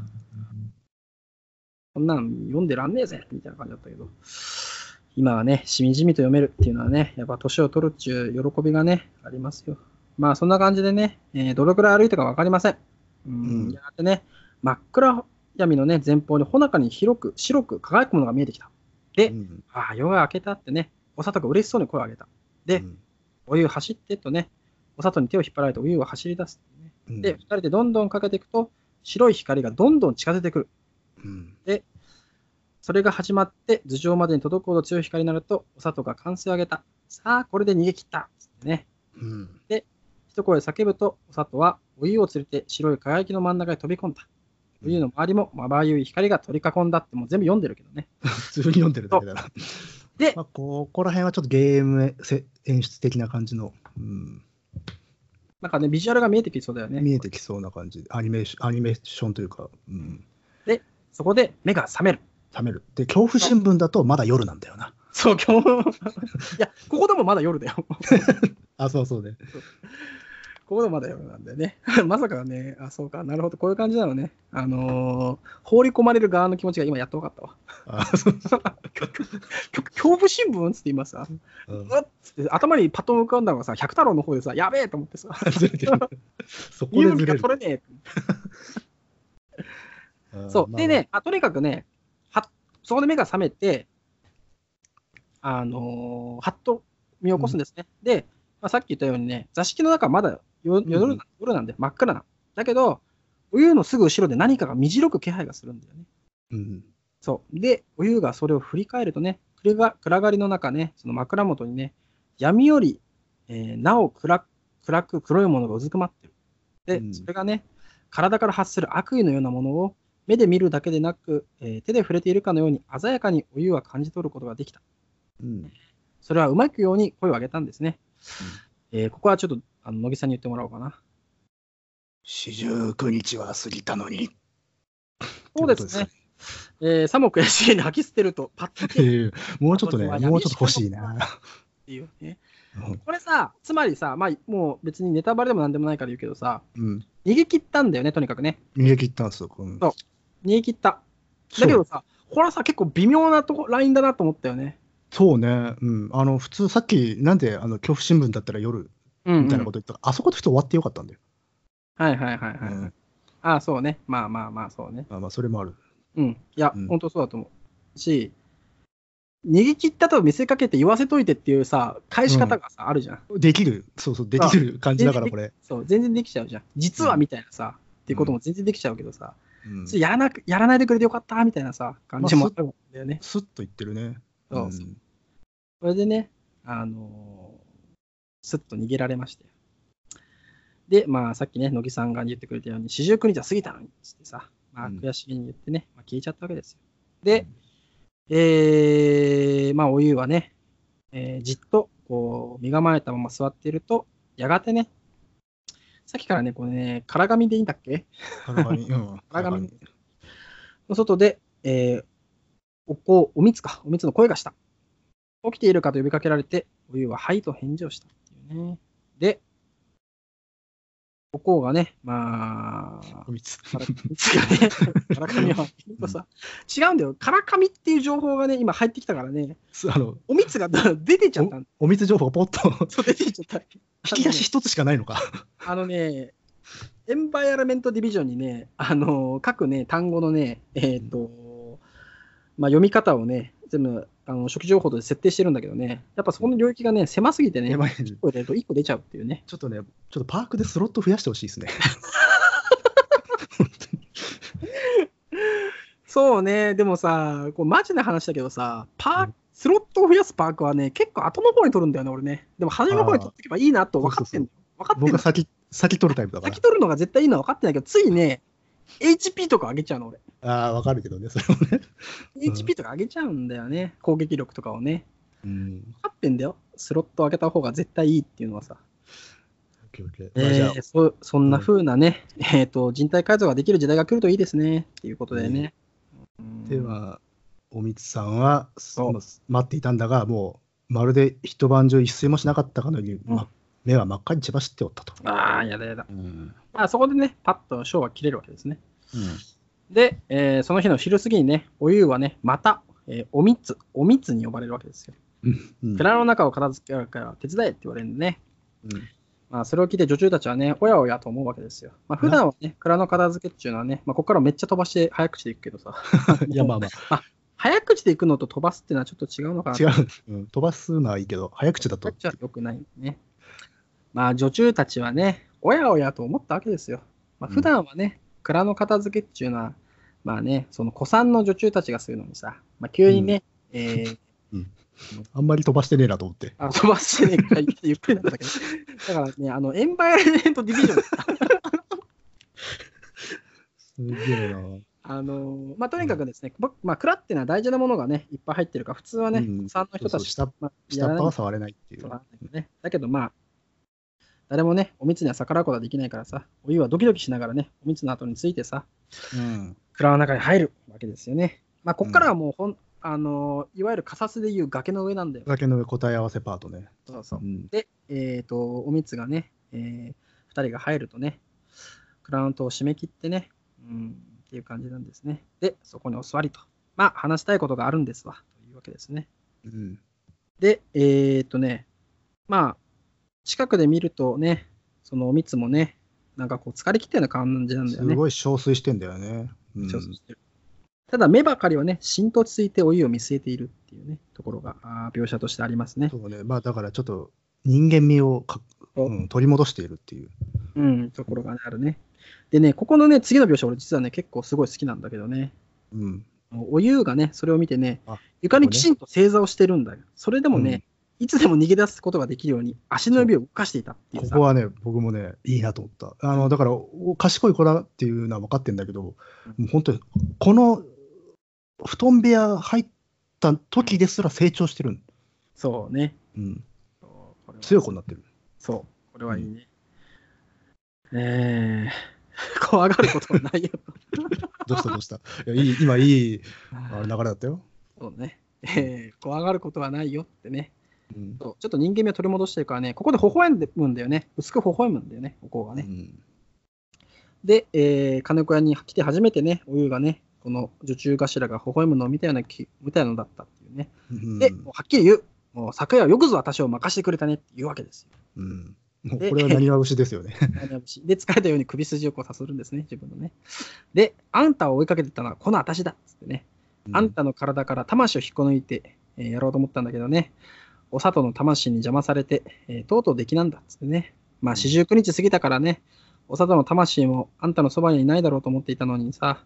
こんなん読んでらんねえぜみたいな感じだったけど、今はね、しみじみと読めるっていうのはね、やっぱ年を取るっちゅう喜びがね、ありますよ。まあそんな感じでね、えーどれくらい歩いたか分かりません。うん、うん。やがてね、真っ暗闇のね、前方にほのかに広く、白く輝くものが見えてきた。で、うんああ、夜が明けたってね、お里が嬉しそうに声を上げた。で、うんお湯走ってとね、お里に手を引っ張られてお湯が走り出す、ね。で、二人でどんどんかけていくと、白い光がどんどん近づいてくる。うんそれが始まって、頭上までに届くほど強い光になると、お里が歓声を上げた。さあ、これで逃げ切った。つってね。うん一声叫ぶと、お里はお湯を連れて白い輝きの真ん中に飛び込んだ。お湯の周りもまばゆい光が取り囲んだって、もう全部読んでるけどね。普通に読んでるだけだな。でまあ、ここら辺はちょっとゲームせ演出的な感じの、うん、なんかね、ビジュアルが見えてきそうだよね。見えてきそうな感じ、アニメーションアニメーションというか、うん、そこで目が覚める。冷める。で、恐怖新聞だとまだ夜なんだよな。そう、今日。いや、ここでもまだ夜だよ。あ、そうそうね。ここまだ夜なんだよね。まさかね、あ、そうか、なるほど、こういう感じなのね。あのー放り込まれる側の気持ちが今やっと分かったわ。あ恐怖新聞っつって今さ、うんうっつって頭にパッと浮かんだのがさ、百太郎の方でさ、やべえと思ってさ、そこでずれる。取れねえ。そう。でね、あとにかくね、はそこで目が覚めて、あのーはっと見起こすんですね。で、まあ、さっき言ったようにね、座敷の中はまだ夜うん夜な夜なんで真っ暗な。だけど、お湯のすぐ後ろで何かがみじろく気配がするんだよね。まあうんそう。で、お湯がそれを振り返るとね、暗が暗がりの中ね、その枕元にね、闇より、えーなお暗く暗く黒いものがうずくまってる。で、うんそれがね、体から発する悪意のようなものを目で見るだけでなく、えー手で触れているかのように鮮やかにお湯は感じ取ることができた。うんそれはうまくように声を上げたんですね。えーここはちょっと、あの、乃木さんに言ってもらおうかな。四十九日は過ぎたのに。そうですね。えー、さも悔しいに吐き捨てると、パッとっていうもうちょっとね、もうちょっと欲しいな。っていうね。うんこれさ、つまりさ、まあ、もう別にネタバレでもなんでもないから言うけどさ、うん。逃げ切ったんだよね、とにかくね。逃げ切ったんですよ。うんそう逃げ切った。だけどさ、これはさ、結構微妙なとこラインだなと思ったよね。そうね、うん、あの普通、さっき、なんであの恐怖新聞だったら夜うん、みたいなこと言ったか、あそこで普通終わってよかったんだよ。はいはいはいはい。うんああ、そうね。まあまあまあ、そうね。まあまあ、それもある。うん。いや、うん本当そうだと思う。し、逃げ切ったと見せかけて言わせといてっていうさ、返し方がさ、あるじゃん。できる、そうそう、できる感じだから、でこれ。そう、全然できちゃうじゃん。実はみたいなさ、っていうことも全然できちゃうけどさ、うんやらなくやらないでくれてよかったみたいなさ、感じもあるんだよね。スッと言ってるね。そうそう。ん。それでね、あのーすっと逃げられましたよ。で、まあ、さっきね、乃木さんが言ってくれたように、四十九日は過ぎたのにってさ、まあ、うん。悔しげに言ってね、まあ、消えちゃったわけですよ。で、えー、まあ、お湯はね、えーじっとこう身構えたまま座っていると、やがてね、さっきからね、これね、空紙でいいんだっけ？体に、うん。体紙の外で、えーおこう、おみつか、おみつの声がした。起きているかと呼びかけられて、お湯ははいと返事をしたっていうね。で、おこうがね、まあ、おみつ。からみつがね、からかみは、ほんとさ、違うんだよ。からかみっていう情報がね、今入ってきたからね、すあの、おみつがだ 出てっちゃったんおみつ情報がポッと、そう、出てっちゃった。引き出し一つしかないのか。あのね、エンバイアラメントディビジョンにね、あの各ね、単語のね、えっ、と、まあ、読み方をね、全部、あの初期情報で設定してるんだけどね、やっぱそこの領域がね、狭すぎてね、やばい1個入れると1個出ちゃうっていうね。ちょっとね、ちょっとパークでスロット増やしてほしいですね。そうね、でもさ、こうマジな話だけどさ、パーうんスロットを増やすパークはね、結構後の方に取るんだよね、俺ね。でも初めの方に取っておけばいいなと分かってんの。分かってんの僕が。先、先取るタイプだから先。取るのが絶対いいのは分かってないけど、ついね、HP とか上げちゃうの、俺。ああ、わかるけどね、それもね。うん HP とか上げちゃうんだよね、攻撃力とかをね。うん。分かってんだよ、スロットを上げた方が絶対いいっていうのはさ。そそんな風なね、えーと、人体改造ができる時代が来るといいですねっていうことでね。うんでは、おみつさんは、そう待っていたんだが、もう、まるで一晩中一睡もしなかったかのように、ま目は真っ赤に血走っておったと。ああ、やだやだ。うん。まあ、そこでね、パッとショーは切れるわけですね。で、えーその日の昼過ぎにね、おゆうはね、また、えーおみつ、おみつに呼ばれるわけですよ。うん。蔵の中を片付けるから手伝えって言われるんでね。うんまあ、それを聞いて女中たちはね、おやおやと思うわけですよ。まあ、普段はね、蔵の片付けっていうのはね、まあ、ここからめっちゃ飛ばして早口で行くけどさ、いや、まあま 早口で行くのと飛ばすっていうのはちょっと違うのかなあ、違う、うん。飛ばすのはいいけど、早口だとこっ。ちは良くないね。まあ、女中たちはね、おやおやと思ったわけですよ。まあ、普段はね、蔵の片付けっていうのは、まあね、その古参の女中たちがするのにさ、まあ、急にね、えーあんまり飛ばしてねえなと思って。あ飛ばしてね、ゆっゆっくりなんだけど、だからね、あの、エンバイメントディビジョン、すげえな。あのまあ、とにかくですね、僕まあ、蔵っていうのは大事なものがね、いっぱい入ってるから、普通はね、うん。古参の人たち、そうそう。まあ、下っ端は触れないっていう。だけどまあ、誰もね、おみつには逆らうことはできないからさ、お湯はドキドキしながらね、おみつの後についてさ、うん。蔵の中に入るわけですよね。まあ、ここからはもうほん、あのいわゆるカサスでいう崖の上なんだよ。酒の上答え合わせパートね。そうそうう。ん。で、えっ、と、おみつがね、えー、2人が入るとね、クラウントを締め切ってね、うん、っていう感じなんですね。で、そこにお座りと。まあ、話したいことがあるんですわ、というわけですね。うん。で、えっ、とね、まあ、近くで見るとね、そのおみつもね、なんかこう疲れ切ったような感じなんだすよね。ごい憔悴してんだよね。うんただ、目ばかりはね、しんと落ち着いてお湯を見据えているっていうね、ところがあー描写としてありますね。そうね。まあだからちょっと人間味をか、そううん、取り戻しているっていう。うん、ところが、ね、あるね。でね、ここのね、次の描写、俺実はね、結構すごい好きなんだけどね、うん。お湯がね、それを見てねあ、床にきちんと正座をしてるんだよ。それでもね、いつでも逃げ出すことができるように、足の指を動かしていたっていここはね、僕もね、いいなと思った。あの、だから、お賢い子だっていうのは分かってんだけど、もう本当に、この布団部屋入った時ですら成長してる。そうね。うん。強い子になってる。そう、これはいいね。えー、怖がることはないよ。どうしたどうした？いや、いい、今いいあれ流れだったよ。そうね。えー、怖がることはないよってね。うん。そうちょっと人間味を取り戻してるからね、ここで微笑むんだよね。薄く微笑むんだよね、ここがね。うんで、えー、金子屋に来て初めてね、お湯がね、この女中頭が微笑むのを見たようなき、見たようなのだったっていうね。うんで、もうはっきり言う。もう昨夜はよくぞ私を任してくれたねって言うわけですよ。うん。もうでこれは何が牛ですよね。で、疲れたように首筋をこうさするんですね、自分のね。で、あんたを追いかけてたのはこの私だっつってね。あんたの体から魂を引っこ抜いて、えーやろうと思ったんだけどね、お里の魂に邪魔されて、えーとうとうできなんだっつってね。まあ、四十九日過ぎたからね、お里の魂もあんたのそばにいないだろうと思っていたのにさ、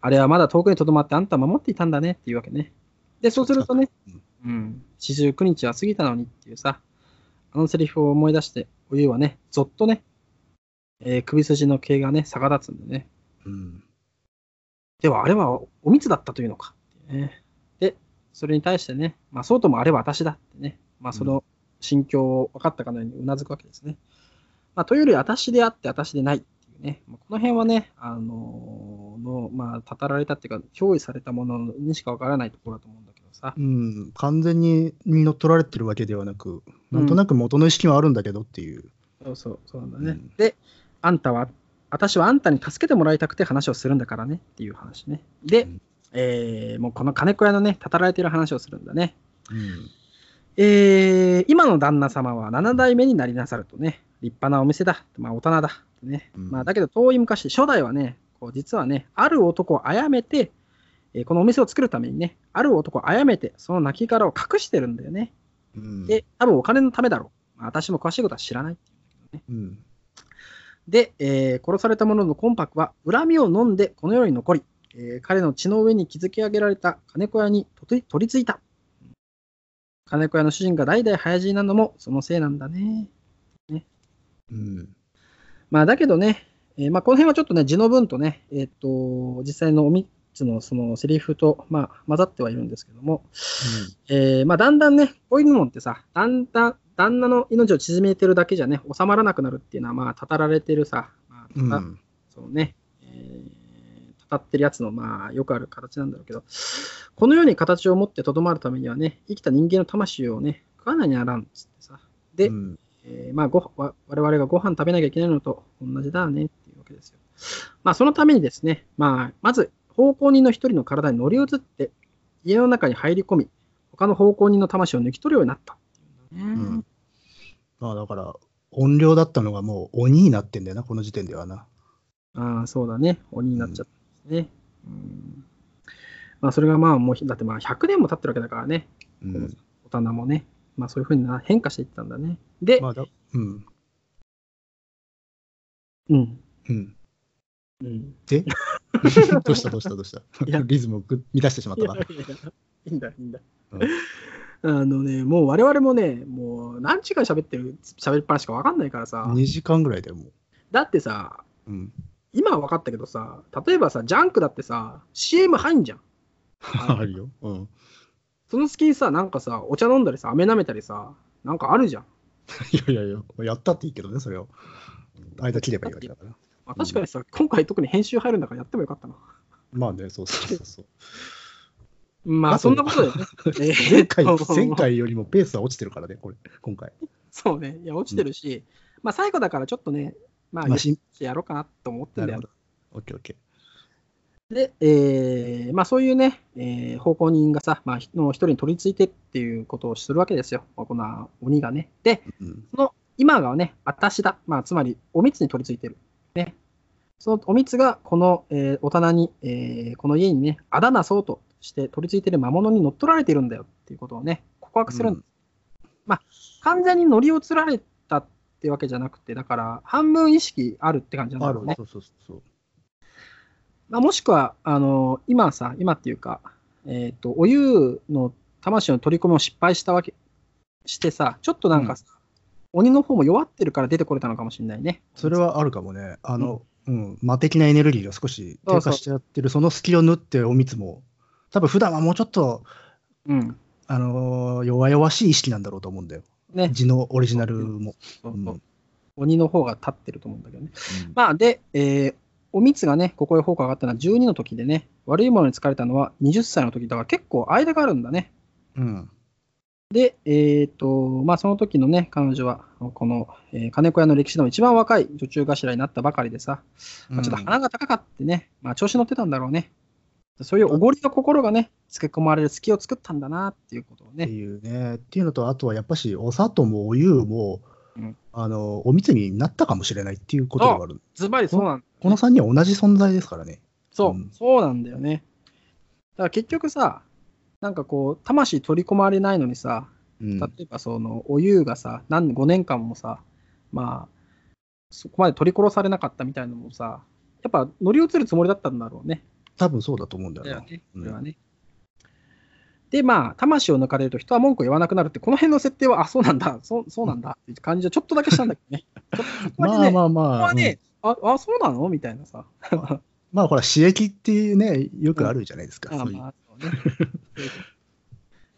あれはまだ遠くにとどまってあんたを守っていたんだねっていうわけね。で、そうするとね、うん、四十九日は過ぎたのにっていうさ、あのセリフを思い出して、おゆうはね、ぞっとね、えー首筋の毛がね、逆立つんでね。うん。では、あれはおみつだったというのかね。で、それに対してね、まあ、そうともあれば私だってね、まあ、その心境を分かったかのようにうなずくわけですね。まあ、というより、私であって私でないっていうね、まあ、この辺はね、あのの、まあ、語られたっていうか、憑依されたものにしか分からないところだと思うんだけどさ。うん、完全にに乗っ取られてるわけではなく、なんとなく元の意識はあるんだけどっていう。そうそう、そうなんだね。うんで、あんたは、私はあんたに助けてもらいたくて話をするんだからねっていう話ね。で、うんえーもうこの金子屋のね、たたられてる話をするんだね。うんえー今の旦那様は7代目になりなさるとね、立派なお店だ、まあ、大人だ、ねうんまあ、だけど遠い昔、初代はね、こう実はね、ある男を殺めて、えーこのお店を作るためにね、ある男を殺めて、その亡骸を隠してるんだよね。うんで、多分お金のためだろう。まあ、私も詳しいことは知らないっていうんだけどね。うんで、えー殺された者の魂魄は恨みを飲んでこの世に残り、えー彼の血の上に築き上げられた金子屋に取り付いた。金子屋の主人が代々早死になのもそのせいなんだね。うんまあだけどね、えーまあ、この辺はちょっとね、字の文とね、えっ、と、実際のおみつのそのセリフと、まあ、混ざってはいるんですけども、えーまあ、だんだんね、こういうのってさ、だんだん、旦那の命を縮めてるだけじゃね、収まらなくなるっていうのは、まあ、たたられてるさ、まあ、たうんそうね、えー、たたってるやつの、まあ、よくある形なんだろうけど、このように形を持ってとどまるためにはね、生きた人間の魂をね、食わないにあらんっつってさ。で、うんえーまあごわ、我々がご飯食べなきゃいけないのと同じだねっていうわけですよ。まあ、そのためにですね、まあ、まず、奉公人の一人の体に乗り移って、家の中に入り込み、他の奉公人の魂を抜き取るようになった。うんまあだから、音量だったのがもう鬼になってんだよな、この時点ではな。ああ、そうだね。鬼になっちゃったんですね。うんまあ、それがまあ、もう、だってまあ、100年も経ってるわけだからね。うん大人もね。まあ、そういうふうにな変化していったんだね。で、まあだうんうん。うん、うん。でどうしたどうしたどうした？リズムをぐ乱してしまったか。いやいやいいんだ、いいんだ。うんあのね、もう我々もね、もう何時間喋ってる、喋りっぱなしか分かんないからさ、2時間ぐらいだよ、もう。だってさ、うん、今は分かったけどさ、例えばさ、ジャンクだってさ、CM 入んじゃん。あるよ。うん、その隙にさ、なんかさ、お茶飲んだりさ、飴舐めたりさ、なんかあるじゃん。いやいやいや、やったっていいけどね、それを。間切ればいいわけだから。まあ、確かにさ、今回特に編集入るんだからやってもよかったな。まあね、そうそうそうそう。まあ、そんなことでね。え前回前回よりもペースは落ちてるからね、これ、今回。そうね、いや、落ちてるし、まあ、最後だからちょっとね、まあ、まあ、しやろうかなと思ってんだよ。オッケーオッケで、えーまあ、そういうね、えー奉公人がさ、まあ、の一人に取り付いてっていうことをするわけですよ、まあこの鬼がね。で、ー。うんその今がね、私だ、まあ、つまりおみつに取り付いてる。ね、そのおみつがこの、えー大人に、えーこの家にね、あだなそうとして取り付いてる魔物に乗っ取られているんだよっていうことをね、告白するんです。まあ、完全に乗り移られたってわけじゃなくて、だから半分意識あるって感じなんだろうね。そうそうそう。まあ、もしくは、あの今さ、今っていうか、えっ、と、お湯の魂の取り込みを失敗したわけ、してさ、ちょっとなんかさ、鬼の方も弱ってるから出てこれたのかもしれないね。それはあるかもね。あの、うん、魔的なエネルギーが少し低下しちゃってる、その隙を縫っておみつも、多分普段はもうちょっと、うん。あのー弱々しい意識なんだろうと思うんだよ。ね。字のオリジナルも。そううんそう鬼の方が立ってると思うんだけどね。まあ、で、えーおみつがね、ここへ効果があったのは12の時でね、悪いものに疲れたのは20歳の時だから結構間があるんだね。うん。で、えっ、と、まあ、その時のね、彼女は、この、えー金子屋の歴史の一番若い女中頭になったばかりでさ、まあ、ちょっと鼻が高かってね、まあ、調子乗ってたんだろうね。そういうおごりの心がね、つけ込まれる隙を作ったんだなっていうことをってね。いうね。っていうのと、あとはやっぱし、お砂糖もお湯も、うんあの、おみつになったかもしれないっていうことがある。ズバリそうなんこの3人は同じ存在ですからね。そう、うんそうなんだよね。だから結局さ、なんかこう、魂取り込まれないのにさ、うん。例えばその、お湯がさ、何5年間もさ、まあ、そこまで取り殺されなかったみたいなのもさ、やっぱ乗り移るつもりだったんだろうね。多分そうだと思うんだよな。ね、うんこれはね。で、まあ、魂を抜かれると人は文句を言わなくなるって、この辺の設定は、あ、そうなんだ、そうそうなんだって感じはちょっとだけしたんだけどね。まあまあここまあ、はね、あ、あ、そうなの？みたいなさ。う んまあほら、刺激っていうね、よくあるじゃないですか。ういうまあ、そうね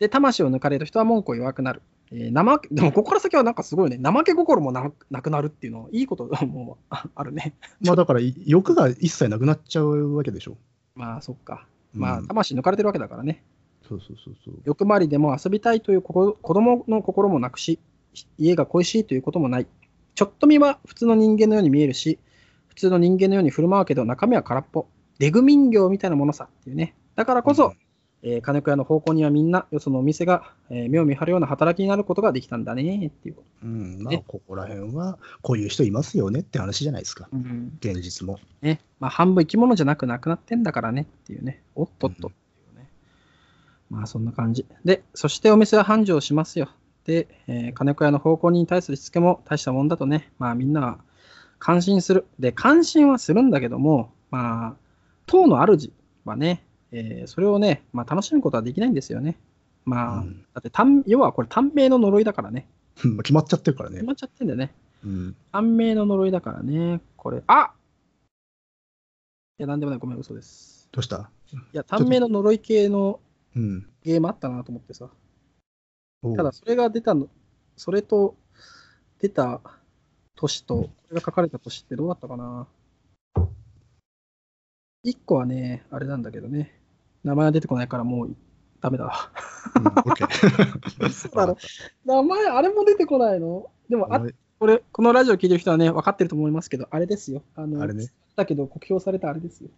で、魂を抜かれる人は文句を弱くなる。えー、生でも、ここから先はなんかすごいね、怠け心もななくなるっていうの、いいこともああるね。まあだから、欲が一切なくなっちゃうわけでしょ。まあ、そっか。まあ、魂抜かれてるわけだからね。そうそうそうそう。欲張りでも遊びたいという子供の心もなくし、家が恋しいということもない。ちょっと見は普通の人間のように見えるし、普通の人間のように振る舞うけど、中身は空っぽ。デグ民業みたいなものさっていうね。だからこそ、うんえー、金子屋の方向にはみんな、よそのお店が、えー、目を見張るような働きになることができたんだねっていう。うん、まあ、ここら辺は、こういう人いますよねって話じゃないですか、うん、現実も。ね、まあ、半分生き物じゃなくなくなってんだからねっていうね、おっとっとっていうね。うん、まあ、そんな感じ。で、そしてお店は繁盛しますよ。で、えー、金子屋の方向に対するしつけも大したもんだとね、まあ、みんなは感心する。で、感心はするんだけども、まあ、当の主はね、えー、それをね、まあ、楽しむことはできないんですよね。まあ、うん、だって短、要はこれ短命の呪いだからね。決まっちゃってるからね。決まっちゃってんだよね。うん、短命の呪いだからね。これ、あいや、なんでもない、ごめん、嘘です。どうした？いや、短命の呪い系のゲームあったなと思ってさ。ただ、それが出たの、それと出た年と、これが書かれた年ってどうだったかな1個はね、あれなんだけどね。名前が出てこないからもうダメだわ。そうだろ。名前、あれも出てこないの？でもあ、これ、このラジオ聞いてる人はね、分かってると思いますけど、あれですよ。あの、あれね。だけど、酷評されたあれですよ。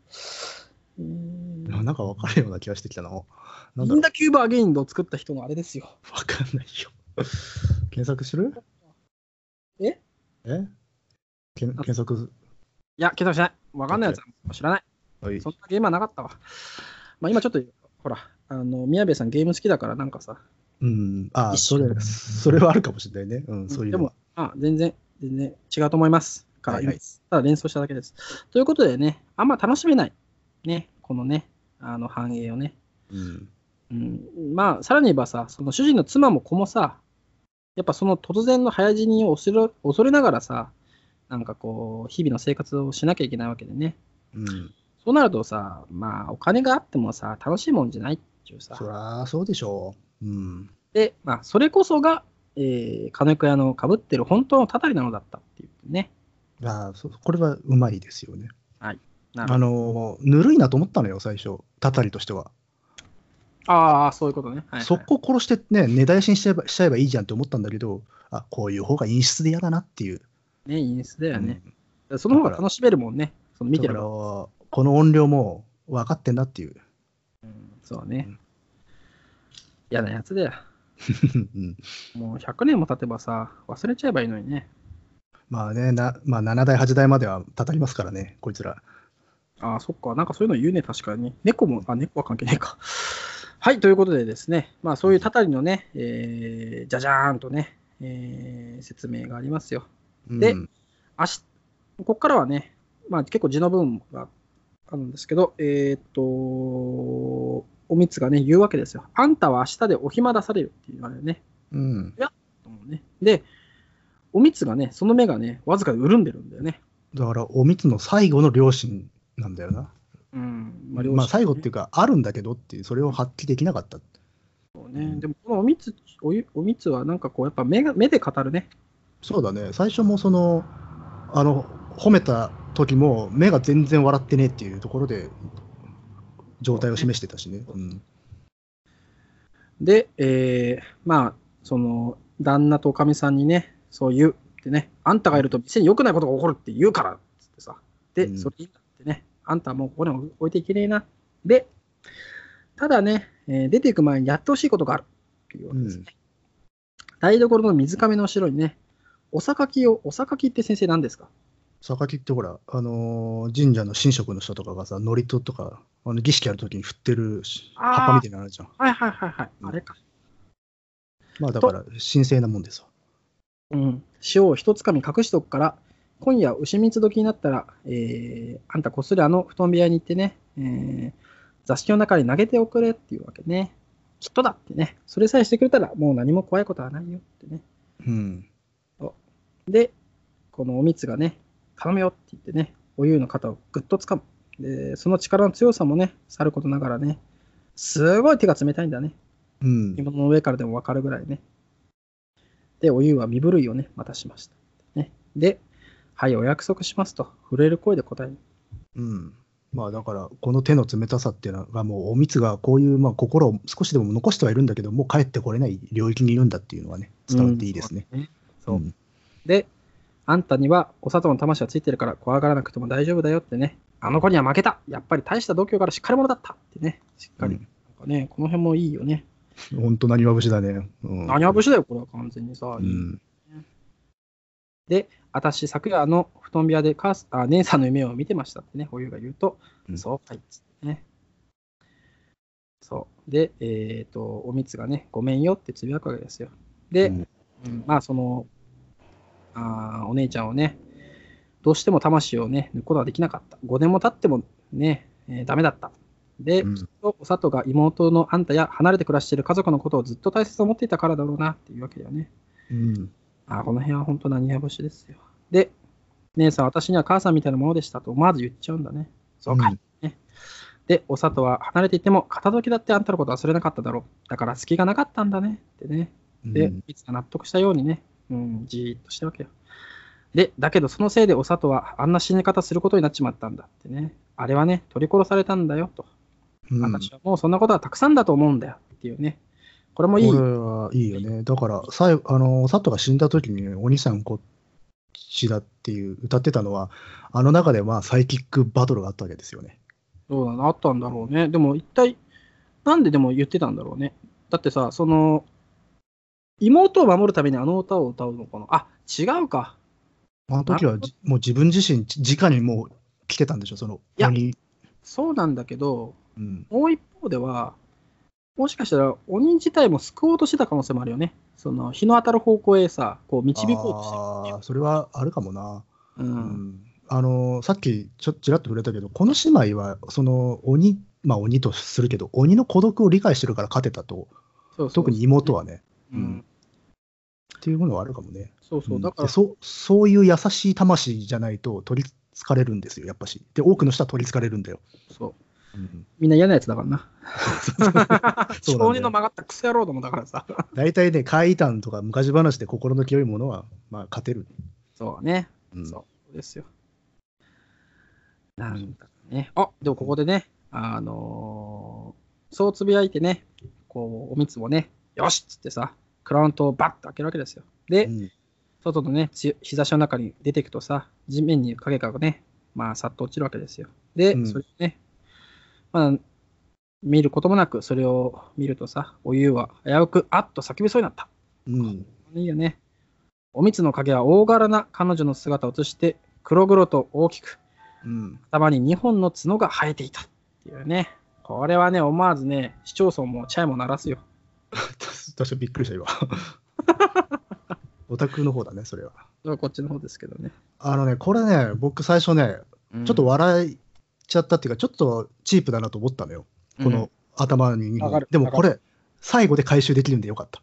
えー、なんか分かるような気がしてきたな。インダキューバーゲインドを作った人のあれですよ。分かんないよ。検索する？え？え？検索いや、検索しない。分かんないやつは知らない。はい、そんなゲームはなかったわ。まあ、今ちょっと、ほら、あの宮部さんゲーム好きだからなんかさ。うん、ああ、それ、それはあるかもしれないね。うん、そういうでも、あ全然、全然違うと思います。から、はいはい、ただ連想しただけです。ということでね、あんま楽しめない。ね、このね、あの繁栄をね。うん。うん、まあ、さらに言えばさ、その主人の妻も子もさ、やっぱその突然の早死にを恐れ恐れながらさ、なんかこう、日々の生活をしなきゃいけないわけでね。うん。そうなるとさ、まあ、お金があってもさ、楽しいもんじゃないっていうさ。そりゃそうでしょう。うん。で、まあ、それこそが、えー、金子屋のかぶってる本当のたたりなのだったっていうね。ああ、そこれはうまいですよね。はい。あの、ぬるいなと思ったのよ、最初、たたりとしては。ああ、そういうことね。はいはい、そこ殺してね、根絶やしにしちゃえばしちゃえばいいじゃんって思ったんだけど、あこういう方が陰湿で嫌だなっていう。ね、陰湿だよね。うん、その方が楽しめるもんね、その見てるこの音量も分かってんだっていう。うん、そうね。うん、嫌なやつだよ。もう100年も経てばさ、忘れちゃえばいいのにね。まあね、なまあ、7代、8代まではたたりますからね、こいつら。ああ、そっか。なんかそういうの言うね、確かに。猫も、あ、猫は関係ないか。はい、ということでですね、まあそういうたたりのね、えー、じゃじゃーんとね、えー、説明がありますよ。で、うん、明日、ここからはね、まあ結構字の文があるんですけど、えー、っと、おみつがね、言うわけですよ。あんたは明日でお暇出されるって言われるね。うん。いや、と思うね。で、おみつがね、その目がね、わずかで潤んでるんだよね。だから、おみつの最後の両親なんだよな。うん。まあ、ね、まあ、最後っていうか、あるんだけどっていう、それを発揮できなかった。そうね。うん、でも、このおみつ、おおみつはなんかこう、やっぱ目が目で語るね。そうだね。最初もその、あの、褒めた時も、目が全然笑ってねっていうところで、状態を示してたしね。うん、で、えー、まあ、その、旦那とおかみさんにね、そう言うってね、あんたがいると店に良くないことが起こるって言うからっつってさ、で、うん、それいいんだってね、あんたはもうここに置いていけねえな。で、ただね、えー、出ていく前にやってほしいことがあるっていうわけですね。うん、台所の水上の後ろにね、お榊を、お榊って先生何ですか？榊ってほら、あのー、神社の神職の人とかがさ、祝詞とか、あの儀式やるときに振ってる葉っぱみたいなのあるじゃん。はいはいはいはい、あれか。まあだから、神聖なもんですわ。うん。塩を一つかみ隠しとくから、今夜牛蜜時になったら、えー、あんたこっそりあの布団部屋に行ってね、えー、座敷の中に投げておくれっていうわけね。きっとだってね。それさえしてくれたら、もう何も怖いことはないよってね。うん。で、このおみつがね、頼むよって言ってね、お湯の肩をぐっとつかむ。で、その力の強さもね、さることながらね、すごい手が冷たいんだね。うん。紐の上からでもわかるぐらいね。で、お湯は身震いをね、またしました。ね、で、はい、お約束しますと、震える声で答える。うん。まあだから、この手の冷たさっていうのが、もうおみつがこういう、まあ、心を少しでも残してはいるんだけど、もう帰ってこれない領域にいるんだっていうのはね、伝わっていいですね。うんそううんで、あんたにはお砂糖の魂がついてるから怖がらなくても大丈夫だよってね。あの子には負けたやっぱり大した度胸からしっかり者だったってね。しっかり。うんなんかね、この辺もいいよね。本当、なにわ節だね。うん、何は節だよ、これは完全にさ。うん。で、私、昨夜あの布団部屋で母あ姉さんの夢を見てましたってね、お湯が言うと、うんそうかいっつってね。そう。で、えっ、と、おみつがね、ごめんよってつぶやくわけですよ。で、うんうんまあ、その、あーお姉ちゃんをね、どうしても魂をね、抜くことはできなかった。5年も経ってもね、えーダメだった。で、うんきっとお里が妹のあんたや離れて暮らしている家族のことをずっと大切に思っていたからだろうなっていうわけだよね。うん。あーこの辺は本当何や節ですよ。で、姉さん、私には母さんみたいなものでしたと思わず言っちゃうんだね。そうかい。ね、で、お里は離れていても、片時だってあんたのこと忘れなかっただろう。だから隙がなかったんだねってね。で、うんいつか納得したようにね、うん、じーっとしたわけよ。で、だけどそのせいでお里はあんな死に方することになっちまったんだってね。あれはね、取り殺されたんだよと。うん私はもうそんなことはたくさんだと思うんだよっていうね。これもいい。これはいいよね。だから、最後、あの、佐藤が死んだ時に、お兄さんこっちだっていう歌ってたのは、あの中でまあサイキックバトルがあったわけですよね。そうだな、あったんだろうね。でも一体、なんででも言ってたんだろうね。だってさ、その、妹を守るためにあの歌を歌うのかな？あ、違うか。あの時はじもう自分自身、じ直にもう来てたんでしょ、その、いや鬼そうなんだけど、うん。もう一方では、もしかしたら鬼自体も救おうとしてた可能性もあるよね。その日の当たる方向へさ、こう導こうとしてるああ、それはあるかもな。う。うんん。あの、さっきちょちらっと触れたけど、この姉妹は、その、鬼、まあ鬼とするけど、鬼の孤独を理解してるから勝てたと、そうそう特に妹はね、ううんん。っていうものはあるかもね。そうそうう。んだから、でそうそういう優しい魂じゃないと取りつかれるんですよ、やっぱし。で、多くの人は取りつかれるんだよ。そう。うん、みんな嫌なやつだからな。そう なんだよ小児の曲がったクソ野郎どもだからさ。大体ね、怪談とか昔話で心の清いものは、まあ、勝てる。そうね。うんそうですよ。なんだね。あでもここでね、あのーそうつぶやいてね、こう、おみつもね、よしっつってさ、クラウントをバッと開けるわけですよ。で、うん外のね、つ日差しの中に出ていくとさ、地面に影がね、まあ、さっと落ちるわけですよ。で、うんそれをね、まあ、見ることもなく、それを見るとさ、お湯は危うく、あっと叫びそうになった。うんいいよね。おみつの影は大柄な彼女の姿を映して、黒々と大きく、うん、頭に2本の角が生えていたっていうね。これはね、思わずね、市町村もチャイも鳴らすよ。私はびっくりした、今。オタクの方だね、それは。こっちの方ですけどね。あのね、これね、僕最初ね、ちょっと笑いちゃったっていうか、ちょっとチープだなと思ったのよ。この頭に2わかる。本でもこわれ、最後で回収できるんでよかった。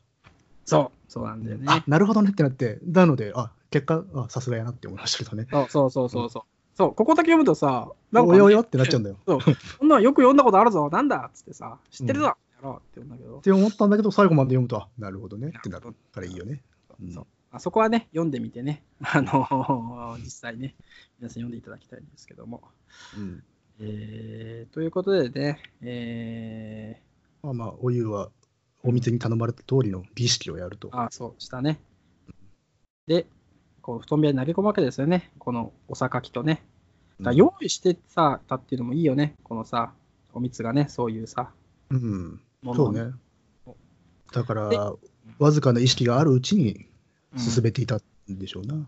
そう、そうなんだよね。あ、なるほどねってなって、なので、あ、結果、あさすがやなって思いましたけどね。そうそうそうそうそう。そう、ここだけ読むとさ、なんかね、およおよってなっちゃうんだよ。そう、こんなのよく読んだことあるぞ、なんだ？っつってさ、知ってるぞ、やろうって言うんだけどっ。て思ったんだけど、最後まで読むと、あなるほどねってなるからいいよね。うんそうあそこはね、読んでみてね、あの実際ね、皆さん読んでいただきたいんですけども。うんえー、ということでね、えまあまあ、お湯は、お店に頼まれた通りの儀式をやると。ー、あ、そう、したね。で、こう布団部屋に投げ込むわけですよね、このお榊とね。だから用意してさ、たっていうのもいいよね、このさ、おみつがね、そういうさ、うん、そうね。だかでら、わずかな意識があるうちにうん進めていたんでしょうな。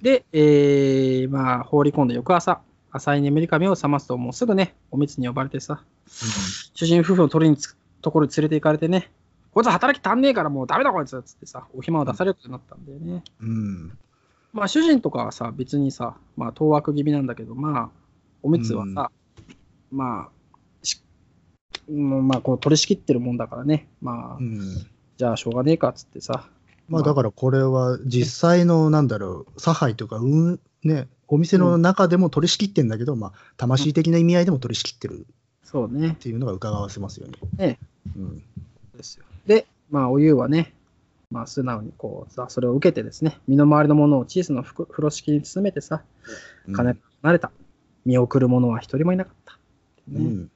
で、えー、まあ、放り込んだ翌朝、浅い眠り髪を覚ますと、もうすぐね、おみつに呼ばれてさ、主人夫婦の取りにつくところに連れて行かれてね、こいつ働き足んねえからもうダメだこいつっつってさ、お暇を出されることになったんだよね。うん。まあ主人とかはさ、別にさ、まあ当惑気味なんだけど、まあ、おみつはさ、まあ、しもうまあこう取り仕切ってるもんだからね、まあ、うん。じゃあしょうがねえかっつってさ、まあだからこれは実際のなんだろう、差配とか、うん、ね、お店の中でも取り仕切ってんだけど、まあ魂的な意味合いでも取り仕切ってるそうねっ。ていうのが伺わせますよね。えうんですよ。で、まあ、お湯はね、まあ、素直にこうさ、それを受けてですね、身の回りのものを小さな風呂敷に包めてさ、金離れた。見送る者は一人もいなかった。ねうん、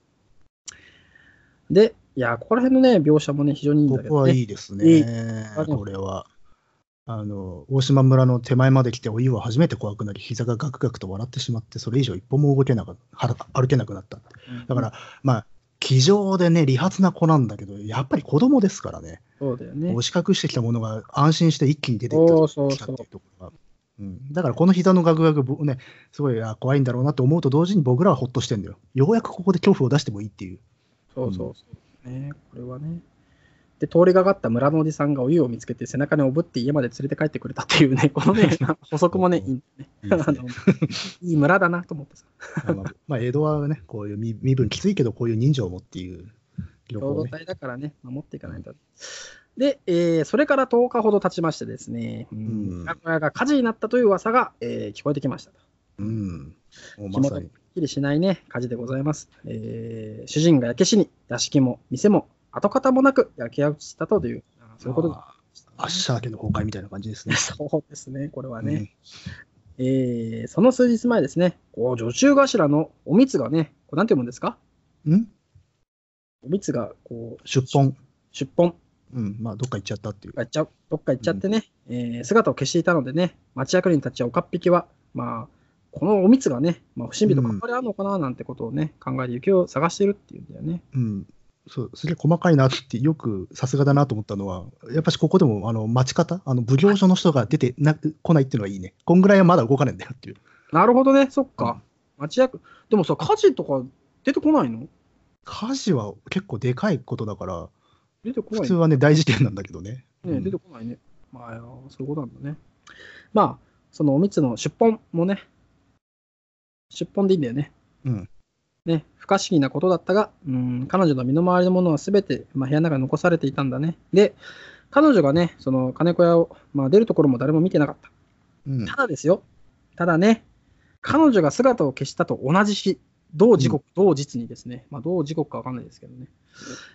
で、いや、ここら辺のね、描写もね、非常にいいんだここけどね。はいいですいいね、これは。あの大島村の手前まで来て、お湯は初めて怖くなり、膝がガクガクと笑ってしまって、それ以上一歩も動けなかったは歩けなくなった。うんだから、まあ、気丈でね、利発な子なんだけど、やっぱり子供ですからね、そうだよね押。し隠してきたものが安心して一気に出てきたそうそうそうきたっていうところが。うん、だからこの膝のガクガク、ぼね、すごいあ怖いんだろうなと思うと同時に僕らはほっとしてんだよ。ようやくここで恐怖を出してもいいっていう。そうそうそう。ね、これはね。で、通りがかった村のおじさんがお湯を見つけて背中におぶって家まで連れて帰ってくれたっていうね、このね、補足もね、いい。いい村だなと思ってさ。まあ、江戸はね、こういう身身分きついけど、こういう人情もっていう。共同体だからね、守っていかないと。で、えーそれから10日ほど経ちましてですね、うんうん名古屋が火事になったという噂が、えー聞こえてきましたと。うん。もうまさに。きりしないね、火事でございます。えー主人が焼け死に、屋敷も店も跡形もなく焼け落ちたという、あそういうことが。アッシャー家の崩壊みたいな感じですね。そうですね、これはね。えーその数日前ですね、こう女中頭のおみつがね、これなんて読むんですか？うん？んおみつがこう出本。出本うん。まあ、どっか行っちゃったっていう。が行っちゃう、どっか行っちゃってね、えー姿を消していたのでね、町役人たちや岡っ引きは、まあ、このおみつがね、まあ、不審火と関わりあるのかななんてことをね、考えて行方を探しているっていうんだよね。うん。そう、すげえ細かいなって、よくさすがだなと思ったのは、やっぱしここでも、あの、待ち方、あの、奉行所の人が出てな来ないっていうのがいいね。こんぐらいはまだ動かねえんだよっていう。なるほどね、そっか。町役、でもさ、火事とか出てこないの？火事は結構でかいことだから、出てこない普通はね、大事件なんだけどね。ね、うん出てこないね。まあ、そういうことなんだね。まあ、そのおみつの出本もね、出本でいいんだよね。うん。ね、不可思議なことだったが、うん、彼女の身の回りのものはすべて、まあ、部屋の中に残されていたんだね。で、彼女がね、その金子屋を、まあ、出るところも誰も見てなかった。うんた。だですよ、ただね、彼女が姿を消したと同じ日、同時刻、同日にですね、まあ、同時刻かわかんないですけどね、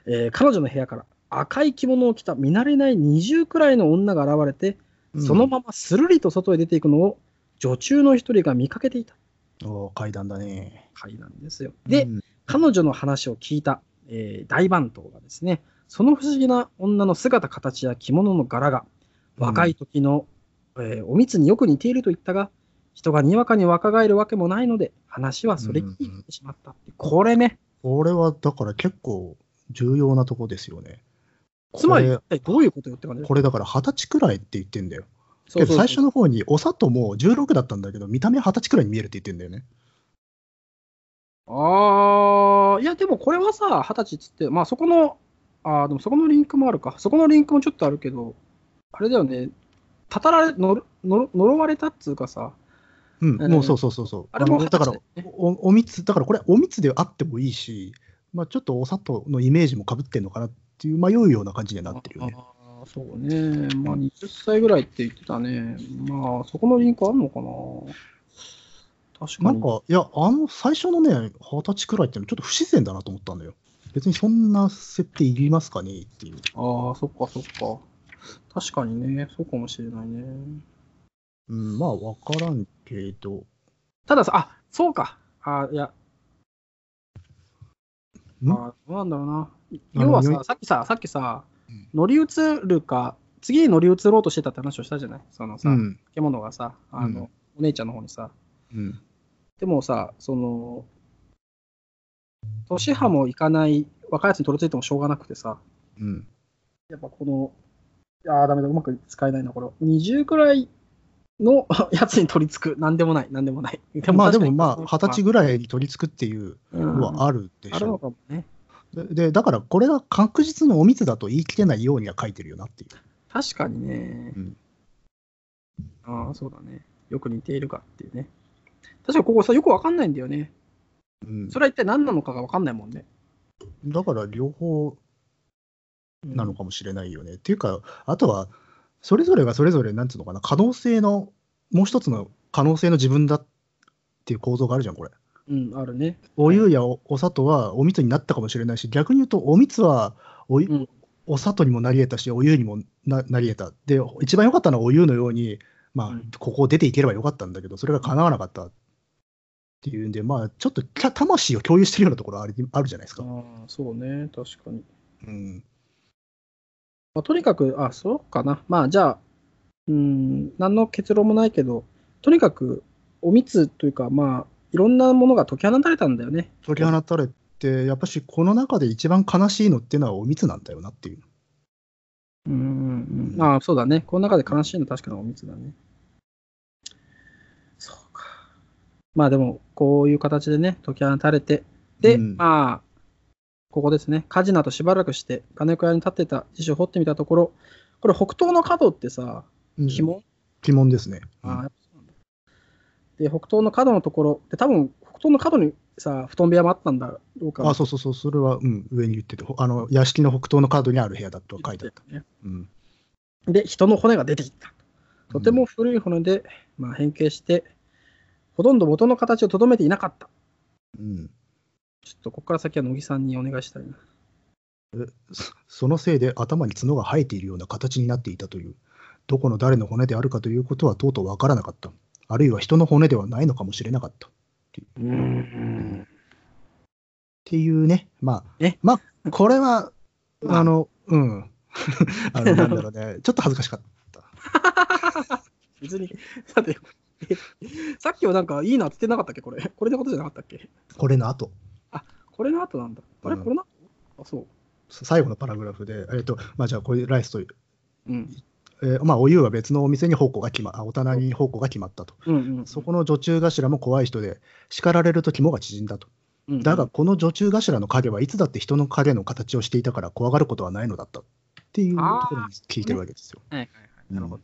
えー彼女の部屋から赤い着物を着た見慣れない20くらいの女が現れて、そのままするりと外へ出ていくのを女中の一人が見かけていたおー階段だね。回なんですよ。で、うん彼女の話を聞いた、えー大番頭がですね、その不思議な女の姿、形や着物の柄が、若い時の、えーおみつによく似ていると言ったが、人がにわかに若返るわけもないので、話はそれに聞いてしまったって。これね、これはだから結構重要なとこですよね。つまりどういうことよって感じこれだから二十歳くらいって言ってんだよ。けど最初の方にお里も16だったんだけど、見た目は二十歳くらいに見えるって言ってんだよね。あー、いや、でもこれはさ、二十歳っつって、まあそこの、あーでもそこのリンクもあるか。そこのリンクもちょっとあるけど、あれだよね、たたられ、の呪われたっつうかさ、うん、うんもうそうそうそうそう。あれものだからお、おみつ、だからこれ、おみつであってもいいし、まあ、ちょっとお砂糖のイメージもかぶってんのかなっていう、迷うような感じにはなってるよね。そうね。まあ、20歳ぐらいって言ってたね。まあ、そこのリンクあんのかな？確かに。なんか、いや、あの最初のね、二十歳くらいっていうのはちょっと不自然だなと思ったんだよ。別にそんな設定いりますかねっていう。ああ、そっかそっか。確かにね、そうかもしれないね。うん、まあ、わからんけど、たださ、あそうか。あいや、ん？あどうなんだろうな。あ要はさ、さっきさ、さっきさうん、乗り移るか、次に乗り移ろうとしてたって話をしたじゃない？そのさ、うん、獣がさ、あの、うんお姉ちゃんの方にさ、うん、でもさ、その、年派もいかない若いやつに取り付いてもしょうがなくてさ、うん。やっぱこの、ああ、ダメだ、うまく使えないな、これ。20くらいの やつに取り付く。なんでもない、なんでもない。でまあ、でもまあ、二十歳ぐらいに取り付くっていううんのはあるであるのしょかもね。う。で、でだからこれが確実のお密だと言い切れないようには書いてるよなっていう。確かにね。うんああ、そうだね。よく似ているかっていうね。確かにここさ、よくわかんないんだよね。うんそれは一体何なのかがわかんないもんね。だから両方なのかもしれないよね。っていうか、あとは、それぞれがそれぞれ、なんていうのかな、可能性の、もう一つの可能性の自分だっていう構造があるじゃん、これ。うん、あるね。お湯やおお砂糖はお蜜になったかもしれないし、逆に言うとお蜜はお,、うんお砂糖にもなり得たし、お湯にもななり得た。で、一番良かったのはお湯のように、まあ、うんここを出ていければよかったんだけど、それが叶わなかったっていうんで、まあ、ちょっと魂を共有してるようなところありあるじゃないですか。ああ、そうね、確かに。うん。まあ、とにかく、あ、そうかな。まあ、じゃあ、うん、何の結論もないけど、とにかく、お蜜というか、まあ、いろんなものが解き放たれたんだよね。解き放たれて、やっぱしこの中で一番悲しいのっていうのはお蜜なんだよなっていう。うんうんうん。ああ、そうだね。この中で悲しいのは確かにお蜜だね。そうか。まあでも、こういう形でね、解き放たれて、で、うんまあ、ここですね。カジナとしばらくして、金子屋に立ってた辞書を掘ってみたところ、これ、北東の角ってさ、うん紐、鬼門ですね。ああ、やっぱそうなんだ。で、北東の角のところ、で、多分北東の角にさ、布団部屋もあったんだろうか。あ、そうそうそう、それは、うん、上に言ってて、ほあの屋敷の北東の角にある部屋だと書いてあった。ね。うん、で、人の骨が出てきた。とても古い骨で、まあ、変形して、ほとんど元の形をとどめていなかった。うん、ちょっとここから先は乃木さんにお願いしたいな。そそのせいで頭に角が生えているような形になっていたという、どこの誰の骨であるかということはとうとうわからなかった。あるいは人の骨ではないのかもしれなかった。っうん。ていうね、まあえ、まあ、これは、まああの、うん、あの、なんだろうね、ちょっと恥ずかしかった。別に、さて、えさっきはなんかいいなって言ってなかったっけ？これ。これのことじゃなかったっけ？これの後、これの後なんだ。あれ、うんこれの後あ、そう。最後のパラグラフで、えっ、と、まあ、じゃあ、これライスと、うん。えーまあ、お湯は別のお店に奉公が決ま、あお棚に奉公が決まったと。うんうん。そこの女中頭も怖い人で、叱られると肝が縮んだと。うんだが、この女中頭の影はいつだって人の影の形をしていたから怖がることはないのだったっていうところに聞いてるわけですよ。はいはいはい。なるほど。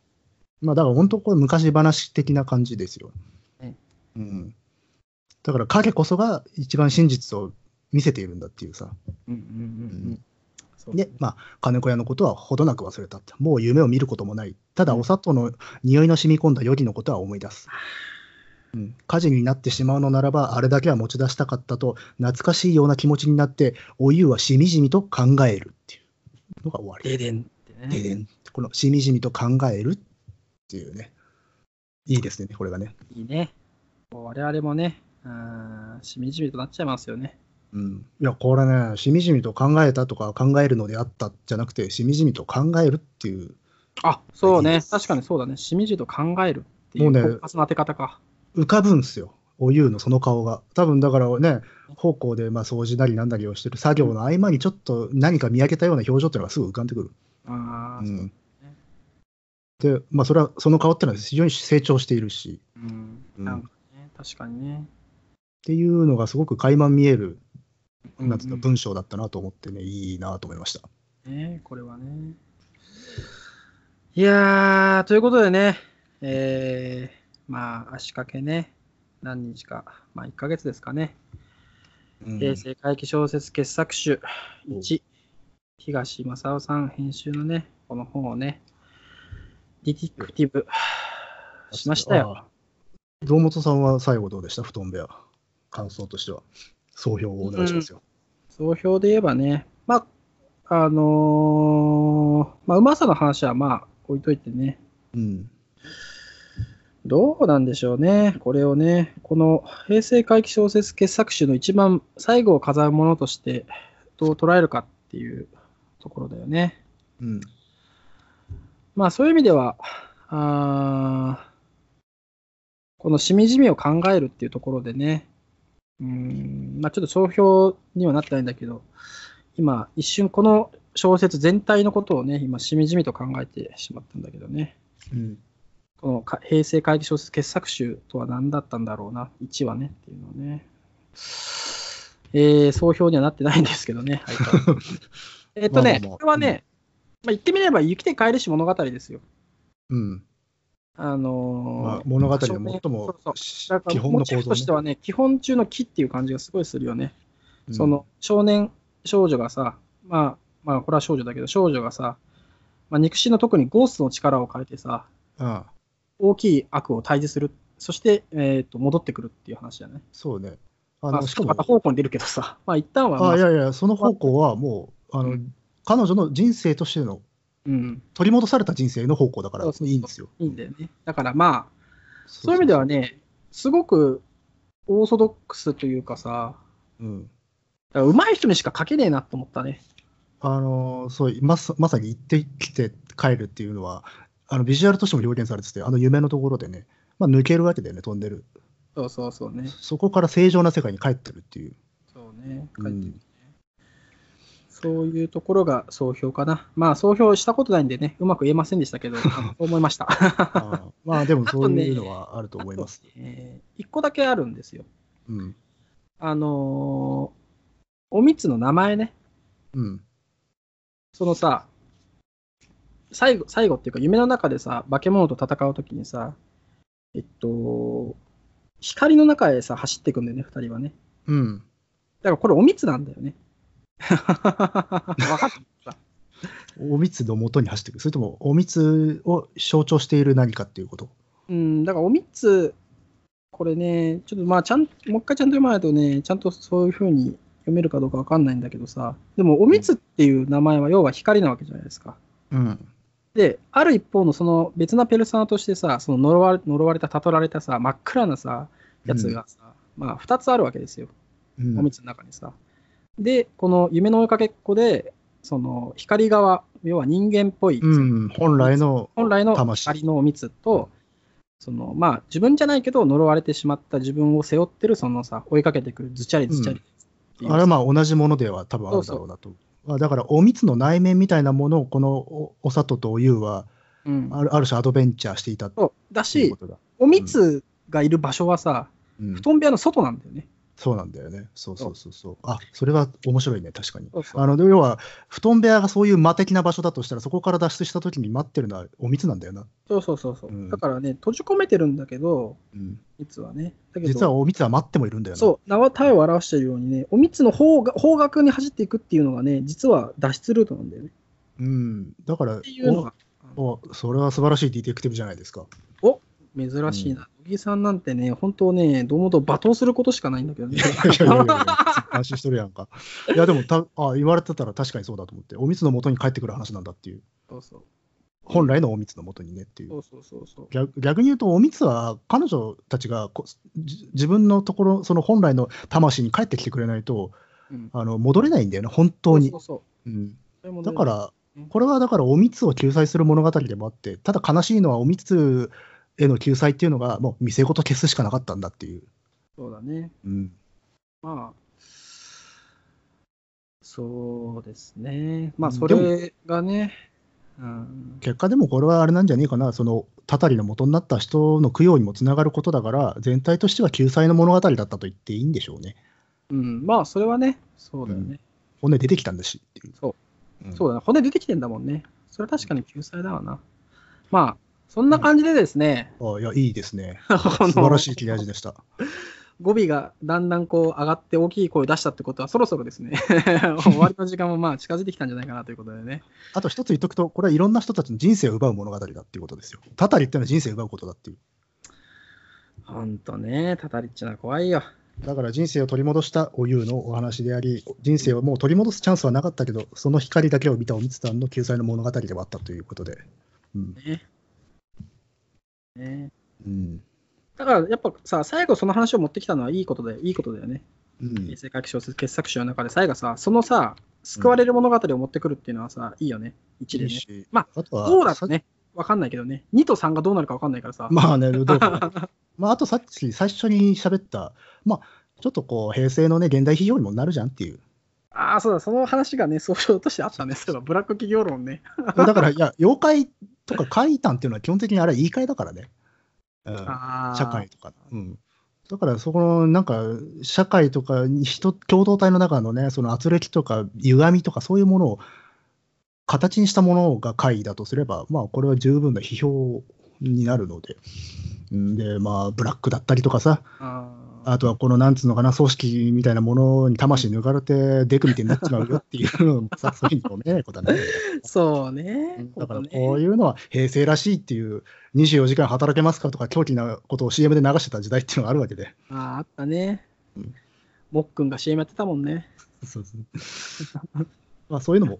まあ、だから本当これ昔話的な感じですよ。はいうん。だから影こそが一番真実を見せているんだっていうさ。うんうんうんうん。で、まあ、金子屋のことはほどなく忘れたって。もう夢を見ることもない。ただ、お砂糖の匂いの染み込んだ余儀のことは思い出す。うん、火事になってしまうのならば、あれだけは持ち出したかったと、懐かしいような気持ちになって、お湯はしみじみと考えるっていうのが終わり。停電ってね。ででんこのしみじみと考えるっていうね。いいですね、これがね。いいね。我々もね、あーしみじみとなっちゃいますよね。うん、いや、これね、しみじみと考えたとか考えるのであったじゃなくて、しみじみと考えるっていう、あ、そうね。確かにそうだね。しみじみと考えるっていう、もうね狡猾な当て方か。浮かぶんすよ、お湯のその顔が。多分だからね、方向でまあ掃除なりなんなりをしてる作業の合間にちょっと何か見上げたような表情っていうのがすぐ浮かんでくる。あううん、で、まあ、それは、その顔っていうのは非常に成長しているし、うん。うんなんかね、確かにね。っていうのがすごく垣間見える、なん文章だったなと思ってね、いいなと思いました。ね、これはね。いやー、ということでね、えー、まあ、足掛けね、何日か、まあ、1ヶ月ですかね。うん平成回帰小説傑作集1、東正夫さん編集のね、この本をね、ディティクティブしましたよ。ああ堂本さんは最後どうでした？布団部屋。感想としては。総評をお願いしますよ。総評で言えばね、まあ、あのーまあ、うまさの話はまあ、置いといてね、うん。どうなんでしょうね、これをね、この平成回帰小説傑作集の一番最後を飾るものとして、どう捉えるかっていうところだよね。うん。まあそういう意味では、あーこのしみじみを考えるっていうところでね、うーん、まあちょっと総評にはなってないんだけど、今一瞬この小説全体のことをね、今しみじみと考えてしまったんだけどね。うん。このか平成回帰小説傑作集とは何だったんだろうな、1話ねっていうのをね。えー、総評にはなってないんですけどね。えっとね、まあまあまあこれはね、まあ、言ってみれば雪で帰りし物語ですよ。うん。あのーまあ、物語の最も基本のモチー構造ね。フとしてはね、基本中の木っていう感じがすごいするよね。うんその少年、少女がさ、まあ、まあ、これは少女だけど、少女がさ、まあ、肉親の特にゴーストの力を変えてさ、ああ大きい悪を退治する、そして、えー、と戻ってくるっていう話だね。そうね。あの、まあ、しかもまた、方向に出るけどさ、まあ一旦は、まあ、あいやいや、その方向はもう、あの、うん彼女の人生としての、うん、取り戻された人生の方向だから、いいんですよ。いいんだよね。だからまあ、そういう意味ではね、すごくオーソドックスというかさ、うん。だから上手い人にしか書けねえなと思ったね。あのそうまさまさに行ってきて帰るっていうのは、あのビジュアルとしても表現されてて、あの夢のところでね、まあ、抜けるわけだよね、飛んでる。そうそうそうね。そこから正常な世界に帰ってるっていう。そうね。うん書いてるねそういうところが総評かな。まあ、総評したことないんでね、うまく言えませんでしたけど、そう思いました。あーまあでも そういうのはあると思います。あとね一個だけあるんですよ。うん。あのーおみつの名前ね。うん。そのさ、最後、最後っていうか、夢の中でさ、化け物と戦うときにさ、えっと、光の中へさ、走っていくんだよね、二人はね。うん。だからこれおみつなんだよね。分かった。おみつの元に走っていく。それとも、おみつを象徴している何かっていうこと？うん、だからおみつ、これね、ちょっとまあ、ちゃん、もう一回ちゃんと読まないとね、ちゃんとそういうふうに読めるかどうかわかんないんだけどさ、でも、おみつっていう名前は要は光なわけじゃないですか。うん。で、ある一方のその別なペルソナとしてさ、その呪われ呪われた、悟られたさ、真っ暗なさ、やつがさ、まあ、二つあるわけですよ。うんおみつの中にさ。で、この夢の追いかけっこで、その光側、要は人間っぽい、うん、本来の、本来の魂。光のおみつと、そのまあ自分じゃないけど呪われてしまった自分を背負ってるそのさ、追いかけてくるずちゃりずちゃりうあれはまあ同じものでは多分あるだろうなと。あだから、おみつの内面みたいなものを、このおお里とおゆうはうん。ある、ある種アドベンチャーしていただいうしこ、とだ。おみつがいる場所はさ、うん。布団部屋の外なんだよね。そうなんだよね。そうそうそうそう。あ、それは面白いね、確かに。そうそうあの、要は、布団部屋がそういう魔的な場所だとしたら、そこから脱出した時に待ってるのはおみつなんだよな。そうそうそうそう、うんだからね、閉じ込めてるんだけど、うん、実はね。だけど実はおみつは待ってもいるんだよな。そう、名は体を表しているようにね、おみつの方が方角に走っていくっていうのがね、実は脱出ルートなんだよね。うん。だからっていうのが、お、おそれは素晴らしいディテクティブじゃないですか。お珍しいな。小木さんなんてね、本当ね、どうもと罵倒することしかないんだけどね。安心しとるやんか。いや、でもたあ、言われてたら確かにそうだと思って、おみつの元に帰ってくる話なんだっていう、そうそう本来のおみつの元にねっていう。そうそうそうそう。逆逆に言うと、おみつは彼女たちが自分のところ、その本来の魂に帰ってきてくれないと、うんあの戻れないんだよね、本当にだからうん、これはだからおみつを救済する物語でもあって、ただ悲しいのはおみつへの救済っていうのが、もう店ごと消すしかなかったんだっていう。そうだね。うんまあ、そうですね。まあ、うんそれがね、うん、結果でもこれはあれなんじゃねえかな、そのたたりの元になった人の供養にもつながることだから、全体としては救済の物語だったと言っていいんでしょうね。うん、まあ、それはね、そうだよね。骨出てきたんだしっていう。そううんそうだね。骨出てきてんだもんね。それは確かに救済だわな。まあ、そんな感じでですね、あいや、いいですね。素晴らしい切れ味でした。語尾がだんだんこう上がって大きい声を出したってことは、そろそろですね、終わりの時間もまあ近づいてきたんじゃないかなということでね。あと一つ言っとくと、これはいろんな人たちの人生を奪う物語だっていうことですよ。たたりってのは人生を奪うことだっていう。ほんとね、たたりっちのは怖いよ。だから人生を取り戻したおゆうのお話であり、人生をもう取り戻すチャンスはなかったけど、その光だけを見たおみつさんの救済の物語ではあったということで。うん。ね。ねうん。だからやっぱさ、最後その話を持ってきたのはいいことで、いいことだよね。うん平成回帰小説傑作集の中で最後さ、そのさ、救われる物語を持ってくるっていうのはさ、いいよね。1でね。いいしまあとは、そうだとね、わかんないけどね。2と3がどうなるかわかんないからさ。まあね、どうかな まあ、あとさっき最初に喋った、まあ、ちょっとこう、平成のね、現代批評にもなるじゃんっていう。ああ、そうだ、その話がね、総称としてあったね。そういえば、ブラック企業論ね。だから、いや、妖怪とか怪談っていうのは基本的にあれは言い換えだからね。うん、社会とか。うん。だから、そこの、なんか、社会とか人、共同体の中のね、その圧力とか歪みとかそういうものを形にしたものが怪異だとすれば、まあ、これは十分な批評になるので。うんで、まあ、ブラックだったりとかさ、あとはこのなんつうのかな、組織みたいなものに魂抜かれて、デクみたいになっちまうよっていうのもさ、そういうふうに読めないことはないよね。そうね。だからこういうのは平成らしいっていう、24時間働けますかとか、狂気なことを CM で流してた時代っていうのがあるわけで。ああ、あったねうん。もっくんが CM やってたもんね。そうそうまあそういうのも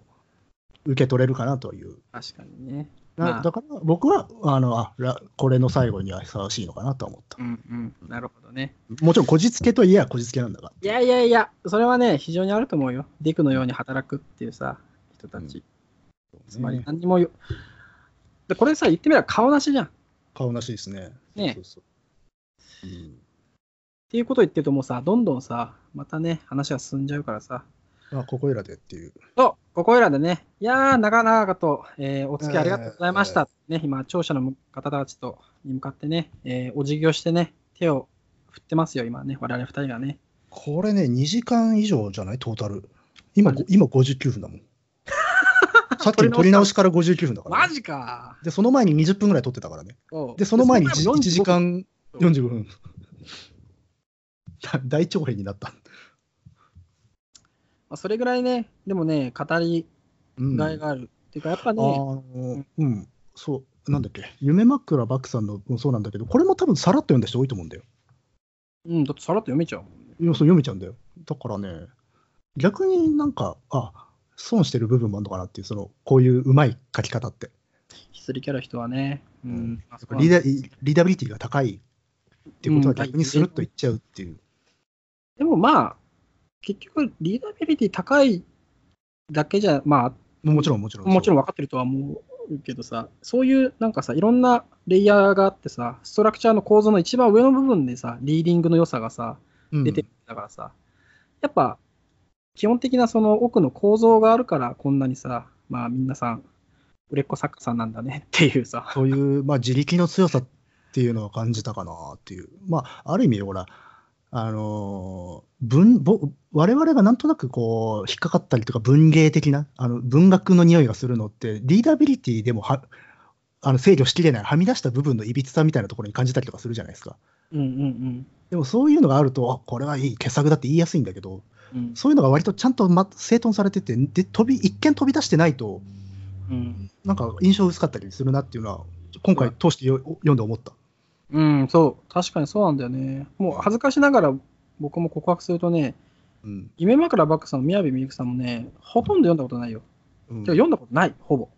受け取れるかなという。確かにね。なまあだから僕はあのあらこれの最後にはふさわしいのかなとは思ったう。んうん。なるほどね。もちろんこじつけといえばこじつけなんだが。いやいやいや、それはね、非常にあると思うよ。ディクのように働くっていうさ、人たち。つまりね何にもよ。で、これさ、言ってみれば顔なしじゃん。っ顔なしですね。ねそうそううんていうことを言ってるともうさ、どんどんさ、またね、話が進んじゃうからさ。まあ、ここいらでっていう。そう、ここいらでね、いやー、長々と、えーお付き合いありがとうございました。ね、今、聴者の方たちとに向かってね、えーお辞儀をしてね、手を振ってますよ、今ね、我々二人がね。これね、2時間以上じゃない？トータル。今、今59分だもん。さっきの撮り直しから59分だから、マジかで、その前に20分ぐらい撮ってたからね。で、その前にで 1, その前も時間45 45分。大長編になった。まあそれぐらいね、でもね、語りうんがいがある。っていうか、やっぱあね、のうん、そう、なんだっけ、夢枕バックさんのもそうなんだけど、これも多分さらっと読んだ人多いと思うんだよ。うん、だってさらっと読めちゃうもんね。いやそう読めちゃうんだよ。だからね、逆になんか、あ損してる部分もあるのかなっていう、そのこういううまい書き方って。ヒスリキャラ人はね、うん、リーダリーダビリティが高いっていうことはうん逆にスルッといっちゃうっていう。でもまあ、結局、リーダビリティ高いだけじゃ、まもちろんもちろあ、ん。もちろん分かってるとは思うけどさ、そういうなんかさ、いろんなレイヤーがあってさ、ストラクチャーの構造の一番上の部分でさ、リーディングの良さがさ、うん出てるんだからさ、やっぱ、基本的なその奥の構造があるから、こんなにさ、まあ皆さん、売れっ子作家さんなんだねっていうさ、そういう、まあ、自力の強さっていうのは感じたかなっていう。まあ、ある意味、ほら、あのー文ぼ我々がなんとなくこう引っかかったりとか文芸的なあの文学の匂いがするのってリーダビリティでもはあの制御しきれないはみ出した部分のいびつさみたいなところに感じたりとかするじゃないですかうんうんでもそういうのがあるとあこれはいい傑作だって言いやすいんだけどうん。うんそういうのが割とちゃんと、ま、整頓されててで飛び一見飛び出してないとうんなんか印象薄かったりするなっていうのは今回通してよ読んで思った。うん、そう、確かにそうなんだよね。もう恥ずかしながら僕も告白するとね、うん夢枕バックさんも宮部みゆきさんもね、ほとんど読んだことないよ。うん読んだことない、ほぼ。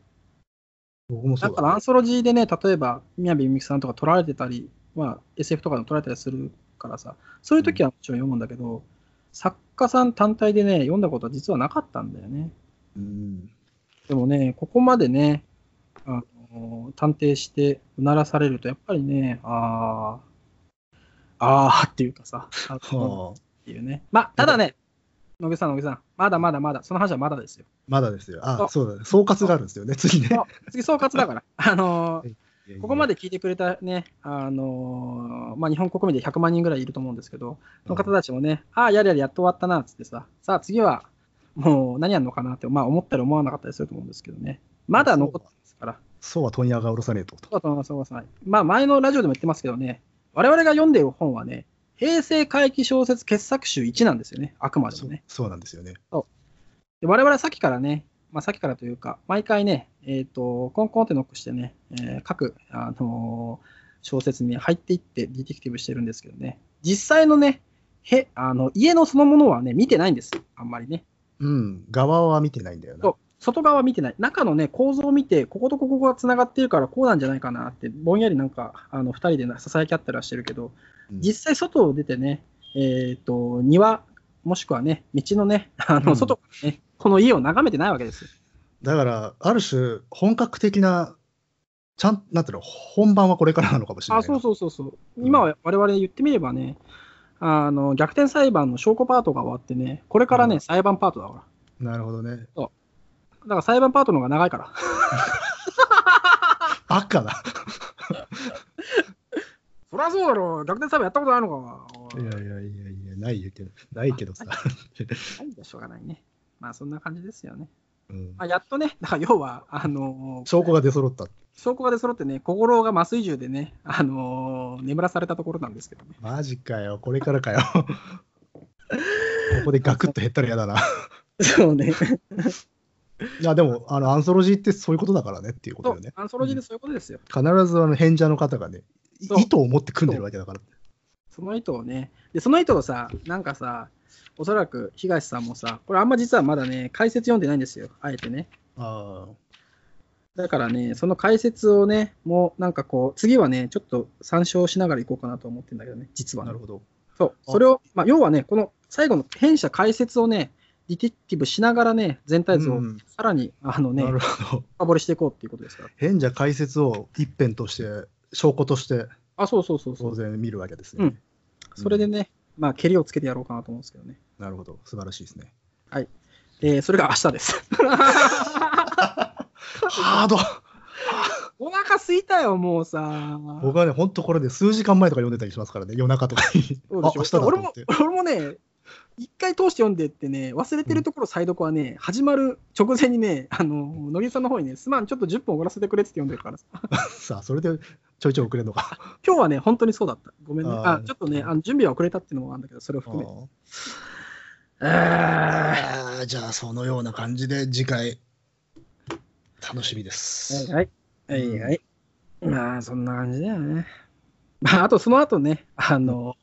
僕もそうだだからアンソロジーでね、例えば宮部みゆきさんとか取られてたり、まあ、SF とかでも取られたりするからさ、そういう時はもちろん読むんだけど、作家さん単体でね、読んだことは実はなかったんだよね。うんでもね、ここまでね、あの探偵してうならされると、やっぱりね、あー、あーっていうかさ、あはあっていうね。まあ、ただね、野木さん、野木さん、まだまだまだ、その話はまだですよ。まだですよ。ああそうだね。総括があるんですよね、次ね。次、総括だから。あのーここまで。で聞いてくれたね、あのーまあ、日本国民で100万人ぐらいいると思うんですけど、その方たちもね、ああ、やれやれやっと終わったなっつってさ、さあ次はもう何やるのかなって、まあ、思ったり思わなかったりすると思うんですけどね、まだ残ってますから、そうは問屋が下ろさねえと。そうだと思います、そうだと思いまあ、前のラジオでも言ってますけどね、我々が読んでいる本はね、平成回帰小説傑作集1なんですよね、あくまでもね。そうなんですよね。で我々はさっきからね、まあ、さっきからというか、毎回ね、えっ、と、コンコンってノックしてね、えー各、あのー小説に入っていってディティクティブしてるんですけどね、実際のね、へあの家のそのものはね、見てないんですよ、あんまりね。うん。側は見てないんだよな。外側は見てない。中のね、構造を見て、こことここがつながっているからこうなんじゃないかなって、ぼんやりなんか、あの、二人でなささやき合ったりはしてるけど、うん実際外を出てね、えっ、と、庭、もしくはね、道のね、あの、うん外からね、この家を眺めてないわけですよ。だから、ある種、本格的な、ちゃん、なんていうの、本番はこれからなのかもしれない。あ、そうそうそうそう。うん今は我々言ってみればね、あの、逆転裁判の証拠パートが終わってね、これからね、うん裁判パートだから。なるほどね。だから裁判パートの方が長いから。バカだ。そりゃそうだろ、逆転裁判やったことないのか。いやいやいやいや、ないけど、ないけどさ。ないんだ、しょうがないね。まあ、そんな感じですよね。うんまあ、やっとね、だから要は、あの証拠が出揃った。証拠が出揃ってね、心が麻酔銃でね、あの眠らされたところなんですけどね。マジかよ、これからかよ。ここでガクッと減ったら嫌だな。そうね。いや、でも、あの、アンソロジーってそういうことだからねっていうことそうよね、。アンソロジーでそういうことですよ。必ずあの変者の方がね、意図を持って組んでるわけだから。その意図をね、で、その意図をさ、なんかさ、おそらく東さんもさ、これあんま実はまだね、解説読んでないんですよ、あえてね。あだからね、その解説をね、もうなんかこう、次はね、ちょっと参照しながらいこうかなと思ってるんだけどね、実あ、は、ね。なるほど。そう。それを、まあ、要はね、この最後の弊社解説をね、ディティティブしながらね、全体像をうんさらに、あのね、なる深ほど。掘りしていこうっていうことですから。変じゃ解説を一辺として、証拠としてあ、そうそうそうそう。当然見るわけですね。うんそれでね、まあ、蹴りをつけてやろうかなと思うんですけどね。なるほど。素晴らしいですね。えー、それが明日です。ハードお腹すいたよ、もうさ。僕はね、本当これで数時間前とか読んでたりしますからね、夜中とかに。俺も思って。俺もね、一回通して読んでってね、忘れてるところ、再読はね、始まる直前にね、あの、乃木さんの方にね、すまん、ちょっと10分終わらせてくれって読んでるからさ。さあ、それでちょいちょい遅れるのか。今日はね、本当にそうだった。ごめんね。あちょっとね、あの準備は遅れたっていうのもあるんだけど、それを含めて。あじゃあ、そのような感じで次回、楽しみです。ーはい。はいはい。まあ、そんな感じだよね。まあ、あとその後ね、あの、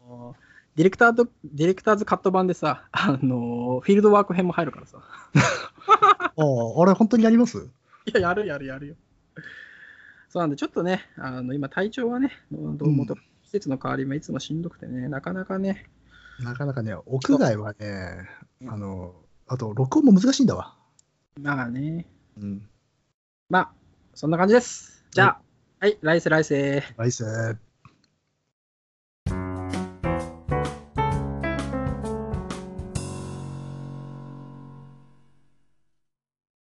ディレクターと、ディレクターズカット版でさ、あの、フィールドワーク編も入るからさ。ああ、あれ、本当にやります？いや、やるやるやるよ。そうなんで、ちょっとね、あの今、体調がね、どうもと、季節の変わりもいつもしんどくてね、なかなかね、なかなかね、屋外はね、うんあの、あと、録音も難しいんだわ。まあね、うん。まあ、そんな感じです。じゃあ、はい、来世来世。来世。